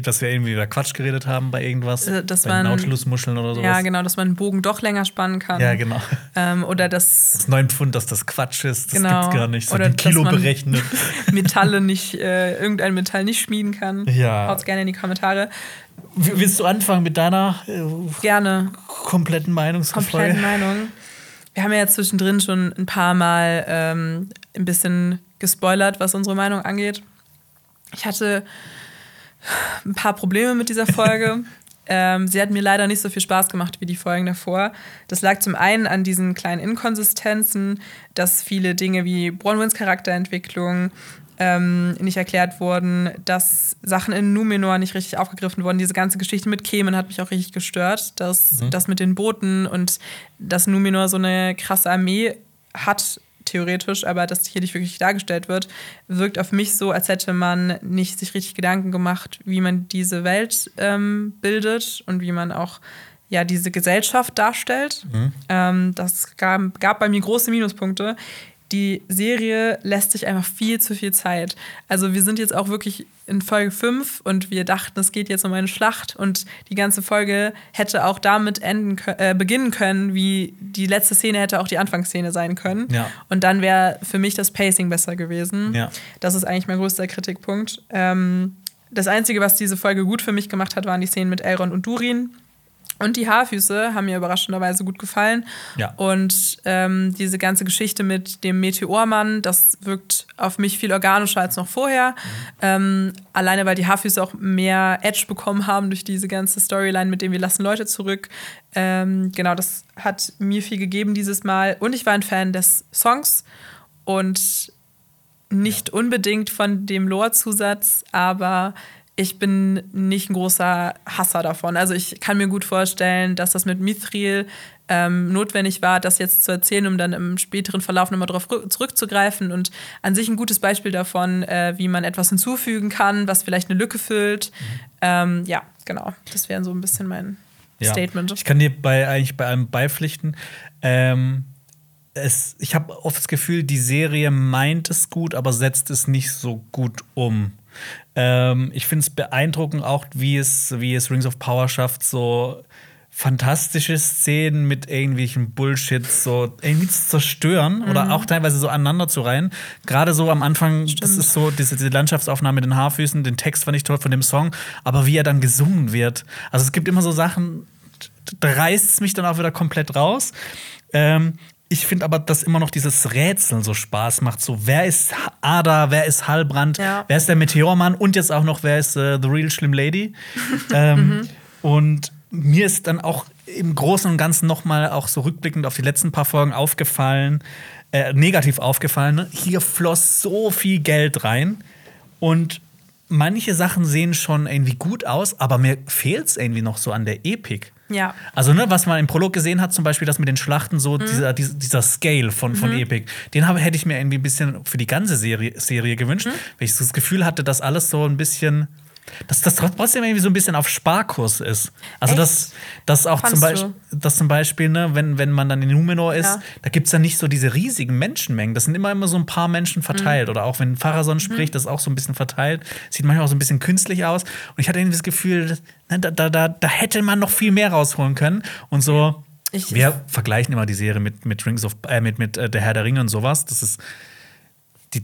dass wir irgendwie über Quatsch geredet haben bei irgendwas. Äh, dass bei man- Nautilusmuscheln oder sowas. ja, genau, dass man einen Bogen doch länger spannen kann. Ja, genau. Ähm, oder dass Das 9 Pfund, dass das Quatsch ist, das Genau. gibt's gar nicht. So Oder die Kilo dass man- berechnet. Metalle nicht, äh, irgendein Metall nicht schmieden kann. Ja. Haut's gerne in die Kommentare. Willst du anfangen mit deiner äh, Gerne. kompletten Meinungsverfolge? kompletten Meinung. Wir haben ja zwischendrin schon ein paar Mal ähm, ein bisschen gespoilert, was unsere Meinung angeht. Ich hatte ein paar Probleme mit dieser Folge. ähm, sie hat mir leider nicht so viel Spaß gemacht wie die Folgen davor. Das lag zum einen an diesen kleinen Inkonsistenzen, dass viele Dinge wie Bronwyns Charakterentwicklung ähm, nicht erklärt wurden, dass Sachen in Numenor nicht richtig aufgegriffen wurden. Diese ganze Geschichte mit Kemen hat mich auch richtig gestört. Das, das mit den Booten und dass Numenor so eine krasse Armee hat, theoretisch, aber das hier nicht wirklich dargestellt wird, wirkt auf mich so, als hätte man nicht sich richtig Gedanken gemacht, wie man diese Welt ähm, bildet und wie man auch ja, diese Gesellschaft darstellt. Ähm, das gab, gab bei mir große Minuspunkte. Die Serie lässt sich einfach viel zu viel Zeit. Also wir sind jetzt auch wirklich in Folge 5 und wir dachten, es geht jetzt um eine Schlacht und die ganze Folge hätte auch damit enden, äh, beginnen können, wie die letzte Szene hätte auch die Anfangsszene sein können. Ja. Und dann wäre für mich das Pacing besser gewesen. Ja. Das ist eigentlich mein größter Kritikpunkt. Ähm, das Einzige, was diese Folge gut für mich gemacht hat, waren die Szenen mit Elrond und Durin. Und die Haarfüße haben mir überraschenderweise gut gefallen. Ja. Und ähm, diese ganze Geschichte mit dem Meteormann, das wirkt auf mich viel organischer als noch vorher. Ähm, alleine, weil die Haarfüße auch mehr Edge bekommen haben durch diese ganze Storyline, mit dem wir lassen Leute zurück. Ähm, genau, das hat mir viel gegeben dieses Mal. Und ich war ein Fan des Songs und nicht unbedingt von dem Lore-Zusatz, aber ich bin nicht ein großer Hasser davon. Also ich kann mir gut vorstellen, dass das mit Mithril ähm, notwendig war, das jetzt zu erzählen, um dann im späteren Verlauf nochmal darauf rück- zurückzugreifen. Und an sich ein gutes Beispiel davon, äh, wie man etwas hinzufügen kann, was vielleicht eine Lücke füllt. Ähm, ja, genau. Das wäre so ein bisschen mein Ja. Statement. Ich kann dir bei, eigentlich bei allem beipflichten. Ähm, es, ich habe oft das Gefühl, die Serie meint es gut, aber setzt es nicht so gut um. Ähm, ich finde es beeindruckend auch, wie es, wie es Rings of Power schafft, so fantastische Szenen mit irgendwelchen Bullshit so irgendwie zu zerstören mhm. oder auch teilweise so aneinander zu reihen. Gerade so am Anfang, Stimmt. das ist so diese, diese, Landschaftsaufnahme mit den Haarfüßen, den Text fand ich toll von dem Song, aber wie er dann gesungen wird. Also es gibt immer so Sachen, da reißt es mich dann auch wieder komplett raus. Ähm, ich finde aber, dass immer noch dieses Rätseln so Spaß macht. So, wer ist Ada, wer ist Hallbrand, ja. wer ist der Meteormann und jetzt auch noch, wer ist äh, The Real Slim Lady. ähm, mhm. Und mir ist dann auch im Großen und Ganzen noch mal auch so rückblickend auf die letzten paar Folgen aufgefallen, äh, negativ aufgefallen. Ne? Hier floss so viel Geld rein und manche Sachen sehen schon irgendwie gut aus, aber mir fehlt es irgendwie noch so an der Epik. Ja. Also, ne, was man im Prolog gesehen hat, zum Beispiel das mit den Schlachten, so mhm. dieser, dieser Scale von, von mhm. Epic, den habe, hätte ich mir irgendwie ein bisschen für die ganze Serie, Serie gewünscht, mhm. weil ich so das Gefühl hatte, dass alles so ein bisschen dass das trotzdem irgendwie so ein bisschen auf Sparkurs ist. Also, dass, dass auch zum, Beisp dass zum Beispiel, ne, wenn, wenn man dann in Numenor ist, ja. da gibt es ja nicht so diese riesigen Menschenmengen. Das sind immer immer so ein paar Menschen verteilt. Mhm. Oder auch wenn Pharason mhm. spricht, das ist auch so ein bisschen verteilt. Sieht manchmal auch so ein bisschen künstlich aus. Und ich hatte irgendwie das Gefühl, ne, da, da, da, da hätte man noch viel mehr rausholen können. Und so. Ich, wir vergleichen immer die Serie mit, mit Rings of äh, mit, mit äh, der Herr der Ringe und sowas. Das ist. Die,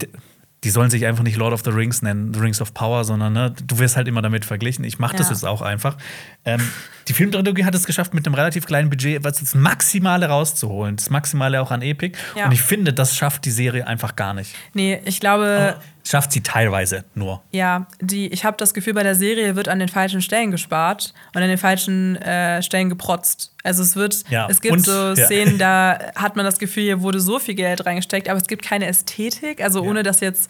die sollen sich einfach nicht Lord of the Rings nennen, The Rings of Power, sondern ne, du wirst halt immer damit verglichen. Ich mache das ja. jetzt auch einfach. Ähm, die Filmtrilogie hat es geschafft, mit einem relativ kleinen Budget was das Maximale rauszuholen. Das Maximale auch an Epic. Ja. Und ich finde, das schafft die Serie einfach gar nicht. Nee, ich glaube. Oh, schafft sie teilweise nur. Ja, die, ich habe das Gefühl, bei der Serie wird an den falschen Stellen gespart und an den falschen äh, Stellen geprotzt. Also es wird, ja. es gibt und, so Szenen, ja. da hat man das Gefühl, hier wurde so viel Geld reingesteckt, aber es gibt keine Ästhetik. Also ohne das jetzt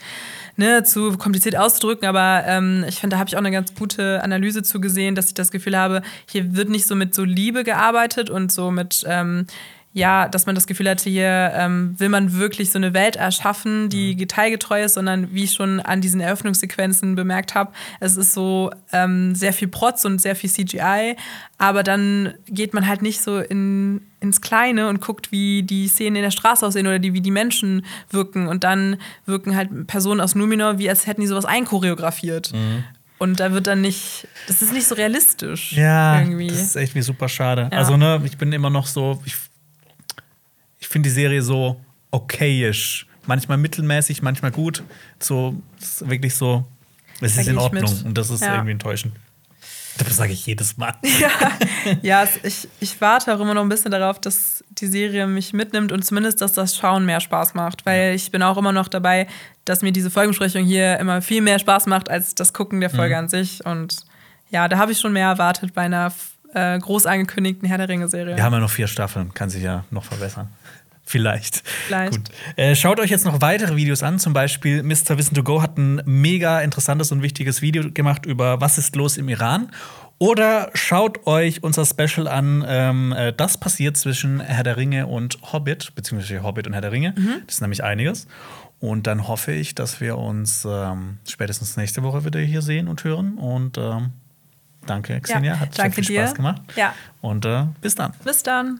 ne, zu kompliziert auszudrücken, aber ähm, ich finde, da habe ich auch eine ganz gute Analyse zu gesehen, dass ich das Gefühl habe, hier wird nicht so mit so Liebe gearbeitet und so mit ähm, ja, dass man das Gefühl hatte, hier ähm, will man wirklich so eine Welt erschaffen, die mhm. detailgetreu ist, sondern wie ich schon an diesen Eröffnungssequenzen bemerkt habe, es ist so ähm, sehr viel Protz und sehr viel CGI, aber dann geht man halt nicht so in, ins Kleine und guckt, wie die Szenen in der Straße aussehen oder die, wie die Menschen wirken und dann wirken halt Personen aus Numenor, wie als hätten die sowas einchoreografiert. Mhm. Und da wird dann nicht, das ist nicht so realistisch. Ja, irgendwie. das ist echt wie super schade. Ja. Also, ne, ich bin immer noch so, ich finde die Serie so okayisch. Manchmal mittelmäßig, manchmal gut. So, wirklich so, es ist in Ordnung. Und das ist ja. irgendwie enttäuschend. Das sage ich jedes Mal. Ja, ja ich, ich warte auch immer noch ein bisschen darauf, dass die Serie mich mitnimmt und zumindest, dass das Schauen mehr Spaß macht. Weil ich bin auch immer noch dabei, dass mir diese Folgensprechung hier immer viel mehr Spaß macht als das Gucken der Folge mhm. an sich. Und ja, da habe ich schon mehr erwartet bei einer äh, groß angekündigten Herr der Ringe-Serie. Wir haben ja noch vier Staffeln, kann sich ja noch verbessern. Vielleicht. Vielleicht. Gut. Äh, schaut euch jetzt noch weitere Videos an. Zum Beispiel Mr. Wissen to Go hat ein mega interessantes und wichtiges Video gemacht über Was ist los im Iran. Oder schaut euch unser Special an, ähm, äh, das passiert zwischen Herr der Ringe und Hobbit, beziehungsweise Hobbit und Herr der Ringe. Mhm. Das ist nämlich einiges. Und dann hoffe ich, dass wir uns ähm, spätestens nächste Woche wieder hier sehen und hören. Und ähm, danke, Xenia. Ja, Hat danke sehr viel Spaß dir. gemacht. Ja. Und äh, bis dann. Bis dann.